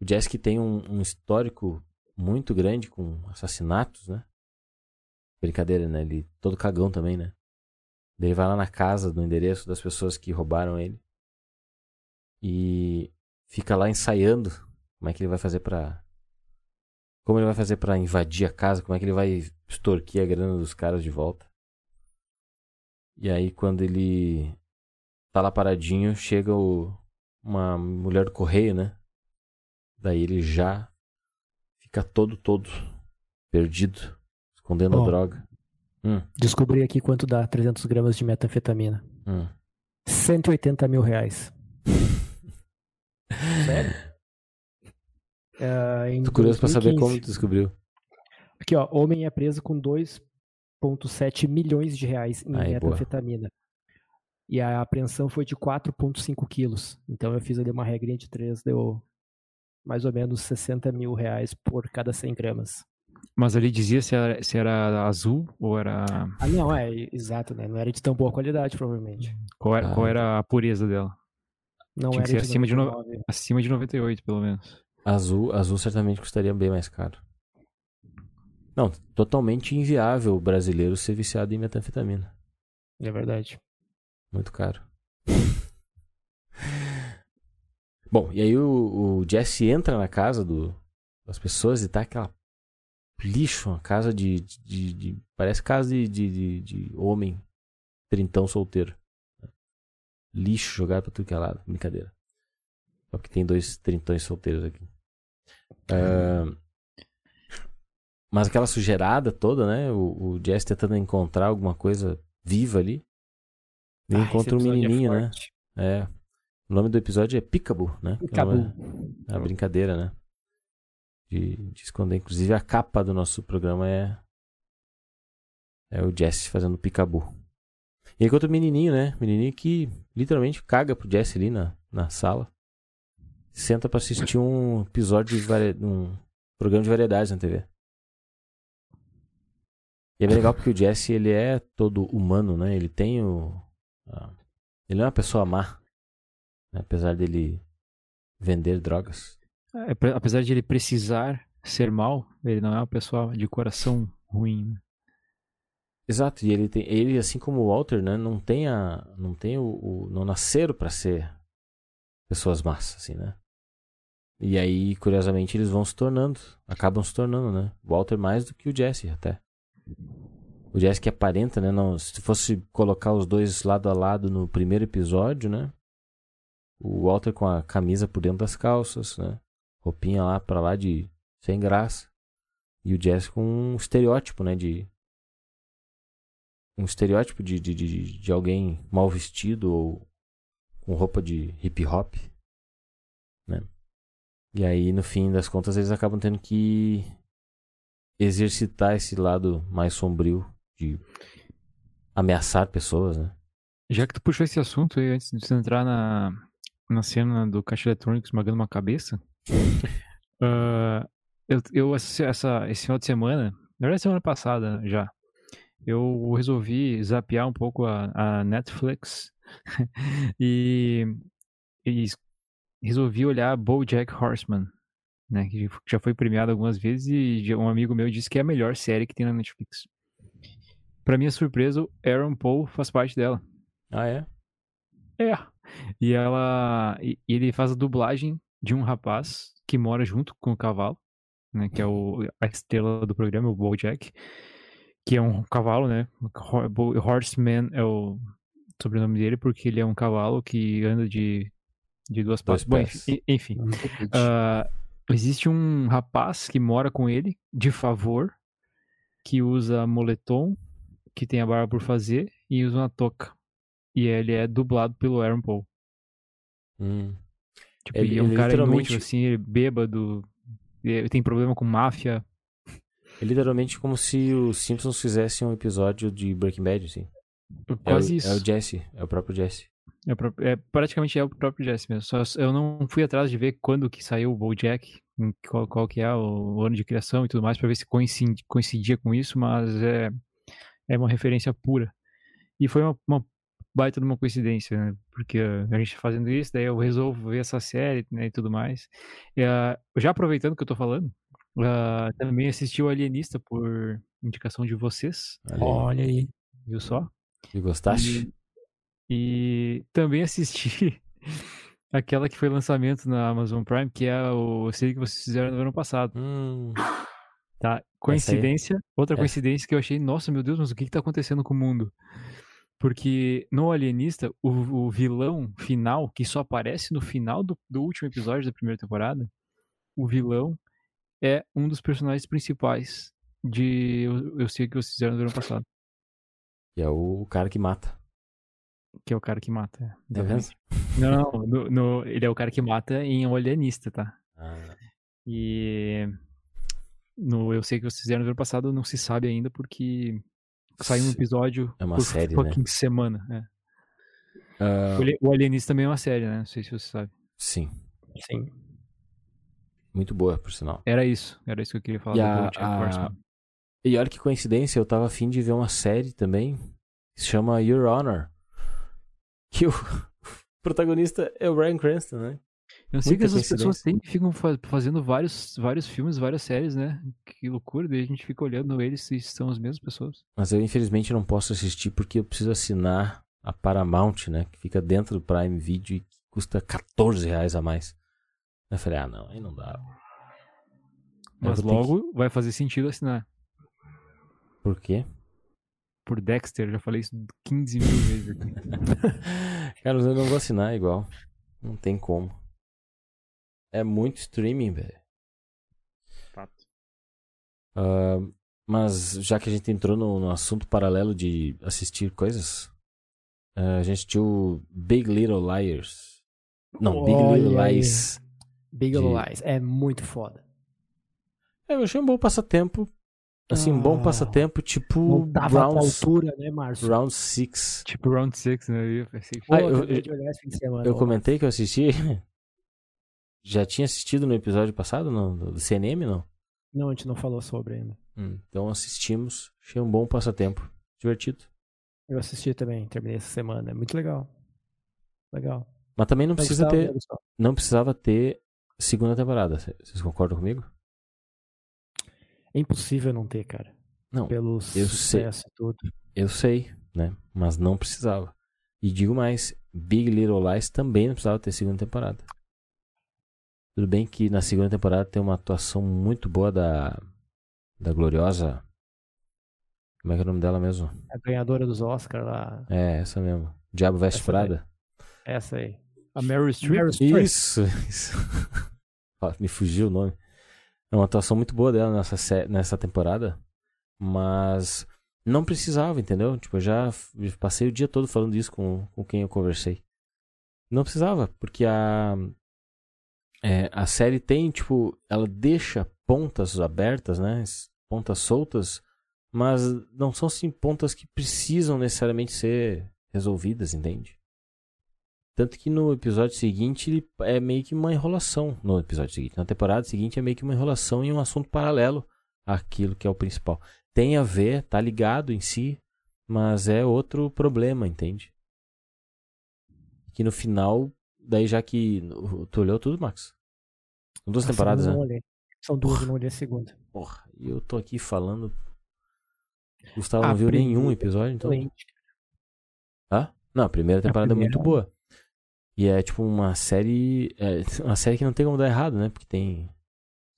Speaker 1: O Jesse que tem um, um histórico muito grande com assassinatos, né? Brincadeira, né? Ele todo cagão também, né? Ele vai lá na casa, no endereço das pessoas que roubaram ele. E fica lá ensaiando como é que ele vai fazer pra. Como ele vai fazer para invadir a casa, como é que ele vai extorquir a grana dos caras de volta. E aí quando ele tá lá paradinho, chega o... uma mulher do correio, né? Daí ele já fica todo, todo perdido. Escondendo Bom, a droga.
Speaker 2: Hum. Descobri aqui quanto dá 300 gramas de metanfetamina. Hum. 180 mil reais. *laughs*
Speaker 1: Sério? Uh, Tô curioso 2015. pra saber como tu descobriu.
Speaker 2: Aqui, ó. Homem é preso com 2,7 milhões de reais em Aí, metanfetamina. Boa. E a apreensão foi de 4,5 quilos. Então eu fiz ali uma regrinha de 3, deu mais ou menos 60 mil reais por cada 100 gramas.
Speaker 3: Mas ali dizia se era, se era azul ou era.
Speaker 2: Ah, não, é, exato, né? Não era de tão boa qualidade, provavelmente.
Speaker 3: Qual era, ah. qual era a pureza dela?
Speaker 2: Não Tinha era
Speaker 3: que ser acima de, no... acima de 98, pelo menos.
Speaker 1: Azul, azul certamente custaria bem mais caro. Não, totalmente inviável o brasileiro ser viciado em metanfetamina.
Speaker 2: É verdade.
Speaker 1: Muito caro. *laughs* Bom, e aí o, o Jesse entra na casa do, das pessoas e tá aquela lixo, uma casa de, de, de, parece casa de, de, de, homem trintão solteiro. Lixo jogado pra tudo que é lado, brincadeira. Só que tem dois trintões solteiros aqui. Uh, mas aquela sujeirada toda, né? O, o Jess tentando encontrar alguma coisa viva ali. Ele ah, encontra um é menininho, é né? É. O nome do episódio é Picabo, né?
Speaker 2: Picabo.
Speaker 1: É uma brincadeira, né? De, de esconder. Inclusive a capa do nosso programa é É o Jesse fazendo picabu. E aí conta o menininho, né? Menininho que literalmente caga pro Jesse ali na, na sala. Senta pra assistir um episódio de vari... um programa de variedades na TV. E é bem legal porque o Jesse, ele é todo humano, né? Ele tem o... Ele é uma pessoa má. né? Apesar dele vender drogas.
Speaker 3: É, apesar de ele precisar ser mal, ele não é uma pessoa de coração ruim. né?
Speaker 1: Exato, e ele tem, ele assim como o Walter, né, não tem a, não tem o, o- não nasceram pra ser pessoas más, assim, né? E aí, curiosamente, eles vão se tornando, acabam se tornando, né? Walter mais do que o Jesse até. O Jesse que aparenta, né, não, se fosse colocar os dois lado a lado no primeiro episódio, né? O Walter com a camisa por dentro das calças, né? Roupinha lá pra lá de sem graça. E o Jesse com um estereótipo, né, de um estereótipo de, de, de, de alguém mal vestido ou com roupa de hip hop, né? E aí, no fim das contas, eles acabam tendo que exercitar esse lado mais sombrio de ameaçar pessoas, né?
Speaker 3: Já que tu puxou esse assunto aí, antes de você entrar na, na cena do caixa eletrônico esmagando uma cabeça, *laughs* ah, eu, eu essa, esse final de semana, na verdade semana passada já, eu resolvi zapear um pouco a, a Netflix *laughs* e, e es- resolvi olhar BoJack Horseman, né, que já foi premiado algumas vezes e um amigo meu disse que é a melhor série que tem na Netflix. Pra minha surpresa, o Aaron Paul faz parte dela.
Speaker 1: Ah, é?
Speaker 3: É. E ela. E ele faz a dublagem de um rapaz que mora junto com o cavalo, né? Que é o, a estrela do programa, o Bojack. Que é um cavalo, né? Horseman é o sobrenome dele, porque ele é um cavalo que anda de, de duas
Speaker 1: Dois
Speaker 3: patas. Bom,
Speaker 1: pés.
Speaker 3: enfim. enfim. Ah, existe um rapaz que mora com ele, de favor, que usa moletom, que tem a barba por fazer, e usa uma touca. E ele é dublado pelo Aaron Paul.
Speaker 1: Hum.
Speaker 3: Tipo,
Speaker 1: Ele-
Speaker 3: ele é um
Speaker 1: ele
Speaker 3: cara
Speaker 1: literalmente-
Speaker 3: inútil, assim, é bêbado, ele tem problema com máfia.
Speaker 1: É literalmente como se os Simpsons fizessem um episódio de Breaking Bad, assim.
Speaker 3: Quase
Speaker 1: é o,
Speaker 3: isso.
Speaker 1: É o Jesse, é o próprio Jesse.
Speaker 3: É, é, praticamente é o próprio Jesse mesmo. Só eu não fui atrás de ver quando que saiu o BoJack, qual, qual que é o, ano de criação e tudo mais, pra ver se coincid- coincidia com isso, mas é, é uma referência pura. E foi uma, uma baita de uma coincidência, né? Porque a gente fazendo isso, daí eu resolvo ver essa série né, e tudo mais. E, uh, já aproveitando que eu tô falando, uh, também assisti o Alienista por indicação de vocês,
Speaker 1: Olha aí.
Speaker 2: Olha aí.
Speaker 3: viu só?
Speaker 1: E gostaste?
Speaker 3: E também assisti *laughs* aquela que foi lançamento na Amazon Prime, que é o série que vocês fizeram no ano passado,
Speaker 1: Hum,
Speaker 3: tá? Coincidência, outra
Speaker 1: É.
Speaker 3: coincidência que eu achei, nossa, meu Deus, mas o que que tá acontecendo com o mundo? Porque no Alienista, o, o vilão final, que só aparece no final do, do último episódio da primeira temporada, o vilão é um dos personagens principais de Eu, eu Sei o que vocês fizeram no ano passado,
Speaker 1: e é o cara que mata.
Speaker 3: que é o cara que mata. é,
Speaker 1: vendo?
Speaker 3: exatamente. Não, no, no- ele é o cara que mata em O Alienista, tá?
Speaker 1: Ah,
Speaker 3: E no Eu Sei Que Vocês Fizeram no ano passado não se sabe ainda porque saiu um episódio
Speaker 1: É uma
Speaker 3: por
Speaker 1: série, né?
Speaker 3: fucking semana. é.
Speaker 1: ah,
Speaker 3: O Ali- O Alienista também é uma série, né? Não sei se você sabe.
Speaker 1: sim,
Speaker 2: Sim.
Speaker 1: muito boa, por sinal.
Speaker 3: Era isso, era isso que eu queria falar
Speaker 1: E
Speaker 3: do
Speaker 1: a- a-. E olha que coincidência, eu tava afim de ver uma série também que se chama Your Honor. Que o *laughs* protagonista é o Bryan Cranston, né?
Speaker 3: Eu sei que
Speaker 1: muita
Speaker 3: essas pessoas têm que ficam fa- fazendo vários, vários filmes, várias séries, né? Que loucura, daí a gente fica olhando eles se são as mesmas pessoas.
Speaker 1: Mas eu infelizmente não posso assistir porque eu preciso assinar a Paramount, né? Que fica dentro do Prime Video e que custa 14 reais a mais. Eu falei, ah não, aí não dá.
Speaker 3: Mas logo vai fazer sentido assinar.
Speaker 1: Por quê?
Speaker 3: Por Dexter, já falei isso 15 mil vezes aqui. *laughs*
Speaker 1: Cara, eu não vou assinar igual. Não tem como. É muito streaming, velho.
Speaker 3: Fato.
Speaker 1: Ah, mas já que a gente entrou no, no assunto paralelo de assistir coisas, ah, a gente assistiu Big Little Liars. Não, Big Little
Speaker 2: Olha aí.
Speaker 1: Lies.
Speaker 2: Big
Speaker 1: De-
Speaker 2: Little Lies. É muito foda.
Speaker 1: É, eu achei um bom passatempo Assim, um bom
Speaker 2: Ah,
Speaker 1: passatempo, tipo
Speaker 2: Não tava
Speaker 1: round,
Speaker 2: altura, né, Márcio?
Speaker 1: round 6.
Speaker 3: Tipo Round 6, né? Eu pensei
Speaker 1: Ah,
Speaker 2: eu,
Speaker 1: eu-
Speaker 2: acabei de olhar esse fim de semana.
Speaker 1: Eu comentei que eu assisti. *laughs* Já tinha assistido no episódio passado, não? Do CNM, não?
Speaker 2: Não, a gente não falou sobre ainda.
Speaker 1: Hum, então assistimos. Achei um bom passatempo. Divertido.
Speaker 2: Eu assisti também, terminei essa semana. É muito legal. Legal.
Speaker 1: Mas também não
Speaker 2: Vai
Speaker 1: precisa ter. Não precisava ter segunda temporada. Vocês concordam comigo?
Speaker 2: É impossível não ter, cara.
Speaker 1: Não,
Speaker 2: Pelo
Speaker 1: eu sei.
Speaker 2: sucesso e tudo.
Speaker 1: Eu sei, né? Mas não precisava. E digo mais, Big Little Lies também não precisava ter segunda temporada. Tudo bem que na segunda temporada tem uma atuação muito boa da da gloriosa como é que é o nome dela mesmo?
Speaker 2: A ganhadora dos Oscars lá.
Speaker 1: É, essa mesmo. Diabo Veste
Speaker 2: Essa daí.
Speaker 1: Prada.
Speaker 2: Essa aí.
Speaker 3: a Meryl Streep.
Speaker 1: Isso, *laughs* isso. Me fugiu o nome. É uma atuação muito boa dela nessa, nessa temporada. Mas não precisava, entendeu? Tipo, eu já passei o dia todo falando isso com, com quem eu conversei. Não precisava, porque a. é, a série tem, tipo, ela deixa pontas abertas, né? Pontas soltas, mas não são sim pontas que precisam necessariamente ser resolvidas, entende? Tanto que no episódio seguinte ele é meio que uma enrolação. No episódio seguinte, na temporada seguinte é meio que uma enrolação em um assunto paralelo àquilo que é o principal. Tem a ver, tá ligado em si, mas é outro problema, entende? Que no final, daí já que. Tu olhou tudo, Max? São duas
Speaker 2: A
Speaker 1: temporadas, né?
Speaker 2: não olhei. São duas, eu não olhei a segunda.
Speaker 1: Porra, e eu tô aqui falando. Gustavo
Speaker 2: A
Speaker 1: não viu nenhum episódio, então.
Speaker 2: Excelente.
Speaker 1: Hã? Não, a primeira temporada
Speaker 2: primeira-
Speaker 1: é muito boa. E é tipo uma série. É uma série que não tem como dar errado, né? Porque tem.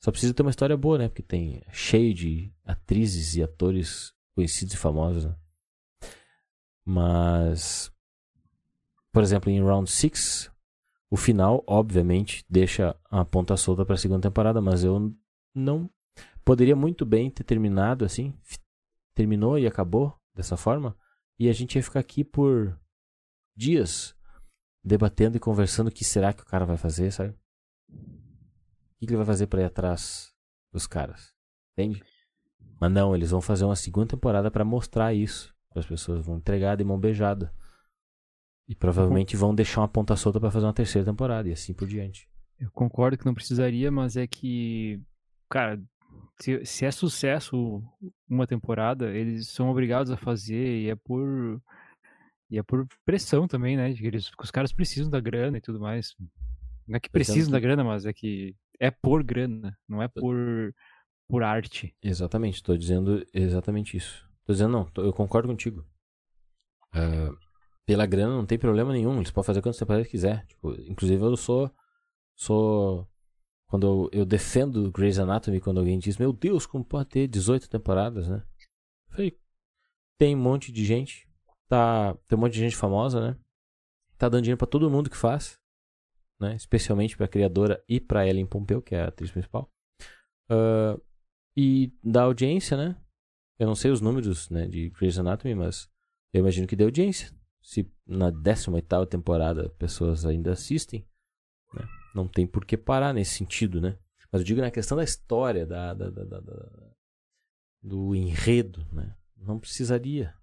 Speaker 1: Só precisa ter uma história boa, né? Porque tem cheio de atrizes e atores conhecidos e famosos, né? Mas. Por exemplo, em Round 6, o final, obviamente, deixa a ponta solta pra segunda temporada, mas eu não. Poderia muito bem ter terminado assim. Terminou e acabou dessa forma. E a gente ia ficar aqui por dias debatendo e conversando o que será que o cara vai fazer, sabe? O que ele vai fazer pra ir atrás dos caras? Entende? Mas não, eles vão fazer uma segunda temporada pra mostrar isso. As pessoas vão entregar de mão beijada. E provavelmente vão deixar uma ponta solta pra fazer uma terceira temporada e assim por diante.
Speaker 3: Eu concordo que não precisaria, mas é que, cara, se, se é sucesso uma temporada, eles são obrigados a fazer e é por e é por pressão também, né? Eles, os caras precisam da grana e tudo mais. Não é que precisam da grana, mas é que é por grana, não é por por arte.
Speaker 1: Exatamente, tô dizendo exatamente isso. Tô dizendo não, tô- eu concordo contigo. Ah, pela grana não tem problema nenhum, eles podem fazer quantas temporadas quiser. Tipo, inclusive eu sou sou quando eu, eu defendo Grey's Anatomy quando alguém diz, meu Deus, como pode ter 18 temporadas, né? Eu falei, tem um monte de gente, tá, tem um monte de gente famosa, né? Tá dando dinheiro pra todo mundo que faz, né? Especialmente pra criadora e pra Ellen Pompeu, que é a atriz principal. Ah, e da audiência, né? Eu não sei os números, né, de Grey's Anatomy, mas eu imagino que dê audiência. Se na 18ª temporada pessoas ainda assistem, né? Não tem por que parar nesse sentido, né? Mas eu digo na questão da história, da, da, da- do enredo, né? Não precisaria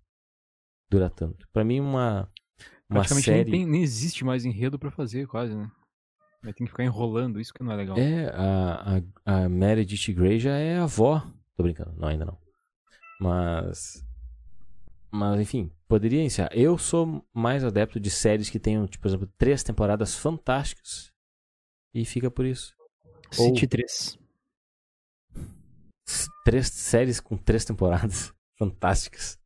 Speaker 1: durar tanto. Pra mim, uma, uma
Speaker 3: Praticamente
Speaker 1: série...
Speaker 3: nem, nem existe mais enredo pra fazer, quase, né? Vai ter que ficar enrolando, isso que não é legal.
Speaker 1: É, a, a, a Meredith Grey já é avó. Tô brincando, não, ainda não. Mas. Mas, enfim, poderia iniciar. Eu sou mais adepto de séries que tenham, tipo, por exemplo, três temporadas fantásticas. E fica por isso. ou-
Speaker 3: City 3.
Speaker 1: S- Três séries com três temporadas *laughs* fantásticas.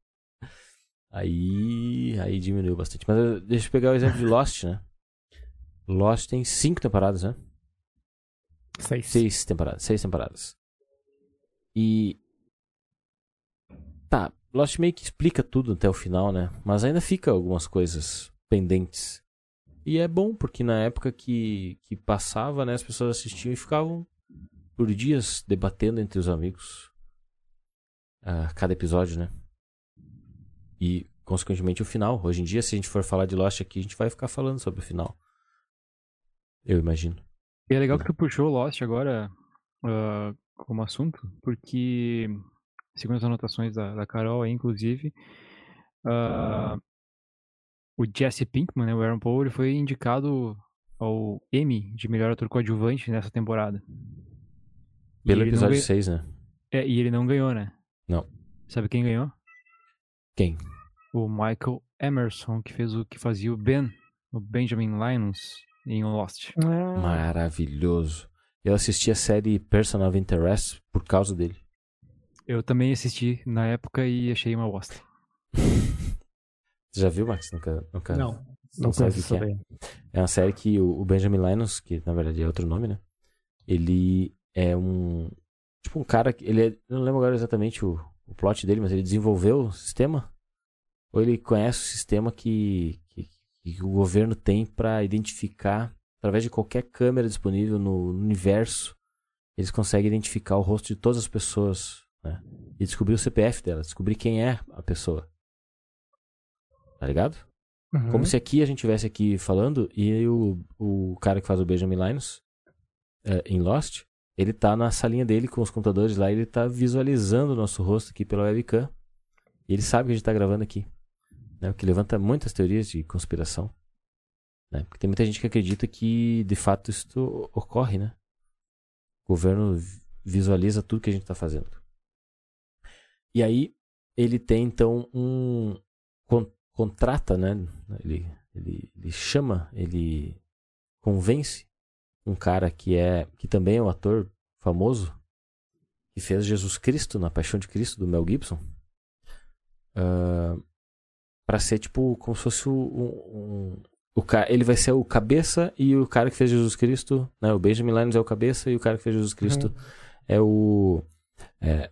Speaker 1: Aí. Aí diminuiu bastante. Mas eu- deixa eu pegar o exemplo de Lost, né? Lost tem cinco temporadas, né?
Speaker 2: Seis.
Speaker 1: Seis temporadas. Seis temporadas. E. Tá, Lost meio que explica tudo até o final, né? Mas ainda fica algumas coisas pendentes. E é bom, porque na época que, que passava, né, as pessoas assistiam e ficavam por dias debatendo entre os amigos. ah, cada episódio, né? E, consequentemente, o final. Hoje em dia, se a gente for falar de Lost aqui, a gente vai ficar falando sobre o final. Eu imagino.
Speaker 3: E é legal que tu puxou Lost agora ah, como assunto, porque segundo as anotações da, da Carol, aí, inclusive, uh, o Jesse Pinkman, né, o Aaron Paul, ele foi indicado ao Emmy de melhor ator coadjuvante nessa temporada. E
Speaker 1: Pelo
Speaker 3: ele não
Speaker 1: episódio
Speaker 3: ganhou-
Speaker 1: 6, né?
Speaker 3: É, e ele não ganhou, né?
Speaker 1: Não.
Speaker 3: Sabe quem ganhou?
Speaker 1: Quem?
Speaker 3: O Michael Emerson, que fez o que fazia o Ben, o Benjamin Linus, em Lost.
Speaker 2: Ah,
Speaker 1: Maravilhoso. Eu assisti a série Person of Interest por causa dele.
Speaker 3: Eu também assisti na época e achei uma bosta.
Speaker 1: Você já viu, Max? Nunca, nunca...
Speaker 2: não,
Speaker 1: não
Speaker 2: não
Speaker 1: sabe o que é. É uma série que o Benjamin Linus, que na verdade é outro nome, né? Ele é um. Tipo, um cara que. Ele é, eu não lembro agora exatamente o, o plot dele, mas ele desenvolveu o sistema. Ou ele conhece o sistema que, que, que o governo tem para identificar, através de qualquer câmera disponível no universo, eles conseguem identificar o rosto de todas as pessoas, né? E descobrir o CPF dela, descobrir quem é a pessoa. Tá ligado?
Speaker 2: Uhum.
Speaker 1: Como se aqui a gente estivesse aqui falando e o, o cara que faz o Benjamin Linus é, em Lost, ele tá na salinha dele com os computadores lá, ele tá visualizando o nosso rosto aqui pela webcam. E ele sabe que a gente tá gravando aqui. Né? O que levanta muitas teorias de conspiração. Né? Porque tem muita gente que acredita que de fato isso ocorre, né? O governo vi- visualiza tudo que a gente tá fazendo. E aí ele tem então um con- contrata, né? Ele, ele, ele chama, ele convence um cara que é que também é um ator famoso que fez Jesus Cristo na Paixão de Cristo do Mel Gibson para ser tipo como se fosse o, um, um- o ele vai ser o cabeça e o cara que fez Jesus Cristo, né? O Benjamin Linus é o cabeça e o cara que fez Jesus Cristo é o é,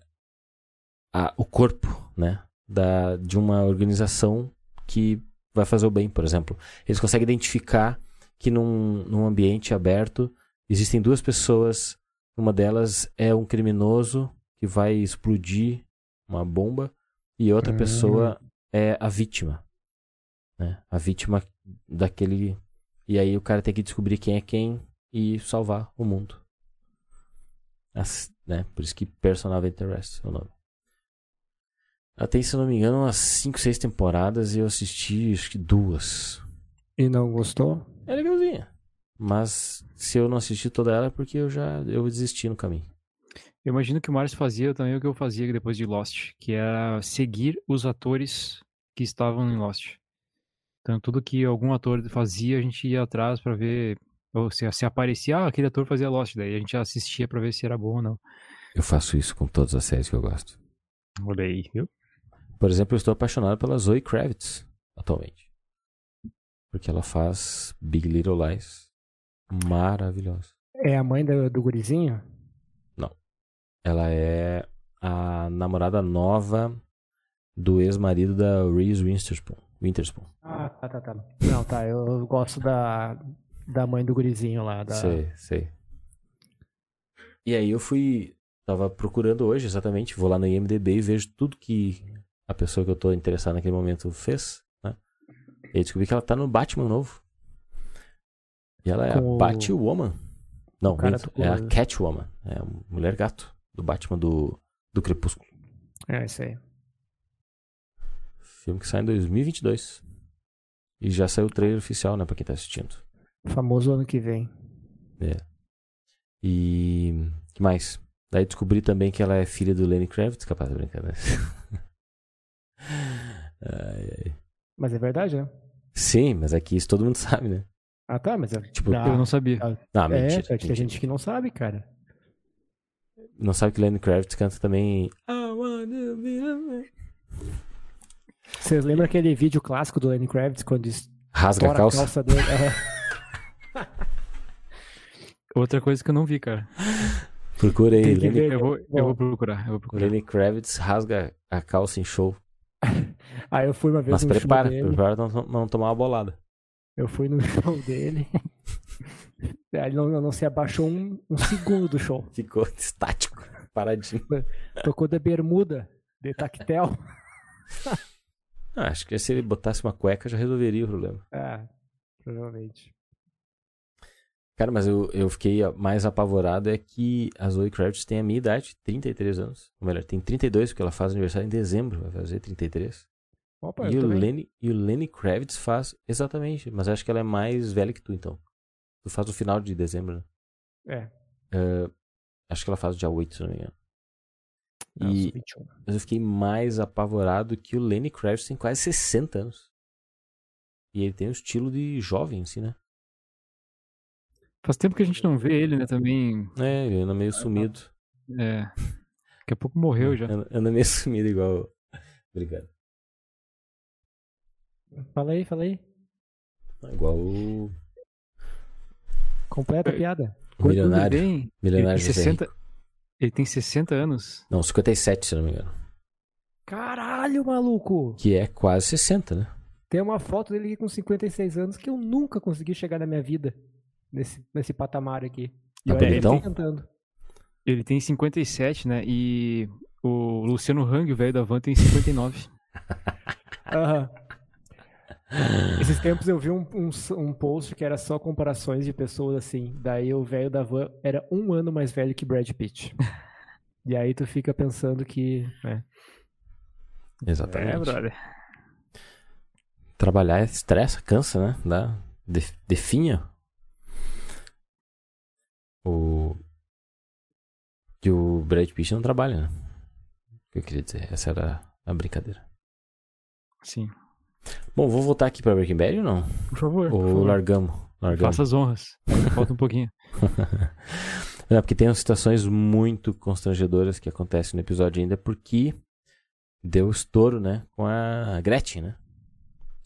Speaker 1: a- o corpo, né? Da, de uma organização que vai fazer o bem, por exemplo. Eles conseguem identificar que num, num ambiente aberto existem duas pessoas. Uma delas é um criminoso que vai explodir uma bomba e outra
Speaker 2: Hum.
Speaker 1: pessoa é a vítima. Né? A vítima daquele. E aí o cara tem que descobrir quem é quem e salvar o mundo. As- né? Por isso que Personal Interest é o nome. Ela tem, se eu não me engano, umas 5, 6 temporadas e eu assisti acho que duas.
Speaker 2: E não gostou?
Speaker 1: É legalzinha. Mas se eu não assisti toda ela é porque eu já eu desisti no caminho.
Speaker 3: Eu imagino que o Márcio fazia também o que eu fazia depois de Lost, que era seguir os atores que estavam em Lost. Então, tudo que algum ator fazia, a gente ia atrás pra ver. Ou se, se aparecia, ah, aquele ator fazia Lost, daí a gente assistia pra ver se era bom ou não.
Speaker 1: Eu faço isso com todas as séries que eu gosto.
Speaker 3: Olha aí, viu?
Speaker 1: Por exemplo, eu estou apaixonado pela Zoe Kravitz atualmente. Porque ela faz Big Little Lies maravilhosa.
Speaker 2: É a mãe do, do gurizinho?
Speaker 1: Ela é a namorada nova do ex-marido da Reese Witherspoon. Witherspoon.
Speaker 2: Ah, tá, tá, tá. Não, tá. Eu, eu gosto da, da mãe do gurizinho lá. Da...
Speaker 1: Sei, sei. E aí eu fui. Tava procurando hoje exatamente, vou lá no IMDB e vejo tudo que a pessoa que eu tô interessado naquele momento fez, né? E descobri que ela tá no Batman novo. E ela é
Speaker 2: Com
Speaker 1: a Batwoman. Não, minto, é a Catwoman. É a mulher gato do Batman do, do Crepúsculo.
Speaker 2: É, isso aí.
Speaker 1: Filme que sai em 2022. E já saiu o trailer oficial, né, pra quem tá assistindo.
Speaker 2: Famoso ano que vem.
Speaker 1: É. E. que mais? Daí descobri também que ela é filha do Lenny Kravitz, capaz de brincadeira. *laughs* ai, ai.
Speaker 2: Mas é verdade, né?
Speaker 1: Sim, mas aqui isso todo mundo *laughs* sabe, né?
Speaker 2: Ah, tá, mas é.
Speaker 1: Tipo,
Speaker 2: Ah,
Speaker 3: Eu não sabia.
Speaker 1: Não,
Speaker 2: é,
Speaker 1: mentira.
Speaker 2: é, tem
Speaker 1: mentira.
Speaker 2: gente que não sabe, cara.
Speaker 1: Não sabe que Lenny Kravitz canta também. I wanna be a man.
Speaker 2: Vocês lembram aquele vídeo clássico do Lenny Kravitz quando
Speaker 1: Rasga a
Speaker 2: estoura a
Speaker 1: calça.
Speaker 2: calça dele? *laughs* É.
Speaker 3: Outra coisa que eu não vi, cara.
Speaker 1: Procura aí.
Speaker 2: Que
Speaker 1: Lenny.
Speaker 3: Eu vou, eu vou procurar, eu vou procurar.
Speaker 1: Lenny Kravitz rasga a calça em show.
Speaker 2: Aí eu fui uma vez
Speaker 1: Mas
Speaker 2: no
Speaker 1: prepara,
Speaker 2: show dele.
Speaker 1: prepara pra não, não tomar uma bolada.
Speaker 2: Eu fui no *laughs* show dele. Aí Ele não, não se abaixou um, um segundo do show.
Speaker 1: Ficou *laughs* estático, paradinho.
Speaker 2: Tocou da bermuda, de tactel.
Speaker 1: Ah, acho que se ele botasse uma cueca já resolveria o problema.
Speaker 2: Ah, provavelmente.
Speaker 1: Cara, mas eu, eu fiquei mais apavorado é que a Zoe Kravitz tem a minha idade, 33 anos. Ou melhor, tem 32, porque ela faz aniversário em dezembro, vai fazer 33.
Speaker 2: Opa,
Speaker 1: e, o. Lenny, e o Lenny Kravitz faz exatamente, mas acho que ela é mais velha que tu, então. Tu faz no final de dezembro, né?
Speaker 2: É.
Speaker 1: Eh, acho que ela faz dia 8, se não me engano.
Speaker 2: Não,
Speaker 1: E-
Speaker 2: sou 21.
Speaker 1: Mas eu fiquei mais apavorado que o Lenny Kravitz tem quase 60 anos. E ele tem um estilo de jovem, assim, né?
Speaker 3: Faz tempo que a gente não vê ele, né? Também.
Speaker 1: É, ele anda meio sumido.
Speaker 3: É. Daqui a pouco morreu já.
Speaker 1: Anda, anda meio *laughs* sumido igual. Obrigado.
Speaker 2: Fala aí, fala aí.
Speaker 1: Igual o
Speaker 2: Completa a
Speaker 3: É.
Speaker 2: piada.
Speaker 1: o milionário.
Speaker 3: Tem,
Speaker 1: Milionário
Speaker 3: ele tem
Speaker 1: José
Speaker 3: 60,
Speaker 1: Rico.
Speaker 3: ele tem 60 anos.
Speaker 1: Não, 57, se não me engano.
Speaker 2: Caralho, maluco!
Speaker 1: Que é quase 60, né?
Speaker 2: Tem uma foto dele aqui com 56 anos que eu nunca consegui chegar na minha vida. Nesse, nesse patamar aqui. E
Speaker 1: Tá
Speaker 2: ele
Speaker 1: bonitão?
Speaker 2: tá tentando.
Speaker 3: Ele tem 57, né? E o Luciano Hang, o velho da van, tem 59. *laughs*
Speaker 2: Aham. Esses tempos eu vi um, um, um post que era só comparações de pessoas assim. Daí o velho da van era um ano mais velho que Brad Pitt. E aí tu fica pensando que. né,
Speaker 1: Exatamente.
Speaker 3: É, brother.
Speaker 1: Trabalhar estressa, cansa, né? Dá, de- definha. O. Que o Brad Pitt não trabalha, né? O que eu queria dizer? Essa era a brincadeira.
Speaker 3: Sim.
Speaker 1: Bom, vou voltar aqui pra Breaking Bad ou não?
Speaker 3: Por favor. por
Speaker 1: Ou
Speaker 3: favor.
Speaker 1: largamos? Largamos.
Speaker 3: Faça as honras. Falta um pouquinho. *laughs*
Speaker 1: Não, porque tem umas situações muito constrangedoras que acontecem no episódio ainda, porque deu estouro, né? Com a Gretchen, né?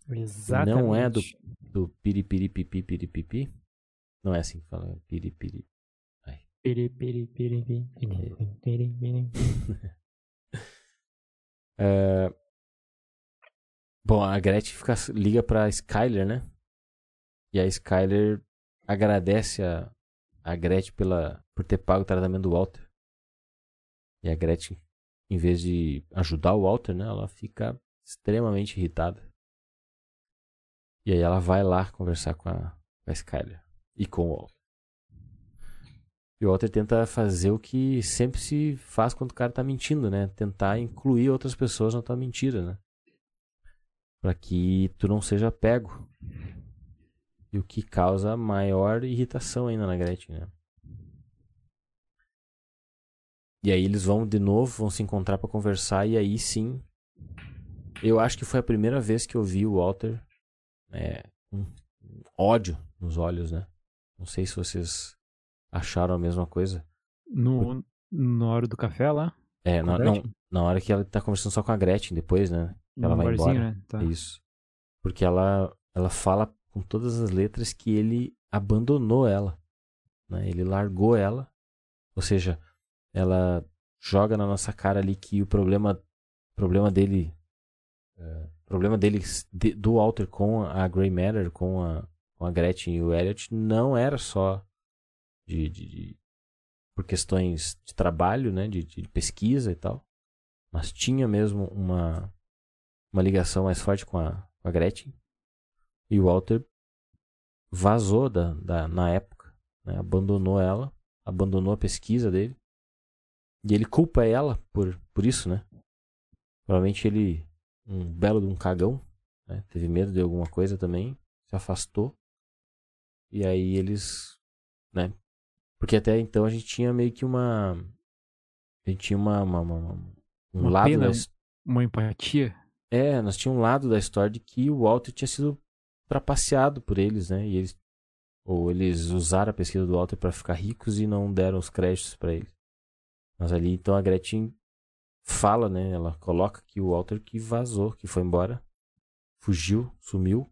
Speaker 2: Exatamente.
Speaker 1: Não é do- Do piripiripipi piripipi. Não é assim que fala, piripiri.
Speaker 2: Piri, piri, piri, piri, piri, piri, piri.
Speaker 1: É, Bom, a Gretchen fica, liga pra Skyler, né? E a Skyler agradece a, a Gretchen pela, por ter pago o tratamento do Walter. E a Gretchen, em vez de ajudar o Walter, né? Ela fica extremamente irritada. E aí ela vai lá conversar com a, com a Skyler e com o Walter. E o Walter tenta fazer o que sempre se faz quando o cara tá mentindo, né? Tentar incluir outras pessoas na tua mentira, né? Pra que tu não seja pego. E o que causa maior irritação ainda na Gretchen, né? E aí eles vão de novo, vão se encontrar pra conversar e aí sim, eu acho que foi a primeira vez que eu vi o Walter é, com ódio nos olhos, né? Não sei se vocês acharam a mesma coisa.
Speaker 3: No, na hora do café lá.
Speaker 1: É, na, não, na hora que ela tá conversando só com a Gretchen depois, né? Ela vai embora.
Speaker 3: né? Tá.
Speaker 1: Isso. Porque ela, ela fala com todas as letras que ele abandonou ela. Né? Ele largou ela. Ou seja, ela joga na nossa cara ali que o problema, problema dele. é, problema dele de- do Walter com a Grey Matter, com a, com a Gretchen e o Elliot, não era só de, de- de- por questões de trabalho, né? de, de pesquisa e tal. Mas tinha mesmo uma, uma ligação mais forte com a, com a Gretchen. E o Walter vazou da, da, na época, né? abandonou ela, abandonou a pesquisa dele. E ele culpa ela por, por isso, né? Provavelmente ele, um belo de um cagão, né? teve medo de alguma coisa também, se afastou. E aí eles, né? Porque até então a gente tinha meio que uma. A gente tinha uma. uma- uma- um
Speaker 3: Uma
Speaker 1: lado
Speaker 3: pena,
Speaker 1: da,
Speaker 3: um- Uma empatia.
Speaker 1: É, nós tínhamos um lado da história de que o Walter tinha sido trapaceado por eles, né? E eles ou eles usaram a pesquisa do Walter para ficar ricos e não deram os créditos para ele. Mas ali então a Gretchen fala, né? Ela coloca que o Walter que vazou, que foi embora, fugiu, sumiu,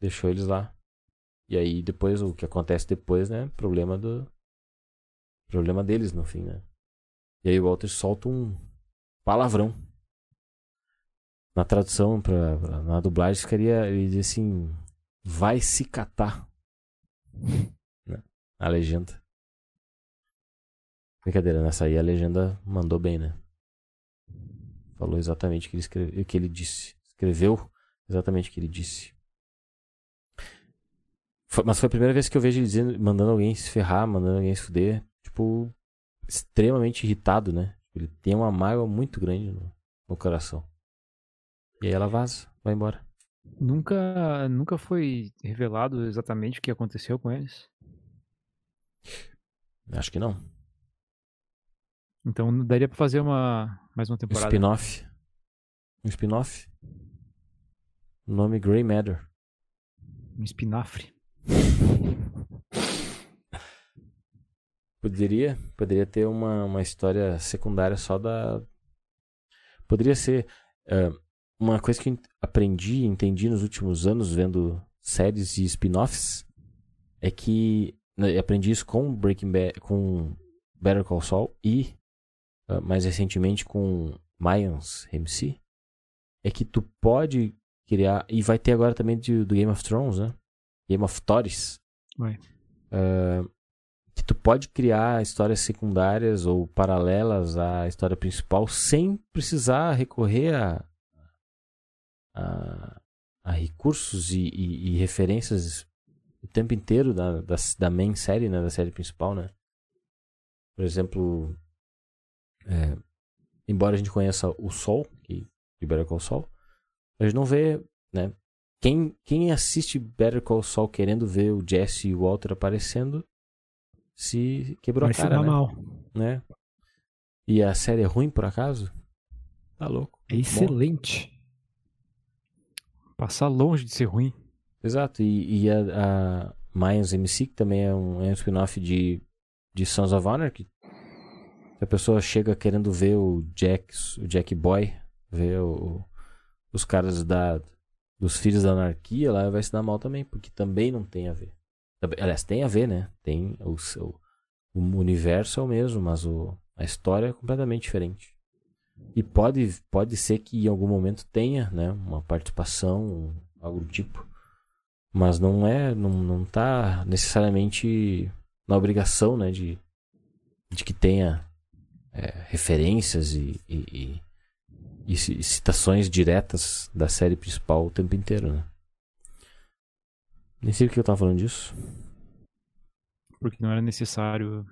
Speaker 1: deixou eles lá. E aí depois o que acontece depois, né? Problema do problema deles no fim, né? E aí o Walter solta um palavrão na tradução, pra, na dublagem, ficaria. Ele diz assim: vai se catar. *laughs* Né? A legenda. Brincadeira, nessa aí a legenda mandou bem, né? Falou exatamente o que ele, escreve, o que ele disse. Escreveu exatamente o que ele disse. Foi- Mas foi a primeira vez que eu vejo ele dizendo, mandando alguém se ferrar, mandando alguém se fuder. Tipo, extremamente irritado, né? Ele tem uma mágoa muito grande no, no coração. E aí ela vaza, vai embora.
Speaker 3: Nunca, nunca foi revelado exatamente o que aconteceu com eles.
Speaker 1: Acho que não.
Speaker 3: Então daria pra fazer uma mais uma
Speaker 1: Um
Speaker 3: temporada.
Speaker 1: spin-off. Um spin-off. O nome Grey Matter.
Speaker 3: Um espinafre.
Speaker 1: Poderia, poderia ter uma, uma história secundária só da. Poderia ser. eh, uma coisa que eu aprendi e entendi nos últimos anos vendo séries e spin-offs é que. né, aprendi isso com Breaking Bad, com Better Call Saul e eh, mais recentemente com Mayans MC. É que tu pode criar. E vai ter agora também de- do Game of Thrones, né? Game of Thrones.
Speaker 3: Vai.
Speaker 1: Eh, que tu pode criar histórias secundárias ou paralelas à história principal sem precisar recorrer a, a, a recursos e, e- e referências o tempo inteiro da, da, da main série, né, da série principal, né? Por exemplo, é, embora a gente conheça o Sol, que de Better Call Saul, a gente não vê, né? Quem, quem assiste Better Call Saul querendo ver o Jesse e o Walter aparecendo se quebrou
Speaker 2: Vai
Speaker 1: a cara, né?
Speaker 2: mal.
Speaker 1: né? E a série é ruim por acaso? Tá louco.
Speaker 2: É excelente.
Speaker 3: Passar longe de ser ruim.
Speaker 1: Exato. E, e a, a Mayans MC, que também é um, é um spin-off de, de Sons of Anarchy. Se a pessoa chega querendo ver o Jack, o Jack Boy, ver o- os caras da, dos Filhos da Anarquia, lá vai se dar mal também, porque também não tem a ver. Aliás, tem a ver, né? Tem o, seu, o universo é o mesmo, mas o, a história é completamente diferente. E pode, pode ser que em algum momento tenha, né? Uma participação, algo do tipo. Mas não é, não, não tá necessariamente na obrigação, né? De, de que tenha é, referências e, e, e- e ci- citações diretas da série principal o tempo inteiro, né? Nem sei por que eu tava falando disso.
Speaker 3: Porque não era necessário.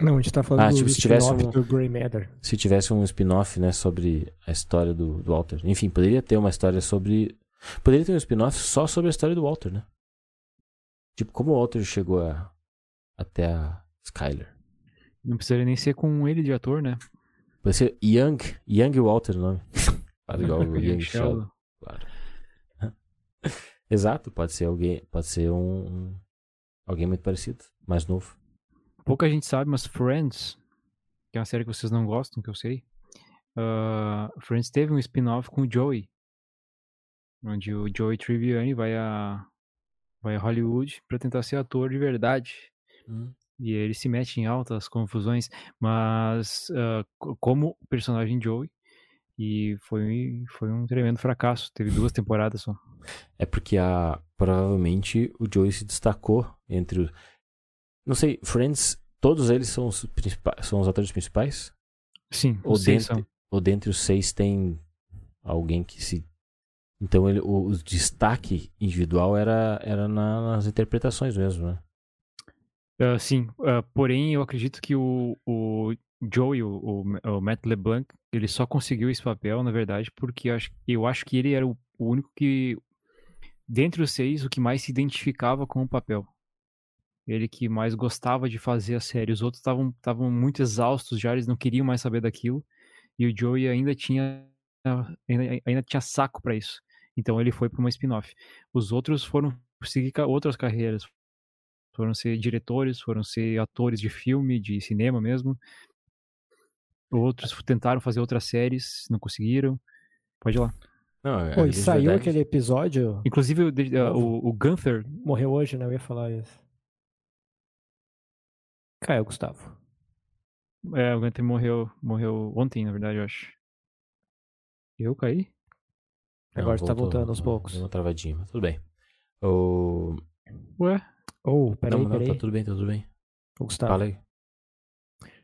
Speaker 2: Não, a gente tá falando
Speaker 1: Ah,
Speaker 2: do
Speaker 1: tipo, se tivesse um-
Speaker 2: do Grey Matter.
Speaker 1: Se tivesse um spin-off, né, sobre a história do, do Walter. Enfim, poderia ter uma história sobre. Poderia ter um spin-off só sobre a história do Walter, né? Tipo, como o Walter chegou a, até a Skyler.
Speaker 3: Não precisaria nem ser com ele de ator, né?
Speaker 1: Pode ser Young, Young Walter o nome. *laughs* Faz igual o *laughs* Young. Sheldon. Claro. *laughs* Exato, pode ser alguém, pode ser um, um- alguém muito parecido, mais novo.
Speaker 3: Pouca gente sabe, mas Friends, que é uma série que vocês não gostam, que eu sei. ah, Friends teve um spin-off com o Joey. Onde o Joey Tribbiani vai a, vai a Hollywood pra tentar ser ator de verdade. E ele se mete em altas confusões, mas co- como personagem Joey, e foi, foi um tremendo fracasso. Teve duas temporadas só.
Speaker 1: É porque a provavelmente o Joey se destacou entre os não sei, Friends, todos eles são os são os atores principais?
Speaker 3: Sim,
Speaker 1: Ou
Speaker 3: os seis
Speaker 1: dentre,
Speaker 3: são.
Speaker 1: ou dentre os seis tem alguém que se então ele, o, o destaque individual era era na- nas interpretações mesmo, né?
Speaker 3: Ah, sim, ah, porém eu acredito que o, o Joey, o, o, o Matt LeBlanc, ele só conseguiu esse papel, na verdade, porque eu acho, eu acho que ele era o, o único que, dentre os seis, o que mais se identificava com o papel. Ele que mais gostava de fazer a série. Os outros estavam estavam muito exaustos já, eles não queriam mais saber daquilo. E o Joey ainda tinha ainda, ainda tinha saco pra isso. Então ele foi para uma spin-off. Os outros foram seguir outras carreiras, foram ser diretores, foram ser atores de filme, de cinema mesmo. Outros tentaram fazer outras séries, não conseguiram. Pode ir lá.
Speaker 1: Não, é-
Speaker 2: Pô, e saiu
Speaker 1: verdade-
Speaker 2: aquele episódio.
Speaker 3: Inclusive, o, o, o Gunther,
Speaker 2: Morreu hoje, né? Eu ia falar isso. Caiu, Gustavo.
Speaker 3: é, o Gunther morreu, morreu ontem, na verdade, eu acho. Eu caí?
Speaker 1: Não,
Speaker 2: Agora tá
Speaker 1: voltou,
Speaker 2: voltando aos poucos.
Speaker 1: Deu uma travadinha, mas tudo bem. O...
Speaker 3: Ué?
Speaker 2: Oh, peraí,
Speaker 1: não, não,
Speaker 2: peraí.
Speaker 1: tá tudo bem, tá tudo bem.
Speaker 2: Ô, Gustavo,
Speaker 1: Fala aí.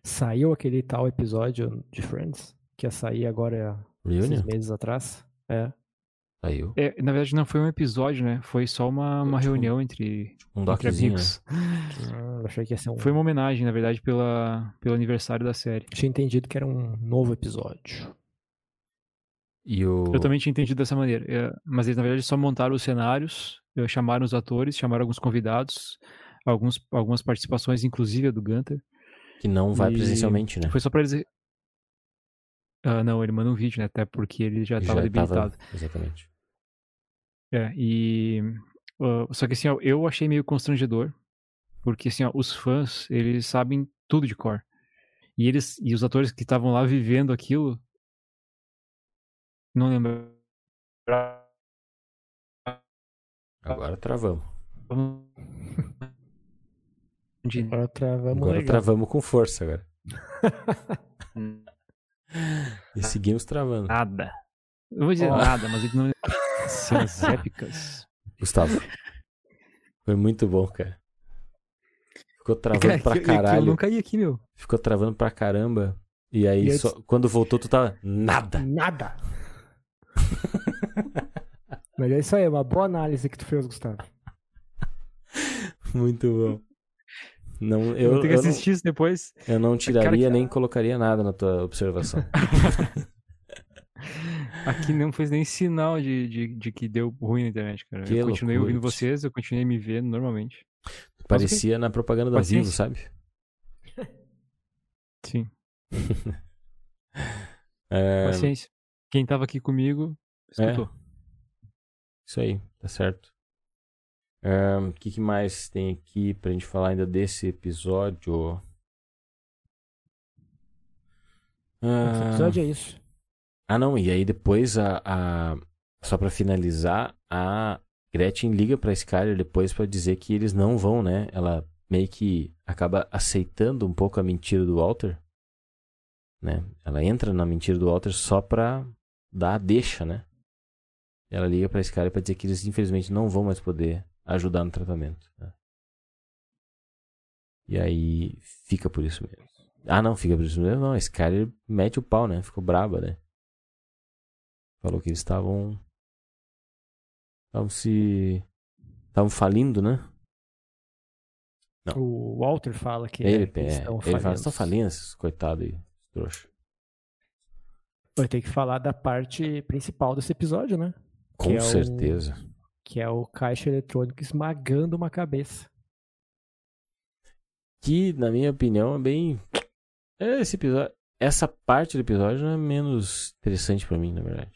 Speaker 2: saiu aquele tal episódio de Friends que ia sair agora
Speaker 1: Reunion?
Speaker 2: meses atrás. É.
Speaker 1: Saiu.
Speaker 3: É, na verdade, não foi um episódio, né? Foi só uma, uma
Speaker 1: Tipo,
Speaker 3: reunião entre,
Speaker 1: Um
Speaker 3: entre
Speaker 1: doczinho, né?
Speaker 3: amigos.
Speaker 2: Ah, eu achei que ia ser um.
Speaker 3: Foi uma homenagem, na verdade, pela, pelo aniversário da série.
Speaker 2: Tinha entendido que era um novo episódio.
Speaker 1: E o...
Speaker 3: Eu também tinha entendido dessa maneira. É, mas eles, na verdade, só montaram os cenários, eh, chamaram os atores, chamaram alguns convidados, alguns, algumas participações, inclusive a do Gunter.
Speaker 1: Que não vai
Speaker 3: E
Speaker 1: presencialmente, né?
Speaker 3: Foi só pra eles. Ah, não, ele manda um vídeo, né? Até porque ele já estava debilitado.
Speaker 1: Exatamente.
Speaker 3: É, e. ah, só que assim, ó, eu achei meio constrangedor. Porque assim, ó, os fãs, eles sabem tudo de cor. E eles. E os atores que estavam lá vivendo aquilo. Não lembro.
Speaker 1: Agora travamos.
Speaker 3: De-
Speaker 2: Agora travamos
Speaker 1: Agora
Speaker 2: legal.
Speaker 1: travamos com força agora. *laughs* E seguimos travando.
Speaker 3: Nada. Não vou dizer
Speaker 2: Ó.
Speaker 3: nada, mas ele não. *laughs* Cenas épicas. *laughs*
Speaker 1: Gustavo. Foi muito bom, cara. Ficou travando
Speaker 3: Cara,
Speaker 1: pra
Speaker 3: que- que eu
Speaker 1: caralho.
Speaker 3: não caí aqui, meu.
Speaker 1: Ficou travando pra caramba. E aí,
Speaker 2: E eu
Speaker 1: só- quando voltou, tu tava nada.
Speaker 2: Nada. *laughs* Mas é isso aí, é uma boa análise que tu fez, Gustavo.
Speaker 1: Muito bom. Não,
Speaker 3: Eu
Speaker 1: eu,
Speaker 3: vou ter que
Speaker 1: eu, não,
Speaker 3: assistir isso depois.
Speaker 1: eu não tiraria
Speaker 3: que-
Speaker 1: nem colocaria nada na tua observação. *laughs*
Speaker 3: Aqui não fez nem sinal de, de, de que deu ruim na internet, cara.
Speaker 1: Que
Speaker 3: eu continuei
Speaker 1: loucura,
Speaker 3: ouvindo vocês, eu continuei me vendo normalmente.
Speaker 1: Parecia na propaganda da Vivo, sabe? *laughs*
Speaker 3: Sim, *laughs*
Speaker 1: É,
Speaker 3: paciência. Quem tava aqui comigo, escutou.
Speaker 1: Isso aí, tá certo. É, O que, que mais tem aqui pra gente falar ainda desse episódio?
Speaker 2: Esse episódio é isso.
Speaker 1: Ah, não, e aí depois a, a- só pra finalizar, a Gretchen liga pra Skyler depois pra dizer que eles não vão, né? Ela meio que acaba aceitando um pouco a mentira do Walter, né? Ela entra na mentira do Walter só pra dar a deixa, né? Ela liga pra Skyler pra dizer que eles infelizmente não vão mais poder ajudar no tratamento. né? E aí fica por isso mesmo. Ah, não, fica por isso mesmo. Não, a Skyler mete o pau, né? Ficou braba, né? Falou que eles estavam. Estavam se. Estavam falindo, né? Não.
Speaker 2: O Walter fala que
Speaker 1: ele,
Speaker 2: é, que eles
Speaker 1: é,
Speaker 2: estão
Speaker 1: ele fala,
Speaker 2: falindo.
Speaker 1: estão falindo esses coitados aí, trouxa.
Speaker 2: Vai ter que falar da parte principal desse episódio, né?
Speaker 1: Com
Speaker 2: é o-
Speaker 1: certeza.
Speaker 2: Que é o caixa eletrônico esmagando uma cabeça.
Speaker 1: Que, na minha opinião, é bem. Esse episódio. Essa parte do episódio não é menos interessante pra mim, na verdade.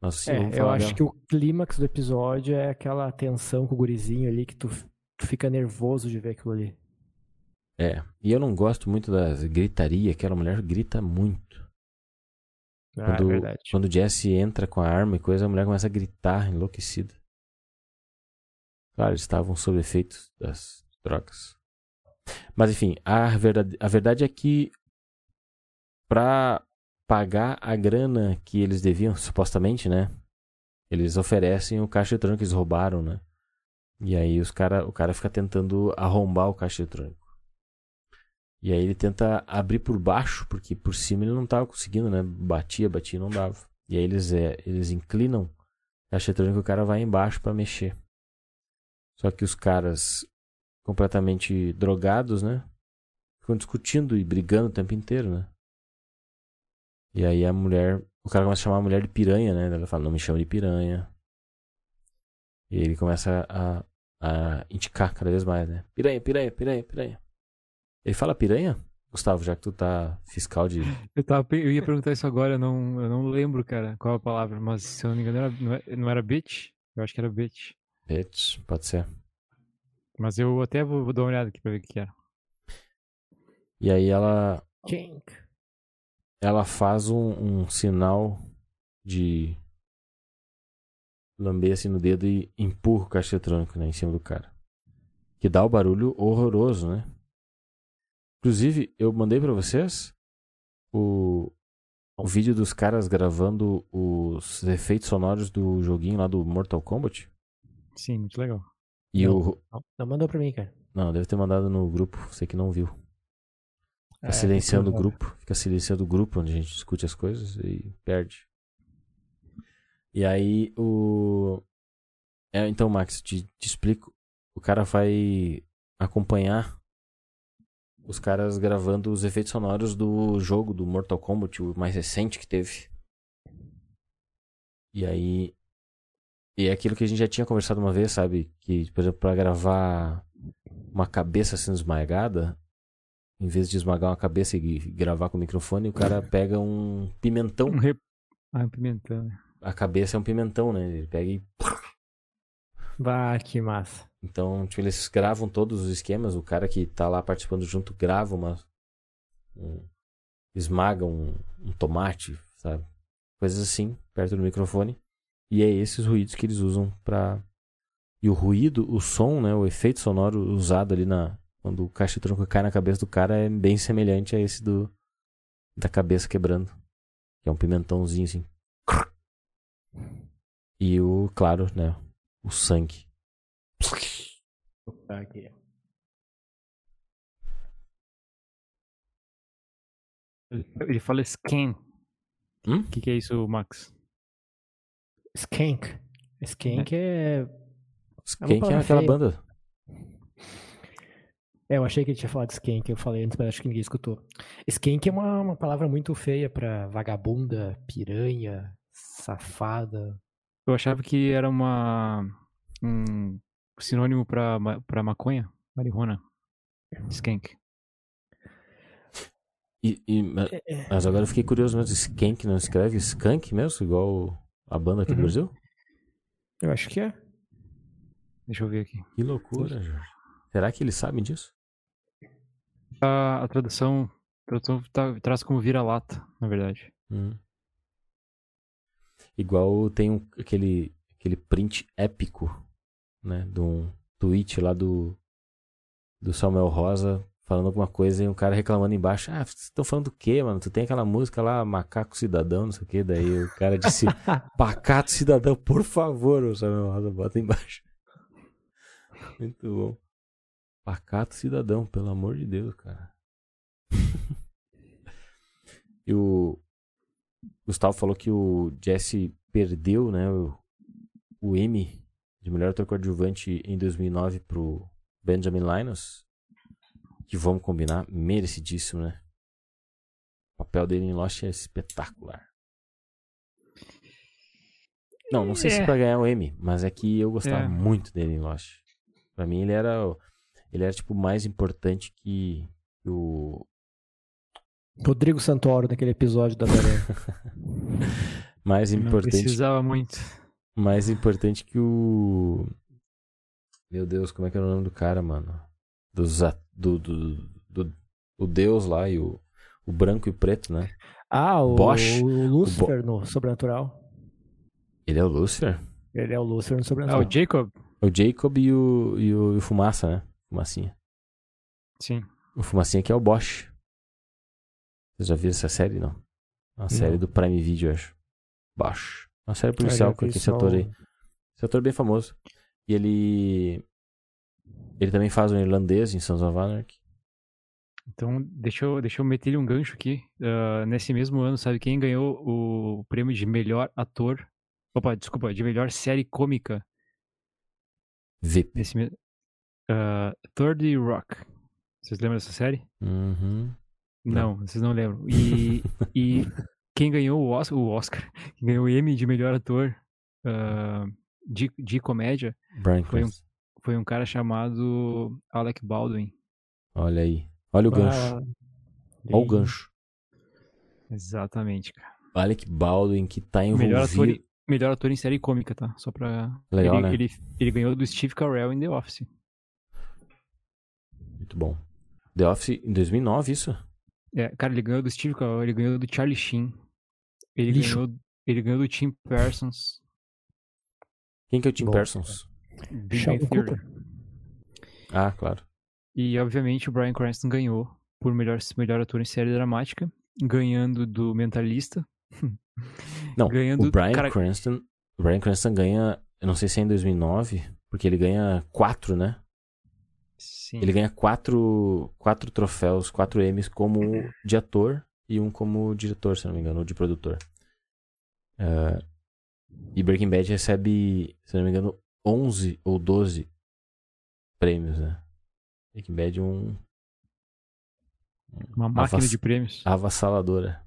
Speaker 1: Nossa, sim,
Speaker 2: é, eu acho que o clímax do episódio é aquela tensão com o gurizinho ali que tu, tu fica nervoso de ver aquilo ali.
Speaker 1: É. E eu não gosto muito das gritaria, aquela mulher grita muito.
Speaker 2: Ah, é
Speaker 1: Quando,
Speaker 2: verdade.
Speaker 1: quando o Jesse entra com a arma e coisa, a mulher começa a gritar, enlouquecida. Claro, eles estavam sob efeitos das drogas. Mas enfim, a verdade, a verdade é que pra pagar a grana que eles deviam, supostamente, né? Eles oferecem o caixa eletrônico eles roubaram, né? E aí os cara, o cara fica tentando arrombar o caixa eletrônico. E aí ele tenta abrir por baixo, porque por cima ele não tava conseguindo, né? Batia, batia, não dava. E aí eles, é, eles inclinam o caixa eletrônico e o cara vai embaixo pra mexer. Só que os caras completamente drogados, né? Ficam discutindo e brigando o tempo inteiro, né? E aí a mulher, o cara começa a chamar a mulher de piranha, né? Ela fala, não me chama de piranha. E aí ele começa a, a indicar cada vez mais, né? Piranha, piranha, piranha, piranha. Ele fala piranha? Gustavo, já que tu tá fiscal de. *laughs*
Speaker 3: Eu, tava, eu ia perguntar isso agora, eu não, eu não lembro, cara, qual a palavra, mas se eu não me engano, era, não, é- não era bitch? Eu acho que era bitch.
Speaker 1: Bitch, pode ser.
Speaker 3: Mas eu até vou, vou dar uma olhada aqui pra ver o que que era.
Speaker 1: E aí ela,
Speaker 2: Kink.
Speaker 1: Ela faz um, um sinal de lamber assim no dedo e empurra o caixa eletrônico né, em cima do cara. Que dá o barulho horroroso, né? Inclusive, eu mandei pra vocês o, o vídeo dos caras gravando os efeitos sonoros do joguinho lá do Mortal Kombat.
Speaker 3: Sim, muito legal.
Speaker 1: E
Speaker 2: Não.
Speaker 1: o.
Speaker 2: Não, não mandou pra mim, cara.
Speaker 1: Não, deve ter mandado no grupo, você que não viu. Fica
Speaker 2: É,
Speaker 1: silenciando o
Speaker 2: provável.
Speaker 1: grupo. Fica silenciando o grupo onde a gente discute as coisas e perde. E aí o. É, então, Max, te, te explico. O cara vai acompanhar os caras gravando os efeitos sonoros do jogo do Mortal Kombat, o mais recente que teve. E aí. E é aquilo que a gente já tinha conversado uma vez, sabe? Que, por exemplo, pra gravar uma cabeça sendo esmagada, em vez de esmagar uma cabeça e gravar com o microfone, o cara pega um pimentão.
Speaker 3: Um rep... Ah, um pimentão. né?
Speaker 1: A cabeça é um pimentão, né? Ele pega e.
Speaker 2: Bah, que massa.
Speaker 1: Então, tipo, eles gravam todos os esquemas. O cara que tá lá participando junto grava uma. Um, esmaga um, um tomate, sabe? Coisas assim, perto do microfone. E é esses ruídos que eles usam pra. E o ruído, o som, né? O efeito sonoro usado ali na. Quando o caixa-tronco cai na cabeça do cara é bem semelhante a esse do. Da cabeça quebrando. Que é um pimentãozinho assim. E o, claro, né? O sangue.
Speaker 2: Aqui.
Speaker 3: Ele fala scan.
Speaker 1: Hum?
Speaker 3: O que, que é isso, Max?
Speaker 2: Skank. Skank é.
Speaker 1: Quem que é
Speaker 2: palavra
Speaker 1: aquela
Speaker 2: feia.
Speaker 1: banda?
Speaker 2: É, eu achei que ele tinha falado skank, eu falei antes, mas acho que ninguém escutou. Skank é uma, uma palavra muito feia pra vagabunda, piranha, safada.
Speaker 3: Eu achava que era uma um sinônimo pra, ma- pra maconha, marihuana. Skank.
Speaker 1: E, e- ma-
Speaker 2: É,
Speaker 1: mas agora eu fiquei curioso mesmo. Skank não escreve Skank mesmo? Igual a banda aqui do
Speaker 2: Uhum.
Speaker 1: Brasil?
Speaker 2: Eu acho que é.
Speaker 3: Deixa eu ver aqui.
Speaker 1: Que loucura, Jorge. Será que eles sabem disso?
Speaker 3: A, a tradução, a tradução tá- traz como vira-lata, na verdade.
Speaker 1: Hum. Igual tem um- aquele, aquele print épico, né? De um tweet lá do, do Samuel Rosa falando alguma coisa e um cara reclamando embaixo. Ah, vocês estão falando do quê, mano? Tu tem aquela música lá, Macaco Cidadão, não sei o quê. Daí o cara disse, *laughs* Pacato Cidadão, por favor, o Samuel Rosa bota embaixo. *laughs* Muito bom. Pacato Cidadão, pelo amor de Deus, cara. *laughs* e o Gustavo falou que o Jesse perdeu, né, o, o Emmy de melhor ator coadjuvante em 2009 pro Benjamin Linus. Que vamos combinar, merecidíssimo, né? O papel dele em Lost é espetacular. Não, não sei se
Speaker 3: É.
Speaker 1: pra ganhar o Emmy, mas é que eu gostava
Speaker 3: É.
Speaker 1: muito dele em Lost. Pra mim ele era o- ele era tipo mais importante que o
Speaker 2: Rodrigo Santoro naquele episódio da Belém. *laughs*
Speaker 1: mais
Speaker 3: Não
Speaker 1: importante
Speaker 3: precisava muito.
Speaker 1: mais importante que o. Meu Deus, como é que era o nome do cara, mano? Dos, a- do, do, do, o Deus lá e o, o branco e o preto, né?
Speaker 2: Ah, o,
Speaker 1: Bosch.
Speaker 2: o Lucifer no Sobrenatural.
Speaker 1: Ele é o Lucifer?
Speaker 2: Ele é o Lucifer no
Speaker 3: Ah,
Speaker 2: Sobrenatural.
Speaker 3: o Jacob?
Speaker 1: É o Jacob e o, e o, e o Fumaça, né? Fumacinha.
Speaker 3: Sim.
Speaker 1: O Fumacinha que é o Bosch. Vocês já viram essa série, não? Uma série
Speaker 2: Não.
Speaker 1: do Prime Video, acho. Bosch. Uma série policial com esse ator aí. Esse ator é bem famoso. E ele. Ele também faz um irlandês em Sons of Anarchy.
Speaker 3: Então, deixa eu, deixa eu meter um gancho aqui. Ah, nesse mesmo ano, sabe quem ganhou o prêmio de melhor ator? Opa, desculpa, de melhor série cômica
Speaker 1: VIP.
Speaker 3: nesse. Uh, 30 Rock. Vocês lembram dessa série?
Speaker 1: Uhum.
Speaker 3: Não, vocês não lembram. E, e *laughs* quem ganhou o Oscar, o Oscar, quem ganhou o Emmy de melhor ator ah, de, de comédia
Speaker 1: Brian
Speaker 3: Foi um- foi um cara chamado Alec Baldwin.
Speaker 1: Olha aí. Olha o gancho.
Speaker 2: Ah,
Speaker 1: Olha o gancho.
Speaker 3: Exatamente, cara.
Speaker 1: Alec Baldwin que tá envolvido.
Speaker 3: Melhor ator, em- melhor ator em série cômica, tá? Só pra.
Speaker 1: Legal,
Speaker 3: ele,
Speaker 1: né?
Speaker 3: ele, ele ganhou do Steve Carell em The Office.
Speaker 1: Muito bom. The Office em 2009, isso?
Speaker 3: É, cara, ele ganhou do Steve Carell, ele ganhou do Charlie Sheen. Ele
Speaker 2: Lixo.
Speaker 3: ganhou, ele ganhou do Tim Parsons.
Speaker 1: Quem que é o Tim
Speaker 2: Bom.
Speaker 1: Parsons?
Speaker 3: Big
Speaker 2: Sheldon
Speaker 3: Bang Theory.
Speaker 2: Cooper.
Speaker 1: Ah, claro.
Speaker 3: E, obviamente, o Bryan Cranston ganhou por melhor, melhor ator em série dramática, ganhando do Mentalista. *laughs*
Speaker 1: Não,
Speaker 3: Ganhando-
Speaker 1: o Brian
Speaker 3: cara-
Speaker 1: Cranston. O Brian Cranston ganha. Eu não sei se é em 2009, porque ele ganha quatro, né?
Speaker 3: Sim.
Speaker 1: Ele ganha quatro, quatro troféus, quatro Emmys como de ator e um como diretor, se não me engano, ou de produtor. É, E Breaking Bad recebe, se não me engano, 11 ou 12 prêmios, né? Breaking Bad é um
Speaker 3: Uma máquina
Speaker 1: Avass-
Speaker 3: de prêmios.
Speaker 1: avassaladora.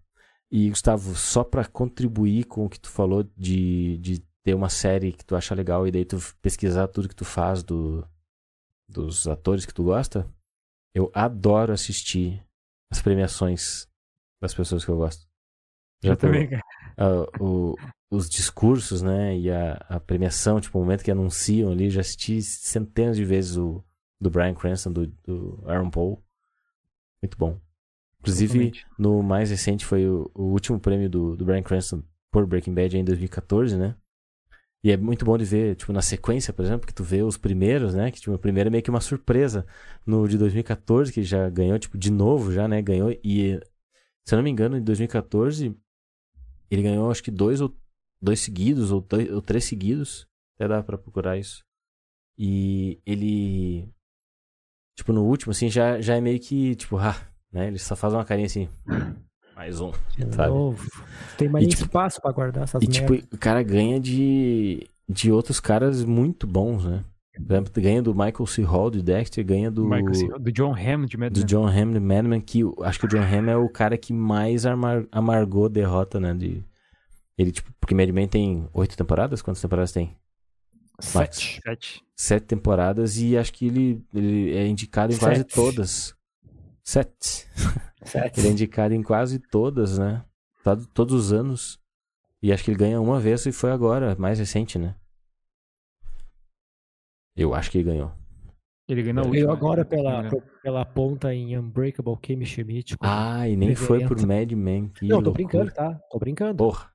Speaker 1: E, Gustavo, só pra contribuir com o que tu falou de, de ter uma série que tu acha legal e daí tu pesquisar tudo que tu faz do, dos atores que tu gosta, eu adoro assistir as premiações das pessoas que eu gosto.
Speaker 3: Eu
Speaker 1: tô-
Speaker 3: também, cara.
Speaker 1: ah, o- os discursos, né? E a, a premiação, tipo, o momento que anunciam ali, já assisti centenas de vezes o do Brian Cranston, do, do Aaron Paul. Muito bom. Inclusive,
Speaker 3: Totalmente.
Speaker 1: no mais recente foi o, o último prêmio do, do Brian Cranston por Breaking Bad em 2014, né? E é muito bom de ver, tipo, na sequência, por exemplo, que tu vê os primeiros, né? Que, tipo, o primeiro é meio que uma surpresa. No de 2014, que já ganhou, tipo, de novo já, né? Ganhou e, se eu não me engano, em 2014, ele ganhou, acho que dois ou dois seguidos, ou, dois, ou três seguidos. Até dá pra procurar isso. E ele, tipo, no último, assim, já, já é meio que, tipo, ah, né? Ele só faz uma carinha assim, mais um,
Speaker 2: De
Speaker 1: sabe?
Speaker 2: novo. Tem mais
Speaker 1: E, tipo-
Speaker 2: espaço pra guardar essas
Speaker 1: E, tipo,
Speaker 2: merdas.
Speaker 1: o cara ganha de, de outros caras muito bons, né? Por exemplo, ganha do Michael C. Hall, de Dexter, ganha do,
Speaker 3: Michael C. do John Hamm de Mad
Speaker 1: do. John Hamm, de Mad Men, que acho que o John Hamm é o cara que mais amar- amargou derrota, né? De, ele, tipo, porque Mad Men tem oito temporadas? Quantas temporadas tem?
Speaker 2: Sete.
Speaker 3: Sete.
Speaker 1: Sete temporadas e acho que ele, ele é indicado em quase
Speaker 2: Sete.
Speaker 1: todas. Sete. *laughs*
Speaker 2: Sete.
Speaker 1: Ele é indicado em quase todas, né? Tá- Todos os anos. E acho que ele ganha uma vez e foi agora, mais recente, né? Eu acho que ele ganhou.
Speaker 3: Ele ganhou na
Speaker 2: Ganhou agora
Speaker 3: né?
Speaker 2: pela, pela ponta em Unbreakable Kimmy Schmidt.
Speaker 1: Ah, e nem foi por Mad Men. Que
Speaker 2: Não, tô
Speaker 1: loucura.
Speaker 2: brincando, tá? Tô brincando.
Speaker 1: Porra.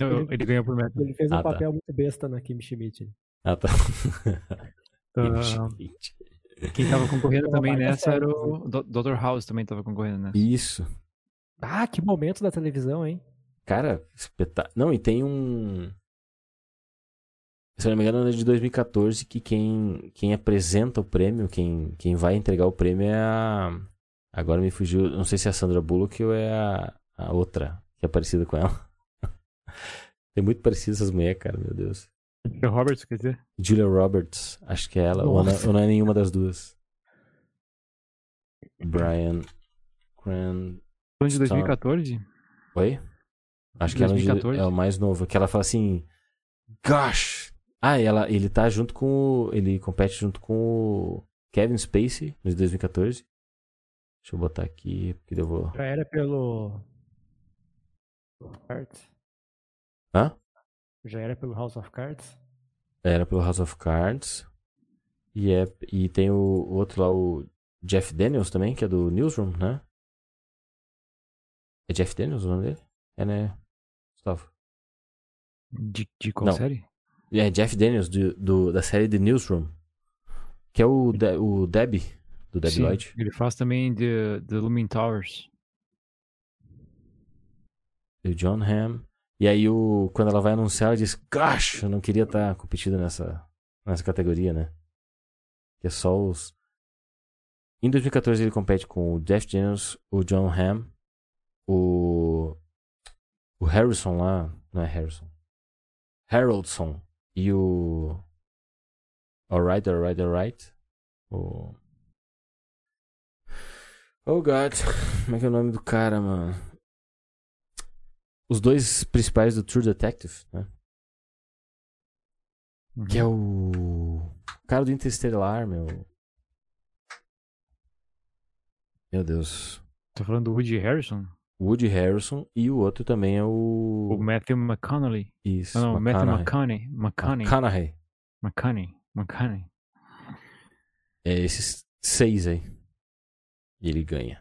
Speaker 3: Não,
Speaker 2: ele,
Speaker 3: ele ganhou por Mad Men.
Speaker 2: ele fez um
Speaker 1: Ah, tá.
Speaker 2: papel muito besta na Kimmy Schmidt.
Speaker 1: Ah, tá. *laughs*
Speaker 3: Ah, Quem tava concorrendo também nessa era o Dr. House também tava concorrendo nessa.
Speaker 1: Isso.
Speaker 2: Ah, que momento da televisão, hein?
Speaker 1: Cara, espetáculo. Não, e tem um. Se eu não me engano, é de 2014 que quem, quem apresenta o prêmio, quem, quem vai entregar o prêmio é a. Agora me fugiu, não sei se é a Sandra Bullock ou é a, a outra que é parecida com ela. *laughs* Tem muito parecido essas mulheres, cara, meu Deus.
Speaker 3: O Roberts, quer dizer?
Speaker 1: Julia Roberts, acho que é ela, ou não, ou não é nenhuma das duas. Brian Cran.
Speaker 3: Falando de 2014?
Speaker 1: Oi? Acho que ela
Speaker 3: 2014?
Speaker 1: é o mais novo. Que ela fala assim. Gosh! Ah, ela, ele tá junto com. o- Ele compete junto com o Kevin Spacey no de 2014. Deixa eu botar aqui, porque eu vou.
Speaker 2: Já era pelo.
Speaker 1: Hã?
Speaker 2: Já era pelo House of Cards.
Speaker 1: Era pelo House of Cards. E, é, e tem o, o outro lá, o Jeff Daniels também, que é do Newsroom, né? É Jeff Daniels o nome dele? É, né? Gustavo.
Speaker 3: De, de qual
Speaker 1: Não.
Speaker 3: série?
Speaker 1: É Jeff Daniels, do, do- da série The Newsroom. Que é o, De, o Debbie, do
Speaker 3: Sim,
Speaker 1: Lloyd.
Speaker 3: ele faz também The, The Looming Towers.
Speaker 1: O John Hamm. E aí, o, quando ela vai anunciar, ela diz: Gosh, eu não queria estar competindo nessa, nessa categoria, né? Que é só os. Em 2014, ele compete com o Jeff Daniels, o John Hamm, o. O Harrison lá. Não é Harrison. Haroldson. E o. Alright, alright, alright. O. Oh God. Como é que é o nome do cara, mano? Os dois principais do True Detective, né?
Speaker 3: Uhum.
Speaker 1: Que é o. o cara do Interestelar, meu. Meu Deus.
Speaker 3: Tô falando do Woody Harrison?
Speaker 1: Woody Harrison e o outro também é o.
Speaker 3: O Matthew McConaughey.
Speaker 1: Isso.
Speaker 3: Ah, não, Matthew
Speaker 1: McConaughey.
Speaker 3: McConaughey. McConaughey.
Speaker 1: McConaughey. É esses seis aí. E ele ganha.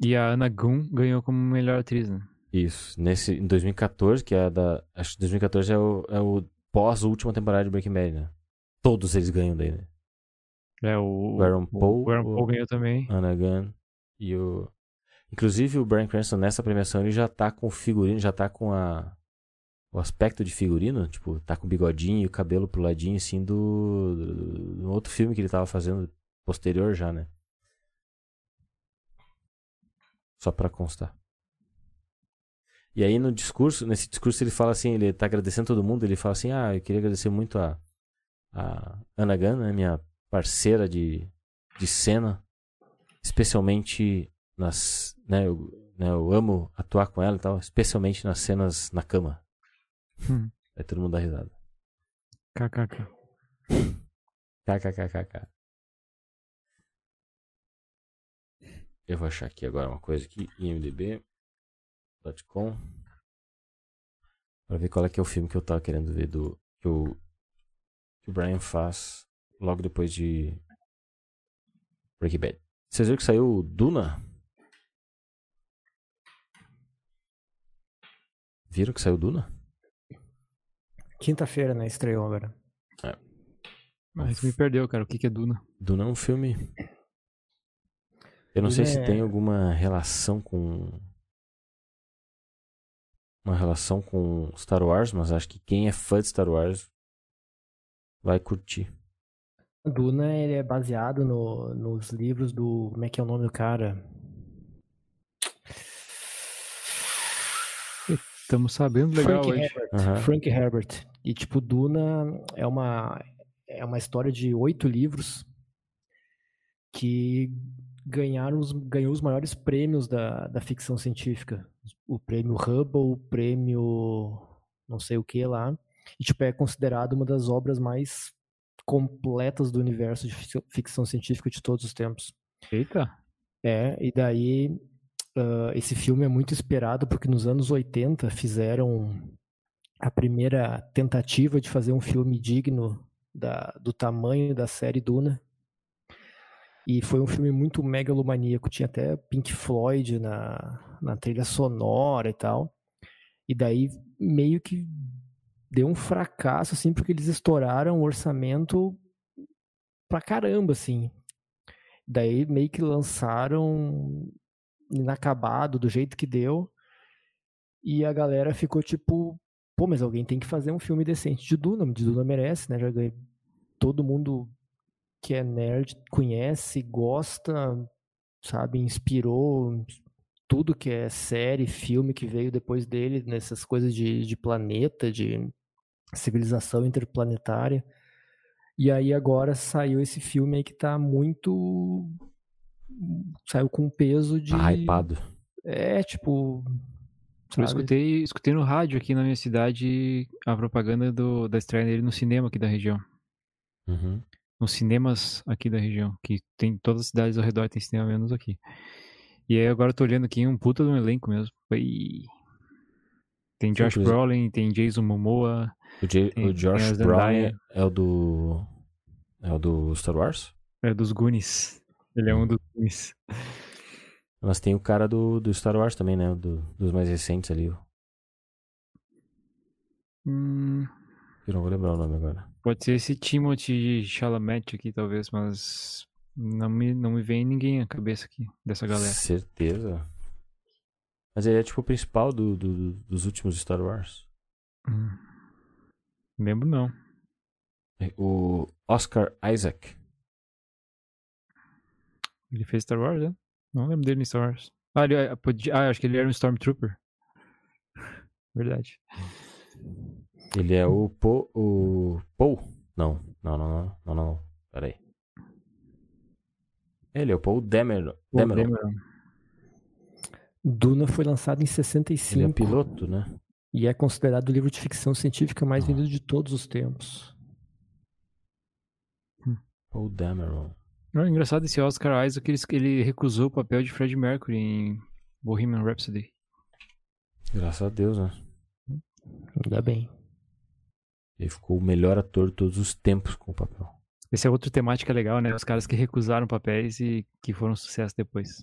Speaker 3: E a Anna Gunn ganhou como melhor atriz, né?
Speaker 1: Isso. Nesse, em 2014, que é a da. Acho que 2014 é o, é o pós-última temporada de Breaking Bad, né? Todos eles ganham daí, né?
Speaker 3: É o,
Speaker 1: O Aaron Paul,
Speaker 3: o Aaron
Speaker 1: o-
Speaker 3: Paul ganhou também.
Speaker 1: Anna Gunn e o. Inclusive o Brian Cranston nessa premiação ele já tá com o figurino, já tá com a. O aspecto de figurino, tipo, tá com o bigodinho e o cabelo pro ladinho, assim, do. do, do outro filme que ele tava fazendo posterior já, né? Só pra constar. E aí no discurso, nesse discurso ele fala assim, ele tá agradecendo todo mundo, ele fala assim, ah, eu queria agradecer muito a, a Ana Gunn, né, minha parceira de, de cena, especialmente nas, né, eu, né, eu amo atuar com ela e tal, especialmente nas cenas na cama.
Speaker 3: Hum.
Speaker 1: Aí todo mundo dá risada.
Speaker 3: KKK.
Speaker 1: KKKKK. Eu vou achar aqui agora uma coisa aqui, imdb.com para ver qual é que é o filme que eu tava querendo ver do que o, que o Brian faz logo depois de Breaking Bad. Vocês viram que saiu o Duna? Viram que saiu o Duna?
Speaker 2: Quinta-feira, né? Estreou agora.
Speaker 3: Mas me perdeu, cara. O que, que é Duna?
Speaker 1: Duna é um filme. Eu não sei se
Speaker 2: é-
Speaker 1: tem alguma relação com. Uma relação com Star Wars, mas acho que quem é fã de Star Wars vai curtir.
Speaker 2: Duna ele é baseado no- nos livros do. Como é que é o nome do cara?
Speaker 3: Estamos sabendo legal
Speaker 2: Frank
Speaker 3: hoje.
Speaker 2: Herbert.
Speaker 1: Aham.
Speaker 2: Frank Herbert. E, tipo, Duna é uma, é uma história de oito livros que ganharam os, ganhou os maiores prêmios da, da ficção científica. O prêmio Hubble, o prêmio não sei o que lá. E, tipo, é considerado uma das obras mais completas do universo de fic- ficção científica de todos os tempos.
Speaker 3: Eita.
Speaker 2: É, e daí ah, esse filme é muito esperado porque nos anos 80 fizeram a primeira tentativa de fazer um filme digno da- do tamanho da série Duna. E foi um filme muito megalomaníaco, tinha até Pink Floyd na, na trilha sonora e tal. E daí meio que deu um fracasso, assim, porque eles estouraram o orçamento pra caramba, assim. Daí meio que lançaram inacabado, do jeito que deu. E a galera ficou tipo, pô, mas alguém tem que fazer um filme decente de Duna, de Duna merece, né? Já ganhei. Todo mundo que é nerd conhece, gosta, sabe, inspirou tudo que é série, filme que veio depois dele, nessas coisas de, de planeta, de civilização interplanetária. E aí agora saiu esse filme aí que tá muito. Saiu com peso de.
Speaker 1: Tá hypado.
Speaker 2: É, tipo.
Speaker 3: Eu
Speaker 2: sabe?
Speaker 3: escutei, escutei no rádio aqui na minha cidade a propaganda do, da estreia dele no cinema aqui da região.
Speaker 1: Uhum.
Speaker 3: Nos cinemas aqui da região. Que tem todas as cidades ao redor tem cinema menos aqui. E aí agora eu tô olhando aqui um puta de um elenco mesmo. E... Tem Josh Brolin, tem Jason Momoa.
Speaker 1: O, J-
Speaker 3: Tem-
Speaker 1: o Josh
Speaker 3: Zendaya.
Speaker 1: é o do. É o do Star Wars?
Speaker 3: É dos Goonies. Ele é um dos Goonies.
Speaker 1: Mas tem o cara do, do Star Wars também, né? Do- dos mais recentes ali.
Speaker 3: Hum,
Speaker 1: Eu não vou lembrar o nome agora.
Speaker 3: pode ser esse Timothy Chalamet aqui, talvez, mas não me, não me vem ninguém à cabeça aqui dessa galera.
Speaker 1: Certeza. Mas ele é tipo o principal do, do- dos últimos Star Wars.
Speaker 3: Hum. Lembro não.
Speaker 1: O Oscar Isaac.
Speaker 3: Ele fez Star Wars, né? Não lembro dele em Star Wars. Ah, ele, ah, podia- ah, acho que ele era um Stormtrooper. *laughs* Verdade.
Speaker 1: Ele é o Po. O Paul? Não, não, não, não, não, não. Pera aí. Ele é o Paul Dameron.
Speaker 3: Pô,
Speaker 1: Dameron.
Speaker 3: Dameron.
Speaker 2: Duna foi lançado em
Speaker 1: Ele é
Speaker 2: 65
Speaker 1: piloto, né?
Speaker 2: e é considerado o livro de ficção científica mais
Speaker 1: Ah.
Speaker 2: vendido de todos os tempos.
Speaker 1: Paul Dameron.
Speaker 3: Não, é engraçado esse Oscar Isaac, ele, ele recusou o papel de Fred Mercury em Bohemian Rhapsody.
Speaker 1: Graças a Deus, né?
Speaker 2: Ainda bem.
Speaker 1: Ele ficou o melhor ator de todos os tempos com o papel.
Speaker 3: Esse é outra temática legal, né? Os caras que recusaram papéis e que foram sucesso depois.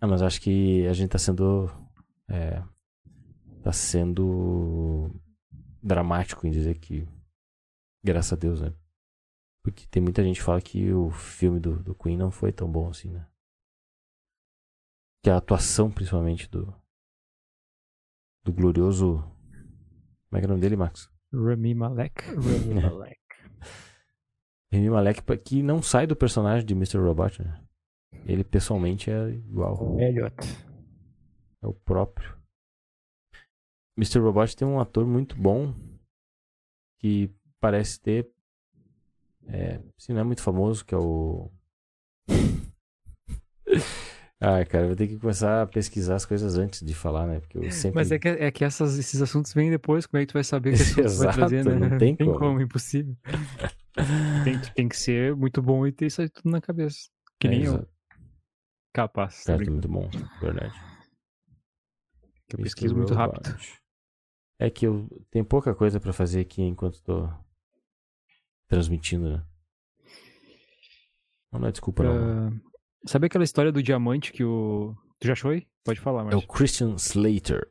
Speaker 1: Ah, mas acho que a gente tá sendo. É, tá sendo dramático em dizer que. Graças a Deus, né? Porque tem muita gente que fala que o filme do, do Queen não foi tão bom assim, né? Que a atuação, principalmente, do. Do glorioso. Como é que é o nome dele, Max?
Speaker 3: Rami Malek.
Speaker 2: Rami. Malek. *laughs*
Speaker 1: Remy Malek, que não sai do personagem de Mr. Robot, né? Ele pessoalmente é igual.
Speaker 2: Elliot.
Speaker 1: É o próprio. Mr. Robot tem um ator muito bom que parece ter. É, se não é muito famoso, que é o. *laughs* Ai, cara, eu vou ter que começar a pesquisar as coisas antes de falar, né? Porque eu sempre.
Speaker 3: Mas é que, é que essas, esses assuntos vêm depois, como é que tu vai saber que tu vai *laughs*
Speaker 1: Exato,
Speaker 3: trazer, né?
Speaker 1: não tem como.
Speaker 3: impossível. *laughs* tem, tem que ser muito bom e ter isso aí tudo na cabeça. Que
Speaker 1: É,
Speaker 3: nem eu. Capaz. tá
Speaker 1: Certo,
Speaker 3: brincando.
Speaker 1: muito bom, verdade.
Speaker 3: Que eu pesquiso muito rápido.
Speaker 1: É que eu tenho pouca coisa pra fazer aqui enquanto tô transmitindo, né? Não, não é desculpa, não.
Speaker 3: Ah, sabe aquela história do diamante que o. Tu já achou aí? Pode falar,
Speaker 1: É o. Christian Slater.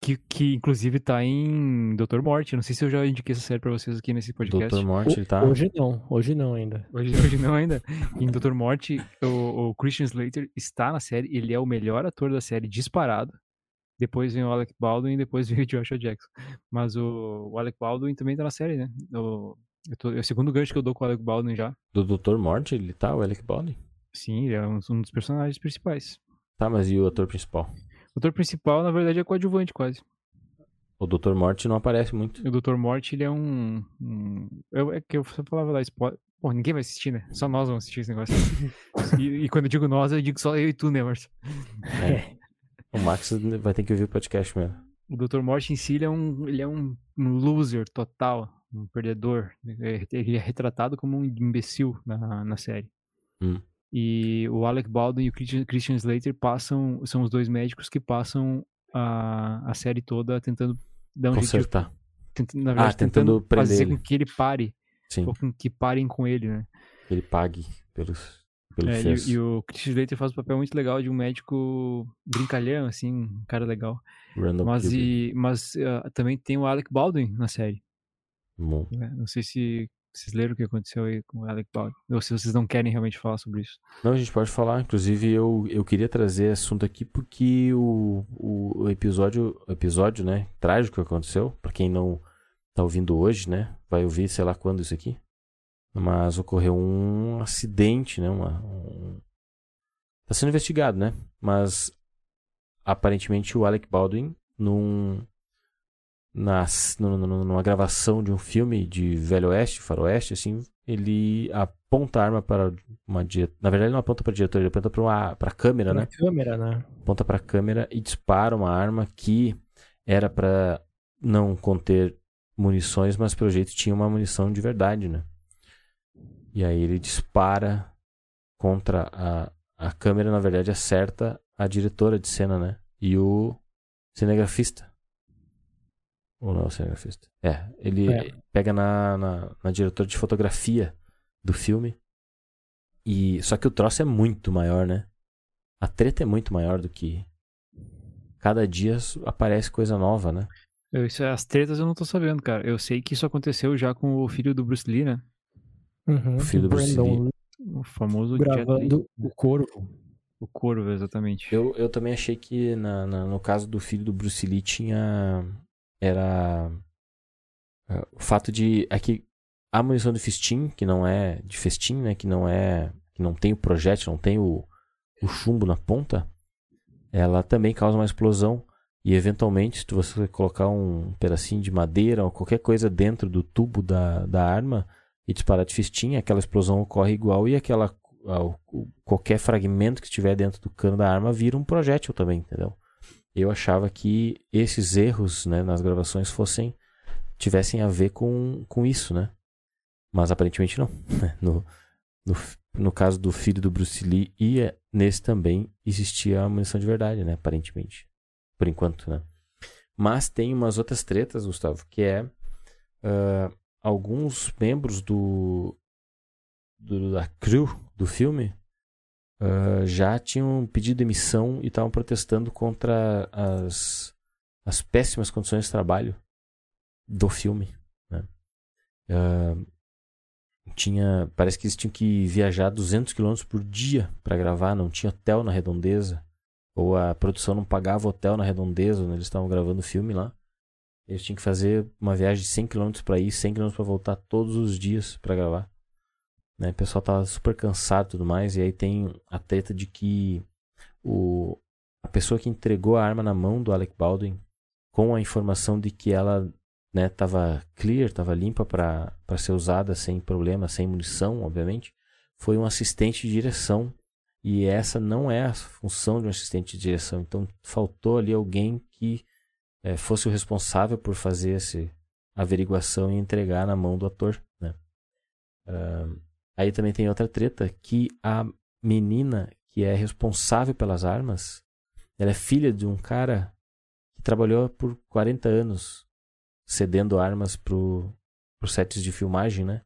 Speaker 3: Que, que inclusive tá em Doutor Morte. Não sei se eu já indiquei essa série pra vocês aqui nesse podcast.
Speaker 1: Dr. Morte, ele tá.
Speaker 2: Hoje não, hoje não ainda.
Speaker 3: Hoje, hoje não ainda. Em Doutor Morte, o, o Christian Slater está na série. Ele é o melhor ator da série, disparado. Depois vem o Alec Baldwin e depois *laughs* vem o Joshua Jackson. Mas o, o Alec Baldwin também tá na série, né? O, eu tô- é o segundo gancho que eu dou com o Alec Baldwin já.
Speaker 1: Do Dr. Morte, ele tá, o Alec Baldwin.
Speaker 3: Sim, ele é um, um dos personagens principais.
Speaker 1: Tá, mas e o ator principal?
Speaker 3: O ator principal, na verdade, é coadjuvante quase.
Speaker 1: O Dr. Morte não aparece muito.
Speaker 3: O Dr. Morte, ele é um. um eu, é que eu só falava lá, spoiler. Pô, ninguém vai assistir, né? Só nós vamos assistir esse negócio. *laughs* e, e quando eu digo nós, eu digo só eu e tu, né, Marcio?
Speaker 1: É. O Max vai ter que ouvir o podcast mesmo.
Speaker 3: O Dr. Morte em si, ele é um, ele é um, um loser total, um perdedor. É- Ele é retratado como um imbecil na, na série.
Speaker 1: Hum.
Speaker 3: E o Alec Baldwin e o Christian, Slater passam, são os dois médicos que passam a, a série toda tentando dar um jeito
Speaker 1: Consertar.
Speaker 3: tentando, na verdade,
Speaker 1: Ah, tentando prender
Speaker 3: fazer
Speaker 1: ele.
Speaker 3: com que ele pare,
Speaker 1: Sim,
Speaker 3: ou com que parem com ele, né?
Speaker 1: que ele pague pelos, pelo
Speaker 3: É, e, e o Christian Slater faz um papel muito legal de um médico brincalhão, assim, um cara legal.
Speaker 1: Random
Speaker 3: Mas, e, mas ah, também tem o Alec Baldwin na série.
Speaker 1: Bom.
Speaker 3: né? Não sei se vocês leram o que aconteceu aí com o Alec Baldwin, ou se vocês não querem realmente falar sobre isso.
Speaker 1: Não, a gente pode falar. Inclusive, eu, eu queria trazer assunto aqui porque o, o, o episódio, episódio, né, trágico que aconteceu, pra quem não tá ouvindo hoje, né, vai ouvir sei lá quando isso aqui. Mas ocorreu um acidente, né, uma, um... Tá sendo investigado, né, mas aparentemente o Alec Baldwin, num, nas, num- num- numa gravação de um filme de Velho Oeste, Faroeste, assim, ele aponta a arma para uma dire... Na verdade, ele não aponta para a diretora, ele aponta para uma para a câmera,
Speaker 2: Na
Speaker 1: né?
Speaker 2: câmera, né?
Speaker 1: Aponta para a câmera e dispara uma arma que era para não conter munições, mas pelo jeito tinha uma munição de verdade, né? E aí ele dispara contra a, a câmera, na verdade, acerta a diretora de cena, né? E o cinegrafista. Ou não é o cinegrafista? É, ele
Speaker 2: É.
Speaker 1: pega na, na, na diretora de fotografia do filme. E só que o troço é muito maior, né? A treta é muito maior do que cada dia aparece coisa nova, né?
Speaker 3: Eu, isso, as tretas eu não tô sabendo, cara. Eu sei que isso aconteceu já com o filho do Bruce Lee, né?
Speaker 2: Uhum.
Speaker 1: O filho do Bruce
Speaker 2: Brandon
Speaker 1: Lee.
Speaker 3: O famoso
Speaker 2: gravando o corvo.
Speaker 3: O corvo, exatamente.
Speaker 1: Eu, eu também achei que na, na- no caso do filho do Bruce Lee tinha. Era. é, O fato de. É que a munição de festim, que não é. De festim, né? Que não é. Que não tem o projétil, não tem o, o chumbo na ponta. Ela também causa uma explosão. E eventualmente, se você colocar um pedacinho de madeira ou qualquer coisa dentro do tubo da, da arma e disparar de festim, aquela explosão ocorre igual e aquela qualquer fragmento que estiver dentro do cano da arma vira um projétil também, entendeu? Eu achava que esses erros né, nas gravações fossem tivessem a ver com, com isso, né? Mas aparentemente não. *laughs* né? No, no, no caso do filho do Bruce Lee e eh, nesse também existia a munição de verdade, né? Aparentemente. Por enquanto, né? Mas tem umas outras tretas, Gustavo, que é ah, alguns membros do, do- da crew do filme ah, já tinham pedido demissão e estavam protestando contra as, as péssimas condições de trabalho do filme. né? Ah, tinha, parece que eles tinham que viajar 200 km por dia para gravar, não tinha hotel na redondeza. Ou a produção não pagava hotel na redondeza, onde eles estavam gravando o filme lá. Eles tinham que fazer uma viagem de 100 km para ir, 100 km para voltar todos os dias para gravar. Né? O pessoal tava super cansado e tudo mais. E aí tem a treta de que o, a pessoa que entregou a arma na mão do Alec Baldwin com a informação de que ela né, tava clear, tava limpa para ser usada sem problema, sem munição, obviamente, foi um assistente de direção. E essa não é a função de um assistente de direção. Então faltou ali alguém que é, fosse o responsável por fazer essa averiguação e entregar na mão do ator. Né? Uh, aí também tem outra treta que a menina que é responsável pelas armas, ela é filha de um cara que trabalhou por 40 anos cedendo armas para os sets de filmagem, né?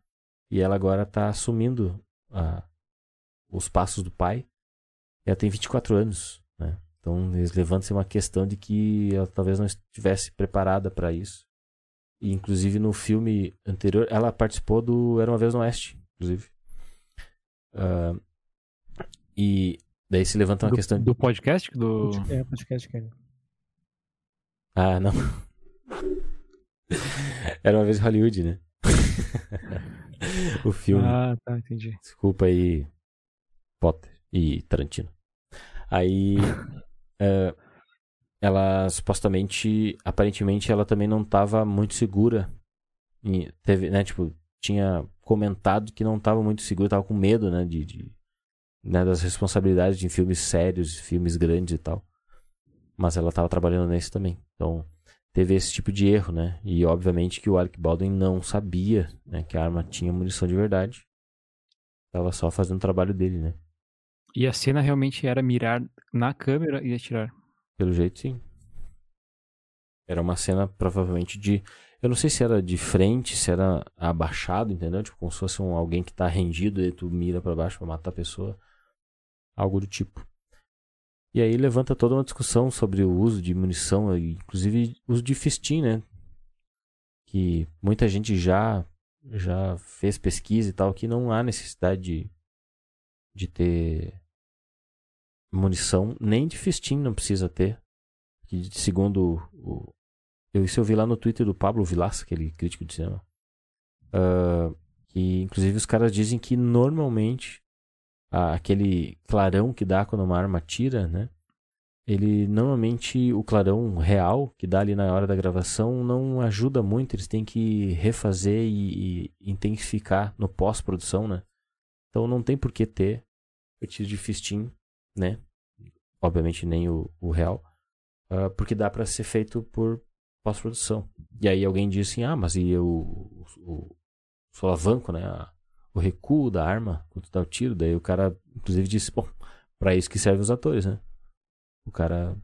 Speaker 1: E ela agora está assumindo a, os passos do pai. Ela tem 24 anos, né? Então eles levantam uma questão de que ela talvez não estivesse preparada para isso. E inclusive no filme anterior, ela participou do Era uma vez no Oeste, inclusive. Uh, e daí se levanta uma
Speaker 3: do,
Speaker 1: questão
Speaker 3: do podcast do
Speaker 2: É, podcast, cara.
Speaker 1: Ah, não. Era uma vez Hollywood, né? o filme.
Speaker 3: Ah, tá, entendi.
Speaker 1: Desculpa aí, Potter e Tarantino. Aí, uh, *laughs* ela supostamente, aparentemente, ela também não estava muito segura. E teve, né, tipo, tinha comentado que não estava muito segura, estava com medo, né, de, de né, das responsabilidades de filmes sérios, filmes grandes e tal. Mas ela estava trabalhando nesse também. Então, teve esse tipo de erro, né? E obviamente que o Alec Baldwin não sabia né, que a arma tinha munição de verdade. Tava só fazendo o trabalho dele, né?
Speaker 3: E a cena realmente era mirar na câmera e atirar.
Speaker 1: Pelo jeito, sim. Era uma cena provavelmente de. Eu não sei se era de frente, se era abaixado, entendeu? Tipo, como se fosse um, alguém que tá rendido e tu mira para baixo pra matar a pessoa. Algo do tipo. E aí levanta toda uma discussão sobre o uso de munição, inclusive uso de festim, né? Que muita gente já já fez pesquisa e tal, que não há necessidade de, de ter munição, nem de festim não precisa ter. Que segundo o, eu, isso eu vi lá no Twitter do Pablo Vilaça, aquele crítico de cinema. Uh, que inclusive os caras dizem que normalmente aquele clarão que dá quando uma arma tira, né? Ele normalmente o clarão real que dá ali na hora da gravação não ajuda muito, eles têm que refazer e, e intensificar no pós-produção, né? Então não tem por que ter o tiro de fisting, né? Obviamente nem o, o real, uh, porque dá para ser feito por pós-produção. E aí alguém diz assim, ah, mas e o, o, o solavanco, né? o recuo da arma quando dá o tiro. Daí o cara, inclusive, disse: Bom, pra isso que servem os atores, né? O cara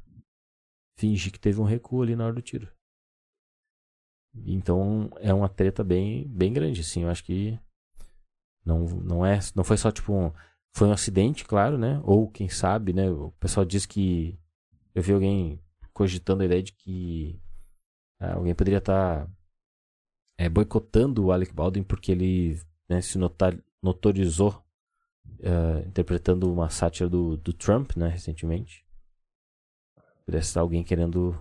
Speaker 1: finge que teve um recuo ali na hora do tiro. Então é uma treta bem, bem grande, assim. Eu acho que não, não é, não foi só tipo um, foi um acidente, claro, né? Ou quem sabe, né? O pessoal diz que eu vi alguém cogitando a ideia de que alguém poderia estar tá, é, boicotando o Alec Baldwin porque ele né, se notar, notorizou uh, interpretando uma sátira do, do Trump, né, recentemente. Parece estar alguém querendo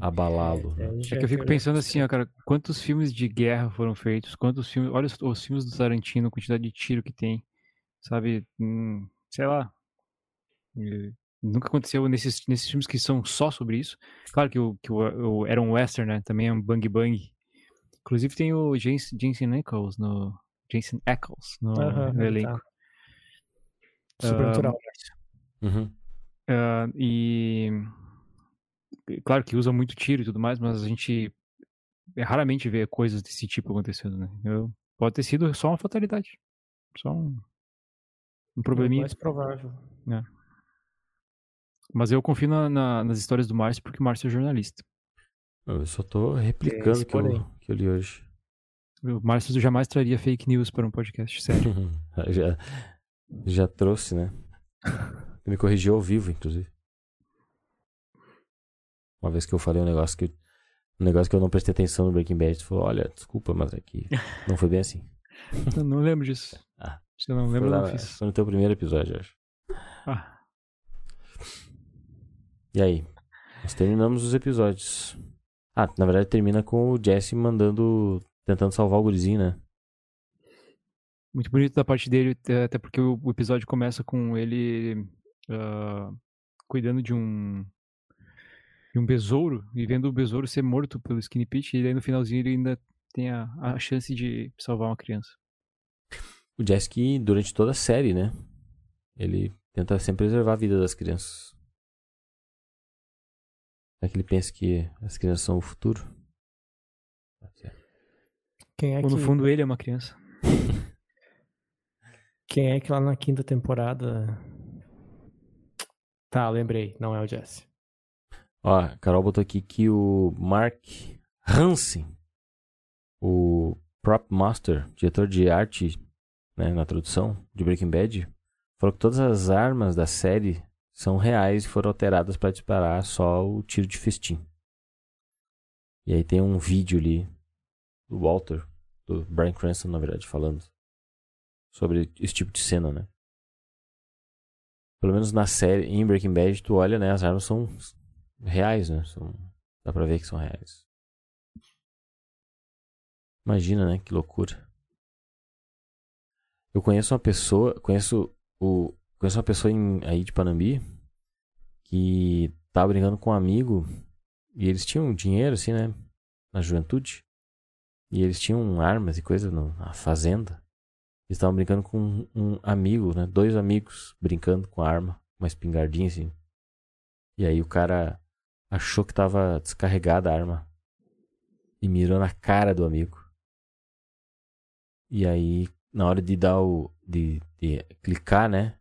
Speaker 1: abalá-lo.
Speaker 2: É,
Speaker 1: né?
Speaker 3: É que eu fico pensando assim, ó, cara, quantos filmes de guerra foram feitos? Quantos filmes. Olha os, os filmes do Tarantino, a quantidade de tiro que tem. Sabe? Hum, sei lá. E Nunca aconteceu nesses, nesses filmes que são só sobre isso. Claro que o, que o, o era um western, né? Também é um bang bang. Inclusive tem o Jensen, Jensen Ackles no. Jensen Ackles no,
Speaker 2: Aham,
Speaker 3: no
Speaker 2: tá.
Speaker 3: elenco.
Speaker 2: Sobrenatural.
Speaker 1: Uhum.
Speaker 3: Ah, e. Claro que usa muito tiro e tudo mais, mas a gente raramente vê coisas desse tipo acontecendo, né? Eu- pode ter sido só uma fatalidade. Só um, um
Speaker 2: É o
Speaker 3: probleminha.
Speaker 2: mais provável.
Speaker 3: Mas eu confio na- na- nas histórias do Márcio porque o Márcio é jornalista.
Speaker 1: Eu só tô replicando o que, eu- que eu li hoje.
Speaker 3: O Márcio jamais traria fake news para um podcast, sério. *laughs*
Speaker 1: já, já trouxe, né? *laughs* Me corrigiu ao vivo, inclusive. Uma vez que eu falei um negócio que um negócio que eu não prestei atenção no Breaking Bad, tu falou, olha, desculpa, mas é que *laughs* não foi bem assim.
Speaker 3: eu não lembro disso.
Speaker 1: Ah.
Speaker 3: Se eu não
Speaker 1: Foi,
Speaker 3: lembro, eu
Speaker 1: lá-
Speaker 3: não fiz.
Speaker 1: foi no teu primeiro episódio, eu acho.
Speaker 3: Ah,
Speaker 1: E aí? Nós terminamos os episódios. Ah, na verdade termina com o Jesse mandando. tentando salvar o gurizinho, né?
Speaker 3: muito bonito da parte dele, até porque o episódio começa com ele ah, cuidando de um e um besouro, e vendo o besouro ser morto pelo Skinny Pete, e aí no finalzinho ele ainda tem a, a chance de salvar uma criança.
Speaker 1: O Jesse que durante toda a série, né? Ele tenta sempre preservar a vida das crianças. É que ele pensa que as crianças são o futuro?
Speaker 2: Quem é
Speaker 3: Ou
Speaker 2: que,
Speaker 3: no fundo ele é uma criança. *laughs*
Speaker 2: quem é que lá na quinta temporada. Tá, lembrei, não é o Jesse.
Speaker 1: Ó, a Carol botou aqui que o Mark Hansen, o prop master, diretor de arte, né, na tradução de Breaking Bad, falou que todas as armas da série são reais e foram alteradas para disparar só o tiro de festim. E aí tem um vídeo ali do Walter, do Brian Cranston, na verdade, falando sobre esse tipo de cena, né? Pelo menos na série, em Breaking Bad, tu olha, né? As armas são reais, né? São, dá pra ver que são reais. Imagina, né? Que loucura. Eu conheço uma pessoa, conheço o, conheço uma pessoa em, aí de Panambi que tava brincando com um amigo e eles tinham dinheiro, assim, né? Na juventude. E eles tinham armas e coisa na fazenda. Eles estavam brincando com um, um amigo, né? Dois amigos brincando com a arma, uma espingardinha assim. E aí o cara achou que tava descarregada a arma e mirou na cara do amigo. E aí, na hora de dar o. de, de clicar, né?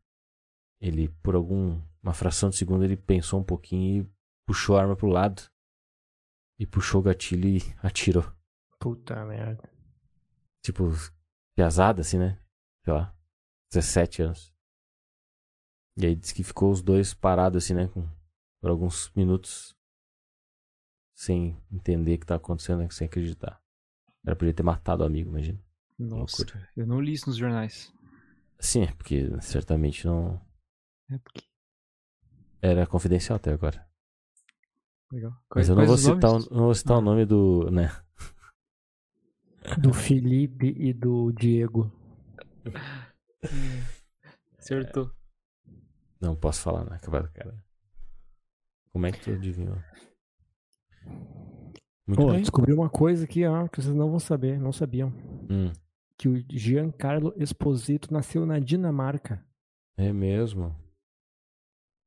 Speaker 1: Ele, por alguma fração de segundo, ele pensou um pouquinho e puxou a arma pro lado. E puxou o gatilho e atirou.
Speaker 2: Puta merda.
Speaker 1: Tipo, piazada assim, né? Sei lá. 17 anos. E aí disse que ficou os dois parados assim, né? Com, por alguns minutos. Sem entender o que tá acontecendo, né? Sem acreditar. Era podia ter matado o amigo, imagina.
Speaker 3: Nossa, eu não li isso nos jornais.
Speaker 1: Sim, é porque certamente não.
Speaker 3: É porque.
Speaker 1: Era confidencial até agora.
Speaker 3: Legal.
Speaker 1: Mas eu não vou citar, o, não vou citar o
Speaker 3: Ah.
Speaker 1: nome do. né?
Speaker 2: Do Felipe e do Diego.
Speaker 3: Acertou.
Speaker 1: Não posso falar, né? Cara. Como é que tu adivinhou? Muito bem.
Speaker 2: descobri uma coisa aqui, ó, que vocês não vão saber, não sabiam.
Speaker 1: Hum,
Speaker 2: Que o Giancarlo Esposito nasceu na Dinamarca.
Speaker 1: é mesmo.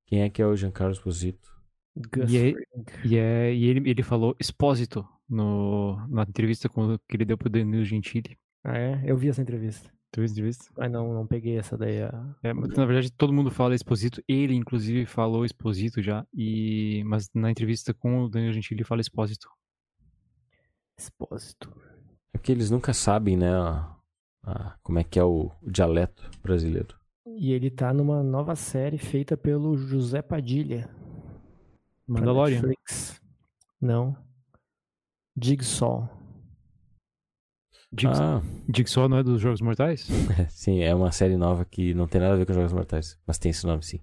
Speaker 1: Quem é que é o Giancarlo Esposito?
Speaker 2: Gus
Speaker 3: E
Speaker 2: Fring.
Speaker 3: E, é, e ele, ele falou expósito no, na entrevista com, que ele deu pro Danilo Gentili.
Speaker 2: Ah, é? Eu vi essa entrevista.
Speaker 3: Tu viu essa entrevista?
Speaker 2: Mas não, não peguei essa daí. a-
Speaker 3: É, mas, na verdade, todo mundo fala exposito. Ele, inclusive, falou exposito já. E, mas na entrevista com o Danilo Gentili, ele fala expósito.
Speaker 2: Expósito.
Speaker 1: É porque eles nunca sabem, né? a- a- como é que é o, o dialeto brasileiro.
Speaker 2: E ele tá numa nova série feita pelo José Padilha.
Speaker 3: Mandalorian.
Speaker 2: Netflix. Não. Jigsaw.
Speaker 3: Jigs-
Speaker 1: Ah,
Speaker 3: Jigsaw não é dos Jogos Mortais? *laughs*
Speaker 1: sim, é uma série nova que não tem nada a ver com Jogos Mortais. Mas tem esse nome, sim.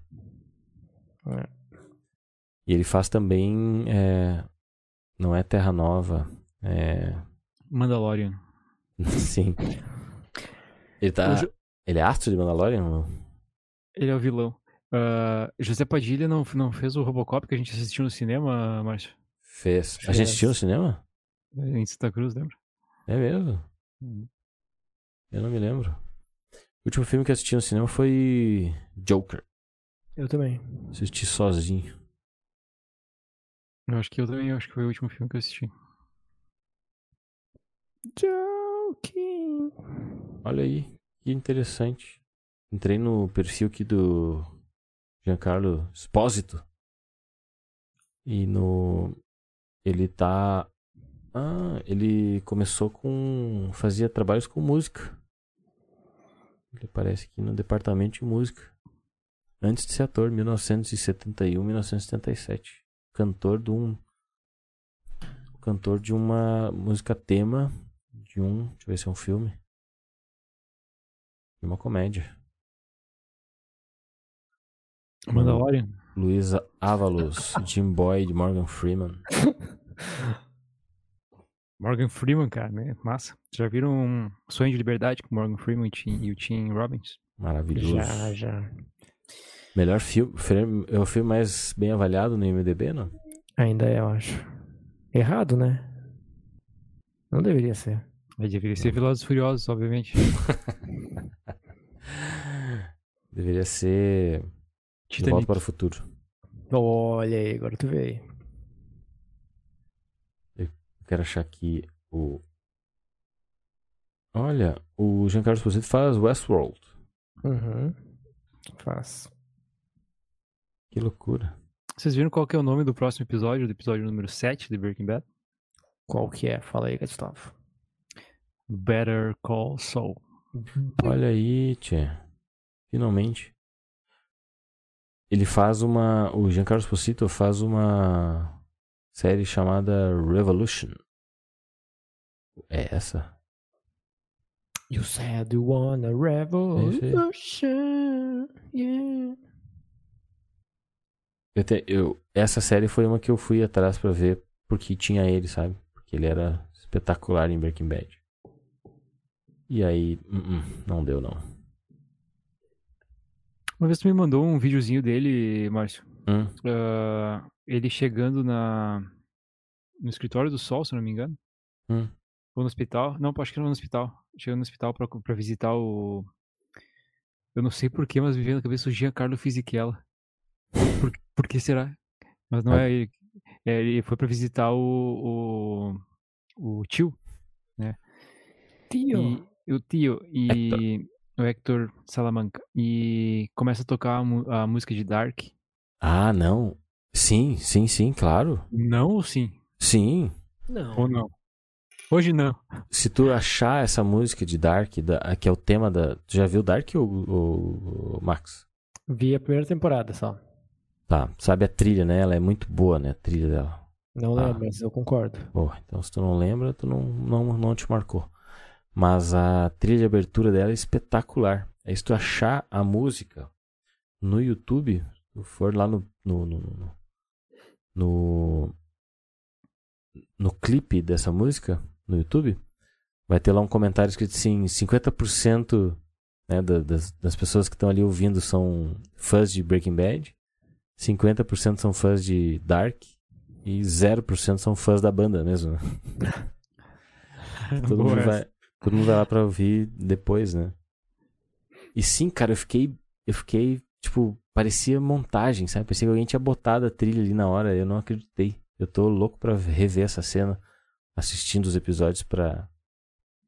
Speaker 2: É.
Speaker 1: E ele faz também. é, não é Terra Nova. É.
Speaker 3: Mandalorian. *laughs*
Speaker 1: Sim. Ele tá. Ele é astro de Mandalorian? Não?
Speaker 3: Ele é o vilão. Ah, José Padilha não, não fez o Robocop que a gente assistiu no cinema, Márcio?
Speaker 1: Fez. A gente assistiu no cinema?
Speaker 3: Em Santa Cruz, lembra?
Speaker 1: É mesmo?
Speaker 3: Uhum.
Speaker 1: Eu não me lembro. O último filme que eu assisti no cinema foi Joker.
Speaker 2: Eu também.
Speaker 1: Assisti sozinho.
Speaker 3: Eu acho que eu também, eu acho que foi o último filme que eu assisti.
Speaker 2: Joking.
Speaker 1: Olha aí, que interessante. Entrei no perfil aqui do Giancarlo Espósito. E no. Ele tá. Ah, ele começou com. Fazia trabalhos com música. Ele aparece aqui no departamento de música. Antes de ser ator, 1971, 1977. Cantor de um. Cantor de uma música tema de um. Deixa eu ver se é um filme. Uma comédia.
Speaker 3: Mandalorian?
Speaker 1: Luísa Avalos, Jim Boyd, Morgan Freeman. *laughs*
Speaker 3: Morgan Freeman, cara, né? Massa. Já viram um Sonho de Liberdade com Morgan Freeman e, Tim, e o Tim Robbins?
Speaker 1: Maravilhoso.
Speaker 2: Já, já.
Speaker 1: Melhor filme. É o filme mais bem avaliado no IMDB, não?
Speaker 2: Ainda é, eu acho. Errado, né? Não deveria ser.
Speaker 3: Aí deveria ser Velozes e Furiosos, obviamente. *laughs*
Speaker 1: Deveria ser De
Speaker 3: Titanic.
Speaker 1: Volta para o Futuro.
Speaker 2: Olha aí, agora tu vê aí.
Speaker 1: Eu quero achar aqui o... Olha, o Giancarlo Esposito faz Westworld.
Speaker 2: Uhum. Faz.
Speaker 1: Que loucura.
Speaker 3: Vocês viram qual que é o nome do próximo episódio, do episódio número 7 de Breaking Bad?
Speaker 2: Qual que é? Fala aí, Gustavo.
Speaker 3: Better Call Saul.
Speaker 1: Olha aí, tchê. Finalmente. Ele faz uma. O Giancarlo Esposito faz uma série chamada Revolution. É essa?
Speaker 2: You said you want a revolution. Yeah.
Speaker 1: Eu te- eu- essa série foi uma que eu fui atrás pra ver porque tinha ele, sabe? Porque ele era espetacular em Breaking Bad. E aí, hum, não deu não.
Speaker 3: Uma vez tu me mandou um videozinho dele, Márcio.
Speaker 1: Hum,
Speaker 3: Ah, ele chegando na no escritório do Sol, se eu não me engano.
Speaker 1: Hum.
Speaker 3: Ou no hospital. Não, acho que era no hospital. Chegando no hospital pra, pra visitar o. Eu não sei porquê, mas me veio na cabeça o Giancarlo Fisichella. Por, por que será? Mas não
Speaker 1: Ah.
Speaker 3: é ele. É, ele foi pra visitar o. o, o tio.
Speaker 2: Tio.
Speaker 3: E, o tio. E. O Hector Salamanca. E começa a tocar a, a música de Dark.
Speaker 1: Ah, não. Sim, sim, sim, claro.
Speaker 3: Não ou sim?
Speaker 1: Sim.
Speaker 2: Não.
Speaker 3: Ou não? Hoje não.
Speaker 1: Se tu achar essa música de Dark, da- que é o tema da. Tu já viu Dark ou, ou- ou Max?
Speaker 2: Vi a primeira temporada só.
Speaker 1: Tá, sabe a trilha, né? Ela é muito boa, né? A trilha dela.
Speaker 2: Não
Speaker 1: Ah.
Speaker 2: lembro, mas eu concordo.
Speaker 1: Pô, então se tu não lembra, tu não, não, não te marcou. Mas a trilha de abertura dela é espetacular. Aí se tu achar a música no YouTube, se tu for lá no. no, no, no, no, clipe dessa música, no YouTube, vai ter lá um comentário escrito assim: 50% né, da- das, das pessoas que estão ali ouvindo são fãs de Breaking Bad, 50% são fãs de Dark e 0% são fãs da banda mesmo. né? *laughs* Todo
Speaker 3: Boa
Speaker 1: mundo, vai, todo mundo vai lá pra ouvir depois, né? E sim, cara, eu fiquei. Eu fiquei, tipo, parecia montagem, sabe? Parecia que alguém tinha botado a trilha ali na hora. Eu não acreditei. Eu tô louco pra rever essa cena, assistindo os episódios pra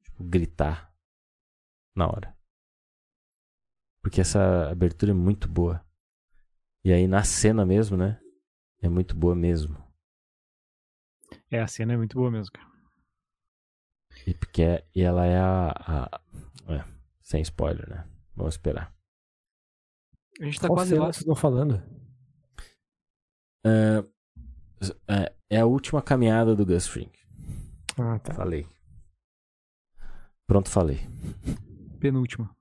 Speaker 1: tipo, gritar na hora. Porque essa abertura é muito boa. E aí na cena mesmo, né? É muito boa mesmo.
Speaker 3: É, a cena é muito boa mesmo, cara.
Speaker 1: E, porque é- e ela é a, a- é, sem spoiler, né? Vamos esperar.
Speaker 3: A gente tá
Speaker 2: Qual
Speaker 3: quase lá.
Speaker 2: vocês estão falando?
Speaker 1: É, é, é a última caminhada do Gus Fring.
Speaker 2: Ah, tá.
Speaker 1: Falei. Pronto, falei.
Speaker 3: Penúltima.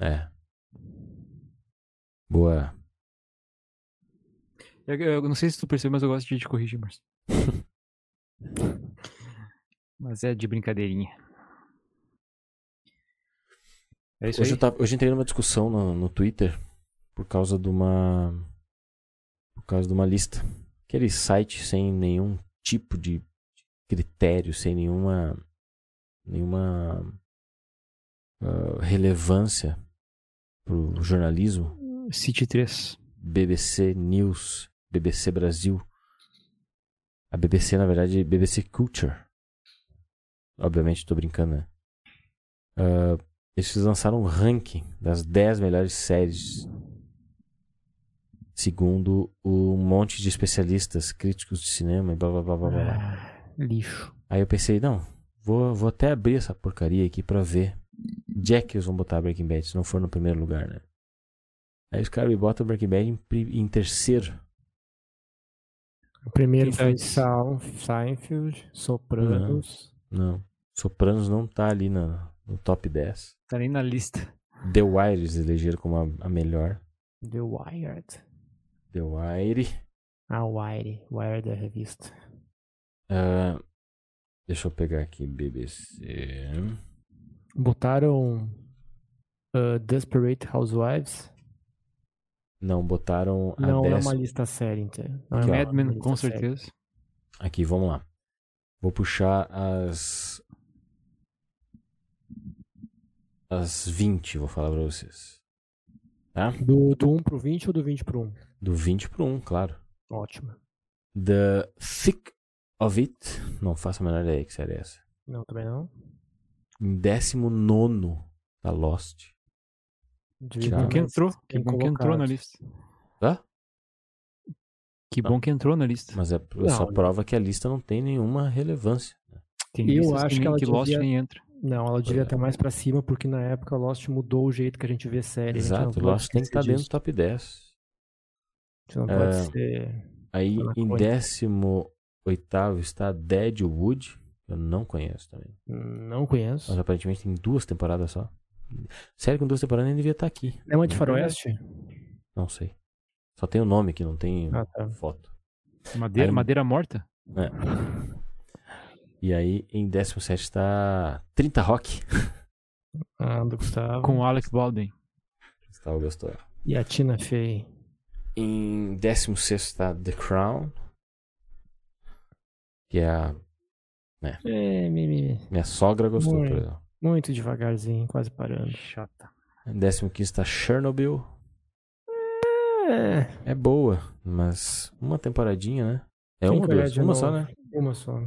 Speaker 1: É. Boa.
Speaker 3: Eu, eu não sei se tu percebeu, mas eu gosto de te corrigir, Marcio. *laughs* mas é de brincadeirinha. É isso
Speaker 1: Hoje
Speaker 3: aí.
Speaker 1: eu, tava, hoje eu entrei numa discussão no, no Twitter por causa de uma. Por causa de uma lista. Aquele site sem nenhum tipo de critério, sem nenhuma. nenhuma ah, relevância pro jornalismo.
Speaker 3: City 3.
Speaker 1: BBC News, BBC Brasil. A BBC, na verdade, é BBC Culture. Obviamente, tô brincando, né? Ah, eles lançaram um ranking das 10 melhores séries. Segundo um monte de especialistas, críticos de cinema e blá blá blá blá blá.
Speaker 2: Ah, lixo.
Speaker 1: Aí eu pensei, não, vou, vou até abrir essa porcaria aqui pra ver. Que eles vão botar Breaking Bad se não for no primeiro lugar, né? Aí os caras me botam Breaking Bad em, em terceiro.
Speaker 2: O primeiro
Speaker 3: Quem tá
Speaker 2: foi Seinfeld, Sopranos.
Speaker 1: Não. Sopranos não tá ali na, no top 10.
Speaker 3: Tá nem na lista.
Speaker 1: The Wire eles elegeram como a, a melhor.
Speaker 2: The Wired.
Speaker 1: The Wire.
Speaker 2: Ah, Wired. Wired é a revista.
Speaker 1: Ah, deixa eu pegar aqui, BBC.
Speaker 2: Botaram uh, Desperate Housewives.
Speaker 1: Não, botaram a
Speaker 2: Não, não é
Speaker 1: décima.
Speaker 2: uma lista séria inteira. Não é
Speaker 1: Aqui,
Speaker 3: Mad Men, com certeza.
Speaker 1: Aqui, vamos lá. Vou puxar as. As 20, vou falar pra vocês. Tá?
Speaker 2: Do, do 1 pro 20 ou do 20 pro 1?
Speaker 1: Do 20 pro 1, claro.
Speaker 2: Ótimo.
Speaker 1: The Thick of It. Não faço a menor ideia que série é essa.
Speaker 2: Não, também não.
Speaker 1: Em 19 tá Lost.
Speaker 2: Devia
Speaker 1: Que bom
Speaker 3: Que entrou, que bom que entrou na lista.
Speaker 1: Hã?
Speaker 3: Que
Speaker 1: Não.
Speaker 3: bom que entrou na lista.
Speaker 1: Mas é
Speaker 2: Não.
Speaker 1: só prova que a lista não tem nenhuma relevância.
Speaker 3: Tem
Speaker 2: Eu acho
Speaker 3: que,
Speaker 2: que
Speaker 3: nem-
Speaker 2: ela
Speaker 3: que Lost
Speaker 2: devia-
Speaker 3: nem entra.
Speaker 2: Não, ela devia estar mais pra cima, porque na época Lost mudou o jeito que a gente vê série. não
Speaker 1: Exato,
Speaker 2: pode
Speaker 1: Lost tem que estar dentro do top 10.
Speaker 2: Isso não pode
Speaker 1: É.
Speaker 2: ser.
Speaker 1: Aí em
Speaker 2: conta.
Speaker 1: 18 está Deadwood. Eu não conheço também.
Speaker 2: Não conheço.
Speaker 1: Mas aparentemente tem duas temporadas só. Sério, com duas temporadas nem devia estar aqui.
Speaker 2: É uma de faroeste?
Speaker 1: Não sei. Só tem o nome que não tem
Speaker 2: Ah, tá.
Speaker 1: foto.
Speaker 3: Madeira,
Speaker 1: Aí-
Speaker 3: madeira morta?
Speaker 1: É. E aí em 17 está 30 Rock.
Speaker 2: Ah, do Gustavo.
Speaker 3: Com o Alec Baldwin.
Speaker 1: Gustavo gostou.
Speaker 2: E a Tina Fey.
Speaker 1: Em 16 está The Crown. Que é a
Speaker 2: É, me, me-
Speaker 1: minha sogra gostou, por
Speaker 2: Muito.
Speaker 1: exemplo.
Speaker 2: muito devagarzinho, quase parando.
Speaker 3: Chata.
Speaker 1: Em 15 está Chernobyl.
Speaker 2: É,
Speaker 1: É boa, mas uma temporadinha, né? É
Speaker 2: Tem
Speaker 1: uma duas? Uma só, né?
Speaker 2: uma só.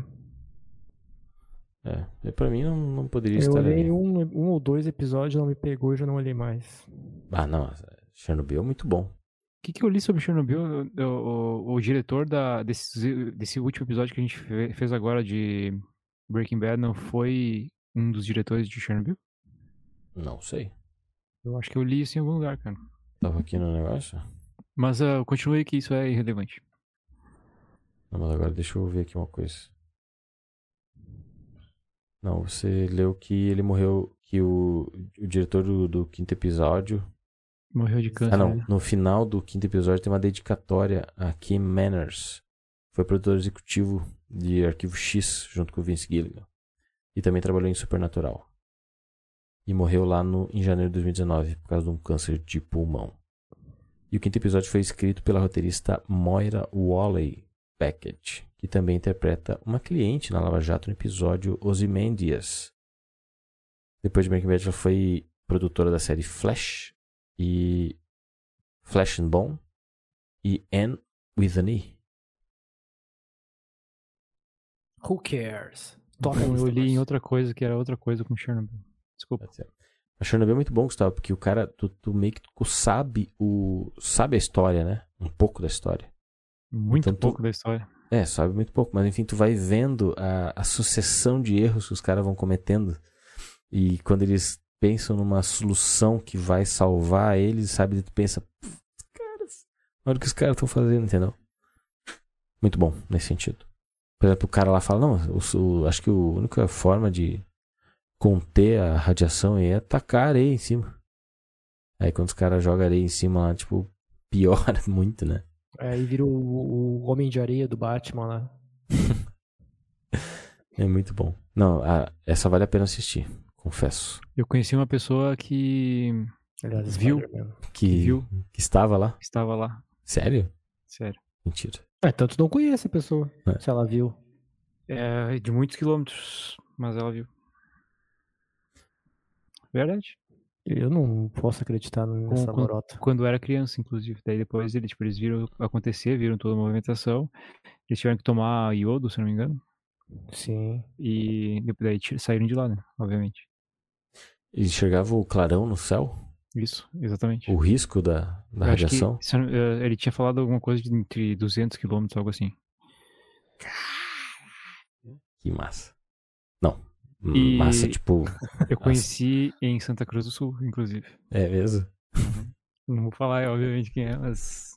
Speaker 1: É. E pra mim não, não poderia
Speaker 2: Eu
Speaker 1: estar
Speaker 2: olhei
Speaker 1: ali.
Speaker 2: um, um ou dois episódios, não me pegou e já não olhei mais.
Speaker 1: Ah, não. Chernobyl é muito bom.
Speaker 3: O que, que eu li sobre Chernobyl? O, o- o diretor da, desse, desse último episódio que a gente fe- fez agora de Breaking Bad não foi um dos diretores de Chernobyl?
Speaker 1: Não sei.
Speaker 3: Eu acho que eu li isso em algum lugar, cara.
Speaker 1: Tava aqui no negócio.
Speaker 3: Mas uh, continue que isso é irrelevante.
Speaker 1: Não, mas agora deixa eu ver aqui uma coisa. Não, você leu que ele morreu. Que o, o diretor do, do quinto episódio.
Speaker 3: Morreu de câncer.
Speaker 1: Ah, não.
Speaker 3: né?
Speaker 1: No final do quinto episódio tem uma dedicatória a Kim Manners. Foi produtor executivo de Arquivo X, junto com o Vince Gilligan. E também trabalhou em Supernatural. E morreu lá no, em janeiro de 2019 por causa de um câncer de pulmão. E o quinto episódio foi escrito pela roteirista Moira Walley Beckett, que também interpreta uma cliente na Lava Jato no episódio Ozymandias. Depois de Breaking Bad, ela foi produtora da série Flash e Flash and Bone e Anne with an E.
Speaker 2: Who cares? Toca
Speaker 3: eu li em outra coisa que era outra coisa com Chernobyl. Desculpa.
Speaker 1: A Chernobyl é muito bom, Gustavo, porque o cara, tu, tu meio que tu sabe o sabe a história, né? Um pouco da história.
Speaker 3: Muito
Speaker 1: Então tu-
Speaker 3: pouco da história.
Speaker 1: É, sabe muito pouco, mas enfim, tu vai vendo a, a sucessão de erros que os caras vão cometendo. E quando eles pensam numa solução que vai salvar eles, sabe? Tu pensa, "Pff, caras, olha o que os caras estão fazendo, entendeu? Muito bom nesse sentido. Por exemplo, o cara lá fala, não, o- o- acho que a única forma de conter a radiação é tacar areia em cima. Aí quando os caras jogam areia em cima lá, tipo, *laughs* piora muito, né?
Speaker 2: Aí vira o, o Homem de Areia do Batman lá. *laughs*
Speaker 1: É muito bom. Não, a- essa vale a pena assistir, confesso.
Speaker 3: Eu conheci uma pessoa que
Speaker 2: Aliás,
Speaker 3: Viu?
Speaker 1: Que,
Speaker 3: Viu?
Speaker 1: que estava lá.
Speaker 3: estava lá.
Speaker 1: Sério?
Speaker 3: Sério.
Speaker 1: Mentira.
Speaker 2: É, tanto não conhece a pessoa,
Speaker 1: É.
Speaker 2: se ela viu.
Speaker 3: É de muitos quilômetros, mas ela viu. Verdade.
Speaker 2: Eu não posso acreditar nessa
Speaker 3: Com- com-
Speaker 2: lorota.
Speaker 3: Quando era criança, inclusive. Daí depois eles, tipo, eles viram acontecer, viram toda a movimentação. Eles tiveram que tomar iodo, se não me engano.
Speaker 2: Sim.
Speaker 3: E depois daí saíram de lá, né? Obviamente.
Speaker 1: E enxergava o clarão no céu?
Speaker 3: Isso, exatamente.
Speaker 1: O risco da, da
Speaker 3: que,
Speaker 1: radiação?
Speaker 3: não- eh, ele tinha falado alguma coisa de entre 200 quilômetros, algo assim.
Speaker 1: Que massa. Não.
Speaker 3: E-
Speaker 1: Massa, tipo.
Speaker 3: Eu conheci em Santa Cruz do Sul, inclusive.
Speaker 1: É mesmo?
Speaker 3: Não vou falar, obviamente, quem é, mas.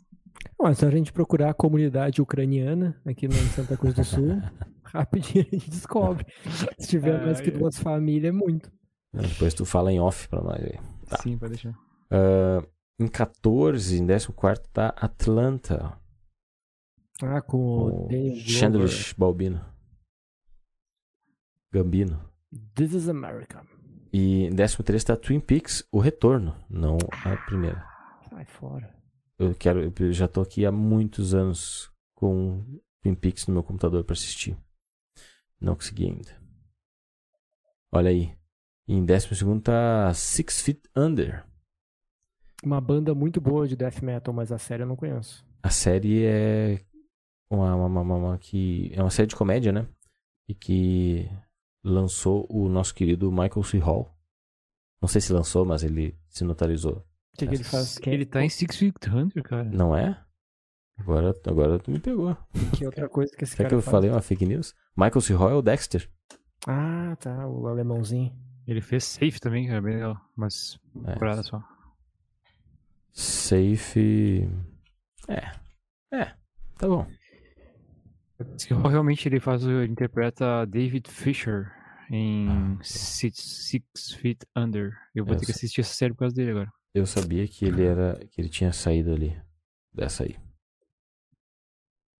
Speaker 2: Mas se a gente procurar a comunidade ucraniana aqui no em Santa Cruz do Sul, *laughs* rapidinho a gente descobre. Se tiver mais que
Speaker 3: é.
Speaker 2: duas famílias, é muito.
Speaker 1: Depois tu fala em off pra nós aí. Tá.
Speaker 3: Sim, pode deixar.
Speaker 1: Ah, em 14, em 14 tá Atlanta.
Speaker 2: Ah, com o Dave
Speaker 1: Chandler. Balbino. Gambino.
Speaker 2: This is America.
Speaker 1: E em 13 tá Twin Peaks, o retorno, não a primeira.
Speaker 2: Sai fora.
Speaker 1: eu quero. Eu já tô aqui há muitos anos com Twin Peaks no meu computador pra assistir. Não consegui ainda. Olha aí. Em décimo segundo tá Six Feet Under.
Speaker 2: Uma banda muito boa de death metal, mas a série eu não conheço.
Speaker 1: A série é uma, uma, uma, uma que é uma série de comédia, né? E que lançou o nosso querido Michael C. Hall. Não sei se lançou, mas ele se notarizoou.
Speaker 2: O que, que ele faz?
Speaker 3: Ele tá em Six Feet Under, cara.
Speaker 1: Não é? Agora, agora tu me pegou.
Speaker 2: Que outra coisa que esse
Speaker 1: Será
Speaker 2: cara
Speaker 1: que eu
Speaker 2: faz?
Speaker 1: falei uma fake news? Michael C. Hall é o Dexter.
Speaker 2: Ah, tá, o alemãozinho.
Speaker 3: Ele fez Safe também, cara, bem legal. Mas
Speaker 1: É.
Speaker 3: só.
Speaker 1: Safe. É. É. Tá bom.
Speaker 3: Se realmente ele faz, o- ele interpreta David Fisher em
Speaker 1: Ah,
Speaker 3: Six, Six Feet Under. Eu vou
Speaker 1: Eu
Speaker 3: ter que assistir essa série por causa dele agora.
Speaker 1: Eu sabia que ele era. que ele tinha saído ali. Dessa aí.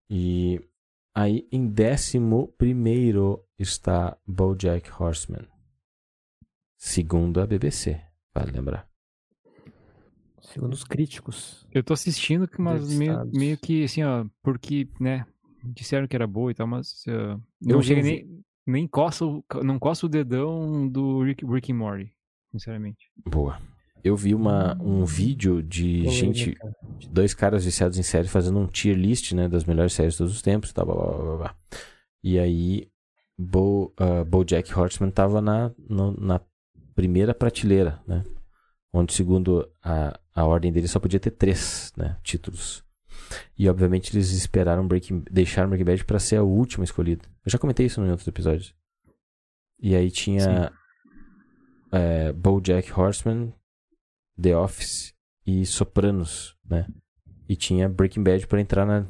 Speaker 1: E aí, em décimo primeiro está Bojack Horseman. Segundo a BBC, vale lembrar.
Speaker 2: Segundo os críticos.
Speaker 3: Eu tô assistindo, que- mas meio, meio que assim, ó, porque, né, disseram que era boa e tal, mas uh,
Speaker 1: Eu
Speaker 3: não chega
Speaker 1: um
Speaker 3: nem, nem coça o, não coça o dedão do Rick, Rick and Morty, sinceramente.
Speaker 1: Boa. Eu vi uma, um vídeo de gente,
Speaker 2: Polêmica.
Speaker 1: de dois caras viciados em série fazendo um tier list, né, das melhores séries de todos os tempos, tá, blá, blá, blá, blá, blá. E aí, Bo, ah, BoJack Horseman tava na, no- na primeira prateleira, né, onde segundo a, a ordem dele só podia ter três, né, títulos. E obviamente eles esperaram Breaking, deixaram Breaking Bad pra ser a última escolhida. Eu já comentei isso em outros episódios. E aí tinha é, BoJack Horseman, The Office e Sopranos, né? E tinha Breaking Bad para entrar na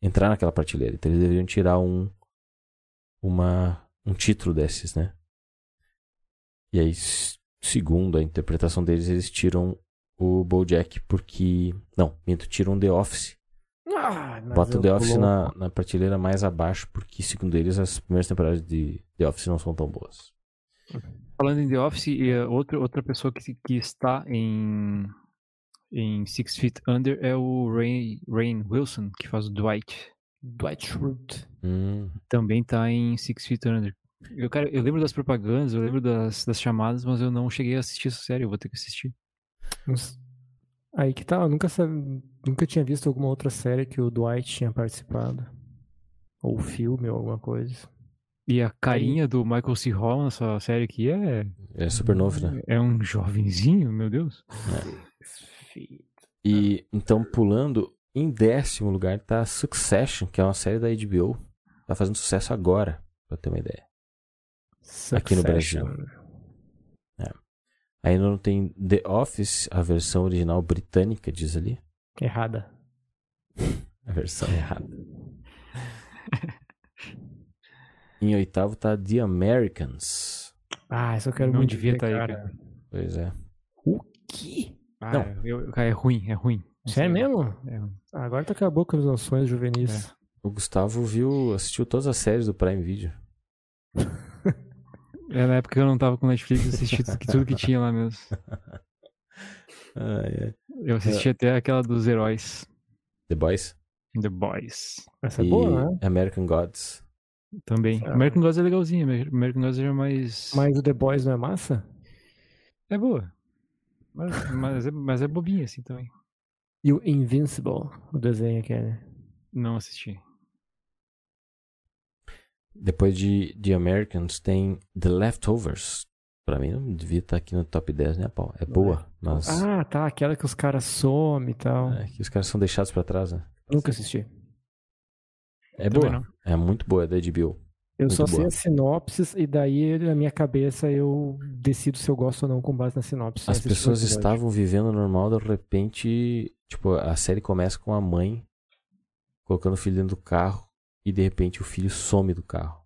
Speaker 1: entrar naquela prateleira. Então eles deveriam tirar um uma um título desses, né? E aí, segundo a interpretação deles, eles tiram o BoJack porque não, minto, tiram The Office.
Speaker 2: Ah,
Speaker 1: Botam
Speaker 2: eu
Speaker 1: The Office na, na prateleira mais abaixo porque segundo eles as primeiras temporadas de The Office não são tão boas.
Speaker 3: Falando em The Office, e, uh, outra, outra pessoa que, que está em, em Six Feet Under é o Rain, Rain Wilson, que faz o Dwight.
Speaker 2: Dwight Schrute.
Speaker 1: Hum,
Speaker 3: Também tá em Six Feet Under. Eu, cara, eu lembro das propagandas, eu lembro das, das chamadas, mas eu não cheguei a assistir essa série, eu vou ter que assistir.
Speaker 2: Aí que tá, eu nunca, nunca tinha visto alguma outra série que o Dwight tinha participado. Ou filme, ou alguma coisa.
Speaker 3: E a carinha do Michael C. Hall nessa série aqui é,
Speaker 1: é super novo, né?
Speaker 3: é um jovenzinho, meu Deus.
Speaker 1: E então, pulando, em décimo lugar tá Succession, que é uma série da HBO. Tá fazendo sucesso agora, pra ter uma ideia. Aqui no Brasil. Aí não tem The Office, a versão original britânica, diz ali.
Speaker 2: Errada. *laughs*
Speaker 1: A versão errada. *laughs* em oitavo tá The Americans.
Speaker 2: Ah, isso eu quero
Speaker 3: Não
Speaker 2: muito
Speaker 3: devia
Speaker 2: ver,
Speaker 3: tá aí,
Speaker 2: cara.
Speaker 3: cara.
Speaker 1: Pois é.
Speaker 2: O quê?
Speaker 3: Ah,
Speaker 1: Não.
Speaker 3: eu- cara, é ruim, é ruim.
Speaker 2: Sério
Speaker 3: sei.
Speaker 2: mesmo?
Speaker 3: É
Speaker 2: Agora tá acabou com as noções juvenis.
Speaker 1: O Gustavo viu, assistiu todas as séries do Prime Video.
Speaker 3: É na época que eu não tava com Netflix, eu assisti tudo que, tinha lá mesmo. *laughs*
Speaker 1: Ah, é.
Speaker 3: Eu assisti até aquela dos heróis.
Speaker 1: The Boys
Speaker 3: The Boys.
Speaker 2: Essa é
Speaker 1: e
Speaker 2: boa, né?
Speaker 1: American Gods.
Speaker 3: Também.
Speaker 2: Ah.
Speaker 3: American Gods é legalzinho, American Gods é mais.
Speaker 2: Mas o The Boys não é massa?
Speaker 3: É boa. Mas, mas, é, mas é bobinha assim também.
Speaker 2: E o Invincible, o desenho aquele.
Speaker 3: Não assisti.
Speaker 1: Depois de The Americans tem The Leftovers. Pra mim não devia estar aqui no top 10, né, Paulo? É boa, mas
Speaker 2: Ah, tá. Aquela que os caras somem e tal.
Speaker 1: é que os caras são deixados pra trás, né?
Speaker 2: Nunca assisti.
Speaker 1: É
Speaker 3: Também
Speaker 1: boa.
Speaker 3: não.
Speaker 1: É muito boa, é da HBO.
Speaker 2: Eu
Speaker 1: Muito
Speaker 2: só sei
Speaker 1: boa.
Speaker 2: as sinopses e daí na minha cabeça eu decido se eu gosto ou não com base na sinopse.
Speaker 1: As
Speaker 2: um
Speaker 1: pessoas estavam vivendo normal, de repente, tipo, a série começa com a mãe colocando o filho dentro do carro e de repente o filho some do carro.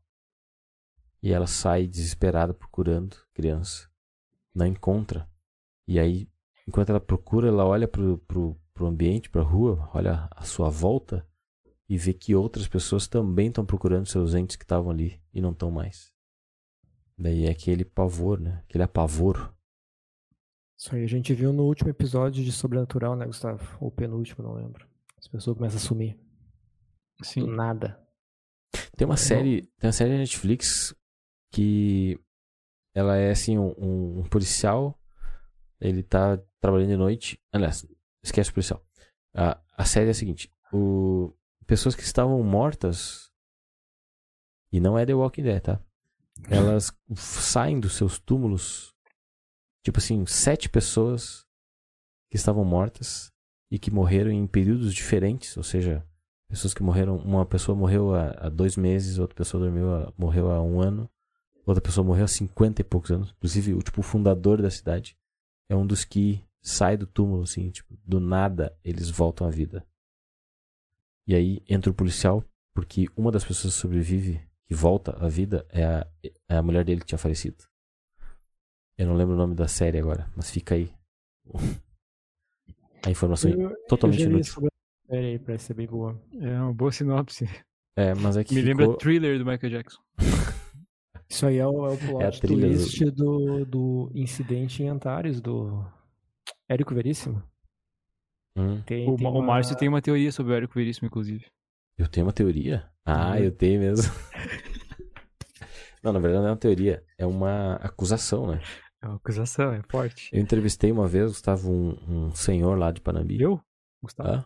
Speaker 1: E ela sai desesperada procurando a criança. Não encontra. E aí, enquanto ela procura, ela olha pro, pro, pro ambiente, pra rua, olha à sua volta e vê que outras pessoas também estão procurando seus entes que estavam ali e não estão mais. Daí é aquele pavor, né? Aquele apavoro.
Speaker 2: Isso aí a gente viu no último episódio de Sobrenatural, né, Gustavo? Ou penúltimo, não lembro. As pessoas começam a sumir. Do
Speaker 3: Sim.
Speaker 2: nada.
Speaker 1: Tem uma série, tem uma série da Netflix que ela é assim um, um- policial, ele tá trabalhando de noite. Aliás, esquece o policial. A, a série é a seguinte: o, pessoas que estavam mortas e não é The Walking Dead, tá? Elas f- saem dos seus túmulos, tipo assim, sete pessoas que estavam mortas e que morreram em períodos diferentes, ou seja, pessoas que morreram. Uma pessoa morreu há, há dois meses, outra pessoa dormiu há- morreu há um ano, outra pessoa morreu há cinquenta e poucos anos. Inclusive, o tipo fundador da cidade é um dos que sai do túmulo, assim, tipo, do nada eles voltam à vida. E aí entra o policial, porque uma das pessoas que sobrevive, que volta à vida, é a, é a mulher dele que tinha falecido. Eu não lembro o nome da série agora, mas fica aí. *laughs* A informação
Speaker 2: Eu,
Speaker 1: totalmente
Speaker 2: eu
Speaker 1: inútil.
Speaker 2: Sobre a série aí, parece ser bem boa.
Speaker 3: É uma boa sinopse.
Speaker 1: É, mas é que
Speaker 3: Me
Speaker 1: ficou...
Speaker 3: lembra thriller do Michael Jackson.
Speaker 2: Isso aí é o, é o plot
Speaker 1: É a trilha do-
Speaker 2: twist do, do incidente em Antares, do Érico Veríssimo.
Speaker 1: Hum,
Speaker 2: Tem,
Speaker 3: O,
Speaker 2: tem
Speaker 3: o
Speaker 2: uma-
Speaker 3: Márcio tem uma teoria sobre o Érico Veríssimo, inclusive.
Speaker 1: eu tenho uma teoria? Ah,
Speaker 2: Uhum.
Speaker 1: eu tenho mesmo. *laughs* não, na verdade não é uma teoria, é uma acusação, né?
Speaker 3: É uma acusação, é forte.
Speaker 1: Eu entrevistei uma vez, Gustavo, um, um senhor lá de Panambi.
Speaker 3: Eu? Gustavo?
Speaker 1: Ah?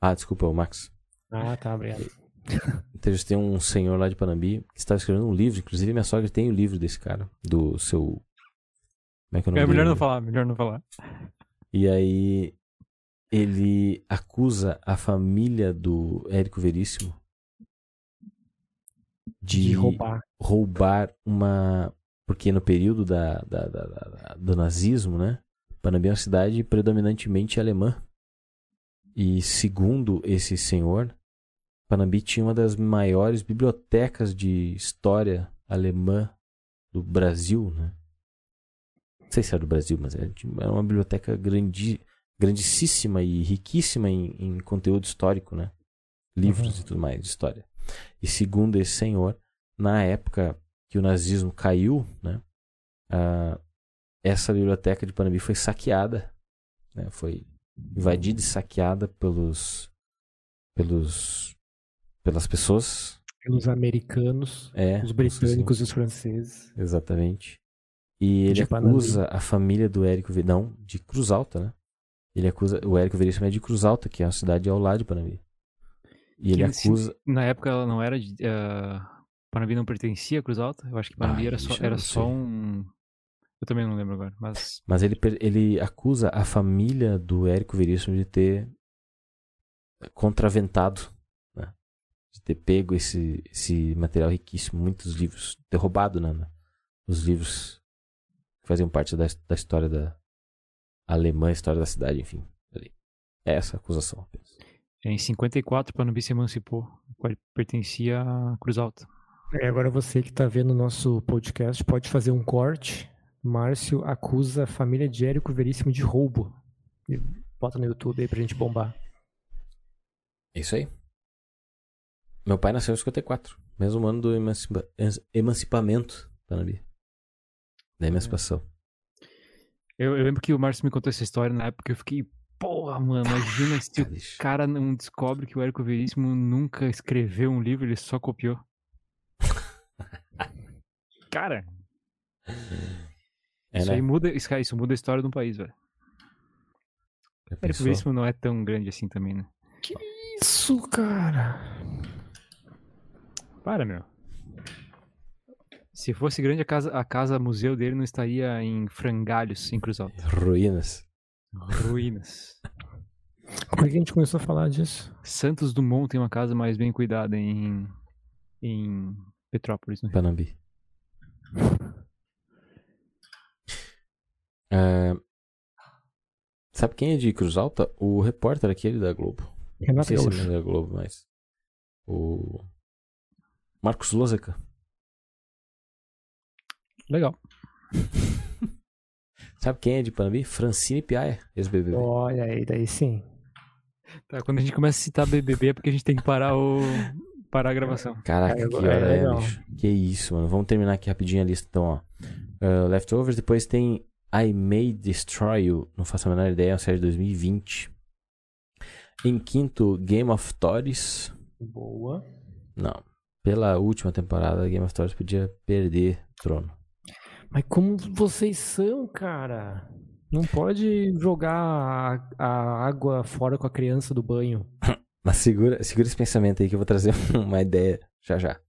Speaker 1: Ah, desculpa, o Max.
Speaker 2: Ah, tá, obrigado.
Speaker 1: Entrevistei um senhor lá de Panambi que estava escrevendo um livro. Inclusive, minha sogra tem o livro desse cara, do seu. Como é que é o nome
Speaker 3: É melhor
Speaker 1: dele?
Speaker 3: não falar, melhor não falar.
Speaker 1: E aí, ele acusa a família do Érico Veríssimo de,
Speaker 2: De roubar.
Speaker 1: roubar uma. Porque no período da- da- da- da- do nazismo, né? Panambi é uma cidade predominantemente alemã. E segundo esse senhor, Panambi tinha uma das maiores bibliotecas de história alemã do Brasil, né? Não sei se era do Brasil, mas era de- era uma biblioteca grandi, grandíssima e riquíssima em, em conteúdo histórico, né? Livros
Speaker 2: Uhum.
Speaker 1: e tudo mais de história. E segundo esse senhor, na época que o nazismo caiu, né? ah, essa biblioteca de Panambi foi saqueada, né? Foi invadida e saqueada pelos pelos pelas pessoas,
Speaker 2: Pelos americanos,
Speaker 1: é,
Speaker 2: os britânicos e os franceses.
Speaker 1: Exatamente. E ele
Speaker 2: Panambi.
Speaker 1: acusa a família do Érico Ver... Não, de Cruz Alta, né? Ele acusa... O Érico Veríssimo é de Cruz Alta, que é uma cidade ao lado de Panambi. E ele acusa...
Speaker 3: Na época ela não era de. ah, Panambi não pertencia a Cruz Alta? Eu acho que Panambi
Speaker 1: Ah,
Speaker 3: era, só, era só um. Eu também não lembro agora, mas.
Speaker 1: Mas ele, ele acusa a família do Érico Veríssimo de ter contraventado, né? De ter pego esse, esse material riquíssimo, muitos livros, ter roubado, né? Os livros que faziam parte da, da história da alemã, história da cidade, enfim. ali. É essa a acusação apenas.
Speaker 3: Em 54, Panambi se emancipou. Pertencia à Cruz Alta.
Speaker 2: É, agora você que está vendo o nosso podcast pode fazer um corte. Márcio acusa a família de Érico Veríssimo de roubo. E bota no YouTube aí pra gente bombar.
Speaker 1: É isso aí. Meu pai nasceu em 54, mesmo ano do emancipa- emancipamento emancipamento, Panambi. Da emancipação.
Speaker 3: Eu, eu lembro que o Márcio me contou essa história na época eu fiquei. Porra, mano, imagina se o
Speaker 1: cara
Speaker 3: não descobre que o Érico Veríssimo nunca escreveu um livro, ele só copiou. *laughs* Cara,
Speaker 1: É,
Speaker 3: isso
Speaker 1: né?
Speaker 3: aí muda, isso, cara, isso muda a história de um país, velho. O? Veríssimo não é tão grande assim também, né?
Speaker 2: Isso, cara.
Speaker 3: Para, meu. Se fosse grande, a casa, a casa museu dele não estaria em frangalhos, em Cruz Alta.
Speaker 1: Ruínas.
Speaker 3: Ruínas. *laughs*
Speaker 2: Como é que a gente começou a falar disso?
Speaker 3: Santos Dumont tem uma casa mais bem cuidada em, em Petrópolis, Rio.
Speaker 1: Panambi. É, Sabe quem é de Cruz Alta? O repórter aquele da Globo. Não
Speaker 2: Renato
Speaker 1: sei se é da Globo, mas. O. Marcos Lozeca.
Speaker 3: Legal. *laughs*
Speaker 1: Sabe quem é de Panambi? Francine Piaia, ex-BBB.
Speaker 2: Olha aí, daí sim.
Speaker 3: Tá, quando a gente começa a citar BBB é porque a gente tem que parar o parar a gravação.
Speaker 1: Caraca,
Speaker 2: É,
Speaker 1: que
Speaker 2: é
Speaker 1: hora é,
Speaker 2: legal.
Speaker 1: bicho. Que isso, mano. Vamos terminar aqui rapidinho a lista, então, ó. Ah, leftovers, depois tem I May Destroy You. Não faço a menor ideia, é uma série de 2020. Em quinto, Game of Thrones.
Speaker 2: Boa.
Speaker 1: Não. Pela última temporada, Game of Thrones podia perder o trono.
Speaker 2: Mas como vocês são, cara? Não pode jogar a, a água fora com a criança do banho. *laughs*
Speaker 1: Mas segura, segura esse pensamento aí que eu vou trazer *laughs* uma ideia já já.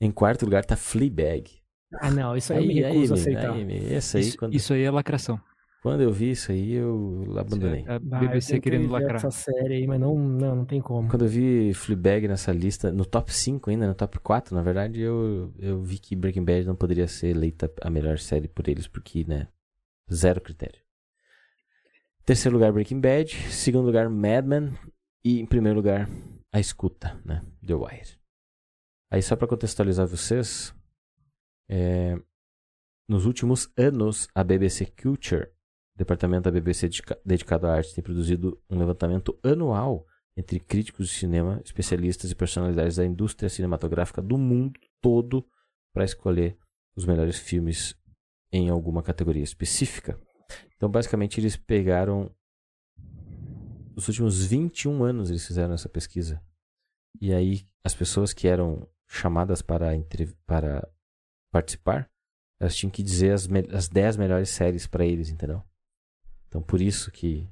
Speaker 1: Em quarto lugar tá Fleabag.
Speaker 2: Ah, não, isso aí, eu me recuso a aceitar.
Speaker 1: Aí, esse aí,
Speaker 3: Isso,
Speaker 1: quando,
Speaker 3: isso aí é lacração.
Speaker 1: quando eu vi isso aí, eu abandonei.
Speaker 3: É a
Speaker 2: Ah,
Speaker 3: BBC querendo lacrar.
Speaker 2: essa série aí, mas não, não, não tem como.
Speaker 1: Quando eu vi Fleabag nessa lista, no top 5 ainda, no top 4, na verdade, eu, eu vi que Breaking Bad não poderia ser eleita a melhor série por eles, porque, né, zero critério. Terceiro lugar, Breaking Bad. Segundo lugar, Mad Men. E em primeiro lugar, A Escuta, né, The Wire. Aí só pra contextualizar vocês, é, nos últimos anos, a BBC Culture, departamento da BBC dedica- dedicado à arte, tem produzido um levantamento anual entre críticos de cinema, especialistas e personalidades da indústria cinematográfica do mundo todo para escolher os melhores filmes em alguma categoria específica. Então, basicamente, eles pegaram os últimos 21 anos eles fizeram essa pesquisa. E aí, as pessoas que eram chamadas para, para participar, elas tinham que dizer as, as 10 melhores séries para eles, entendeu? Então, por isso que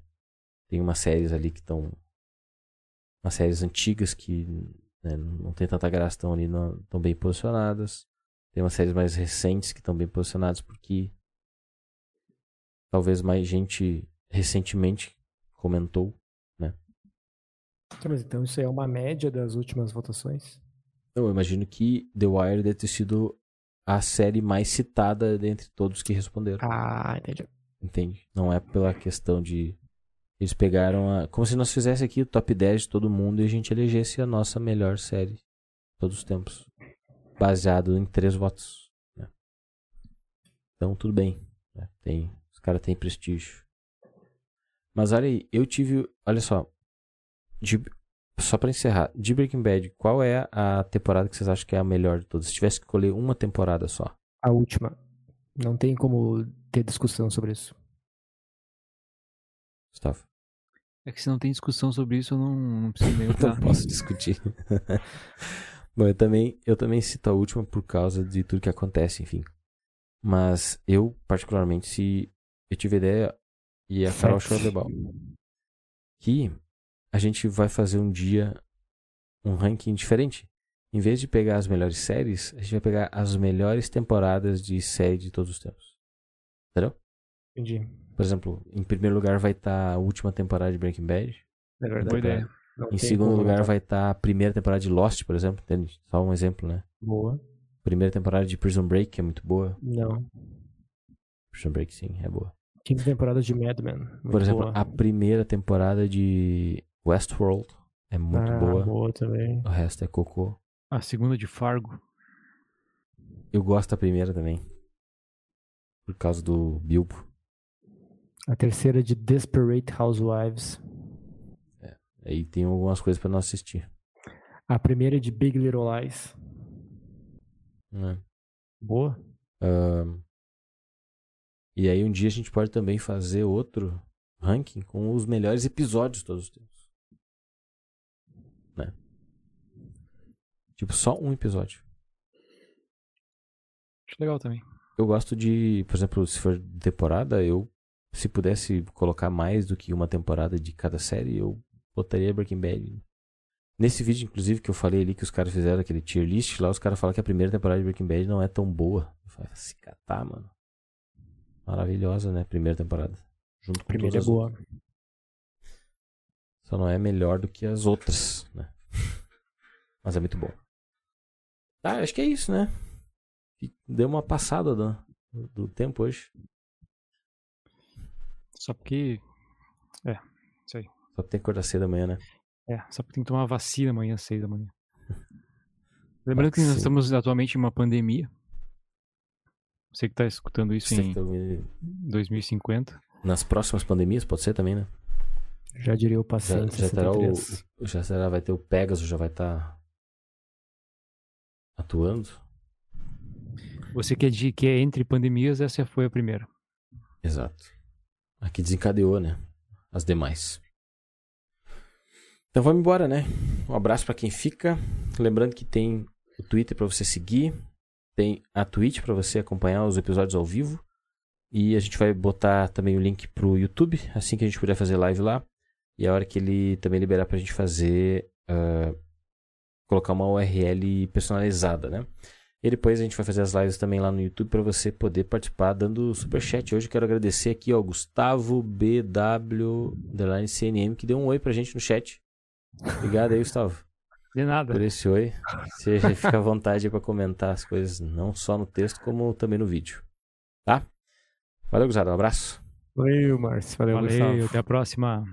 Speaker 1: tem umas séries ali que estão. Umas séries antigas que né, não tem tanta graça, estão ali, não estão bem posicionadas. Tem umas séries mais recentes que estão bem posicionadas porque talvez mais gente recentemente comentou.
Speaker 2: Tá, mas então isso aí é uma média das últimas votações?
Speaker 1: Eu imagino que The Wire deve ter sido a série mais citada dentre todos que responderam.
Speaker 2: Ah, entendi.
Speaker 1: Entende? Não é pela questão de. Eles pegaram a. Como se nós fizesse aqui o top 10 de todo mundo e a gente elegesse a nossa melhor série de todos os tempos. Baseado em três votos. né? Então tudo bem. né? Tem, os caras têm prestígio. Mas olha aí, eu tive. Olha só. de- só pra encerrar, de Breaking Bad, qual é a temporada que vocês acham que é a melhor de todas? Se tivesse que escolher uma temporada só.
Speaker 2: A última. Não tem como ter discussão sobre isso.
Speaker 1: Gustavo.
Speaker 3: É que se não tem discussão sobre isso, eu não, não preciso nem *laughs*
Speaker 1: Não
Speaker 3: opinar.
Speaker 1: posso discutir. *laughs* Bom, eu também, eu também cito a última por causa de tudo que acontece, enfim. Mas eu, particularmente, se eu tive ideia, e a Carol. Schroederball, que a gente vai fazer um dia um ranking diferente. Em vez de pegar as melhores séries, a gente vai pegar as melhores temporadas de série de todos os tempos. Entendeu?
Speaker 2: Entendi.
Speaker 1: Por exemplo, em primeiro lugar vai estar a última temporada de Breaking Bad.
Speaker 2: É verdade.
Speaker 3: Boa ideia.
Speaker 2: Não
Speaker 1: Em segundo lugar vai estar a primeira temporada de Lost, por exemplo, entende? Só um exemplo, né?
Speaker 2: Boa.
Speaker 1: Primeira temporada de Prison Break, que é muito boa.
Speaker 2: Não.
Speaker 1: Prison Break, sim, é boa.
Speaker 2: Quinta temporada de Mad Men. Muito
Speaker 1: por exemplo,
Speaker 2: boa.
Speaker 1: a primeira temporada de Westworld é muito
Speaker 2: ah,
Speaker 1: boa.
Speaker 2: boa também.
Speaker 1: O resto é cocô.
Speaker 3: A segunda de Fargo.
Speaker 1: Eu gosto da primeira também. Por causa do Bilbo.
Speaker 2: A terceira de Desperate Housewives.
Speaker 1: Aí tem algumas coisas pra não assistir.
Speaker 2: A primeira de Big Little Lies.
Speaker 1: né?
Speaker 2: Boa.
Speaker 1: Ahn, E aí um dia a gente pode também fazer outro ranking com os melhores episódios de todos os tempos. Tipo, só um episódio.
Speaker 3: Acho legal também.
Speaker 1: Eu gosto de, por exemplo, se for temporada, eu se pudesse colocar mais do que uma temporada de cada série, eu botaria Breaking Bad. Nesse vídeo, inclusive, que eu falei ali que os caras fizeram aquele tier list, lá os caras falam que a primeira temporada de Breaking Bad não é tão boa. Eu falei, se catar, mano. Maravilhosa, né? Primeira temporada. Junto com
Speaker 2: A primeira é boa.
Speaker 1: Só não é melhor do que as outras, né? *laughs* Mas é muito bom. Tá, acho que é isso, né? Deu uma passada do, do tempo hoje.
Speaker 3: Só porque.
Speaker 1: Só tem que acordar cedo amanhã, né?
Speaker 3: É, só porque tem que tomar vacina amanhã às seis da manhã. *laughs* Lembrando que nós estamos atualmente em uma pandemia. Você que tá escutando isso
Speaker 1: Você
Speaker 3: em
Speaker 1: tá ouvindo-
Speaker 3: 2050.
Speaker 1: Nas próximas pandemias, pode ser também, né?
Speaker 2: Já diria o
Speaker 1: Já,
Speaker 2: paciente
Speaker 1: já terá o,
Speaker 2: 63.
Speaker 1: o- já será, vai ter o Pegasus, já vai estar atuando.
Speaker 3: Você que é, de, que é entre pandemias, essa foi a primeira.
Speaker 1: Exato. Aqui desencadeou, né? As demais. Então vamos embora, né? Um abraço para quem fica. Lembrando que tem o Twitter para você seguir, tem a Twitch para você acompanhar os episódios ao vivo. E a gente vai botar também o link pro YouTube, assim que a gente puder fazer live lá. E a hora que ele também liberar pra gente fazer. Uh, colocar uma URL personalizada, né? E depois a gente vai fazer as lives também lá no YouTube para você poder participar dando super chat. Hoje quero agradecer aqui ao Gustavo BW CNM que deu um oi pra gente no chat. Obrigado aí, Gustavo. *laughs*
Speaker 3: De nada.
Speaker 1: Por esse oi. Você *laughs* fica à vontade para comentar as coisas, não só no texto, como também no vídeo. Tá? Valeu, Gustavo. Um abraço.
Speaker 2: Valeu, Márcio. Valeu,
Speaker 3: Valeu,
Speaker 2: Gustavo.
Speaker 3: até a próxima.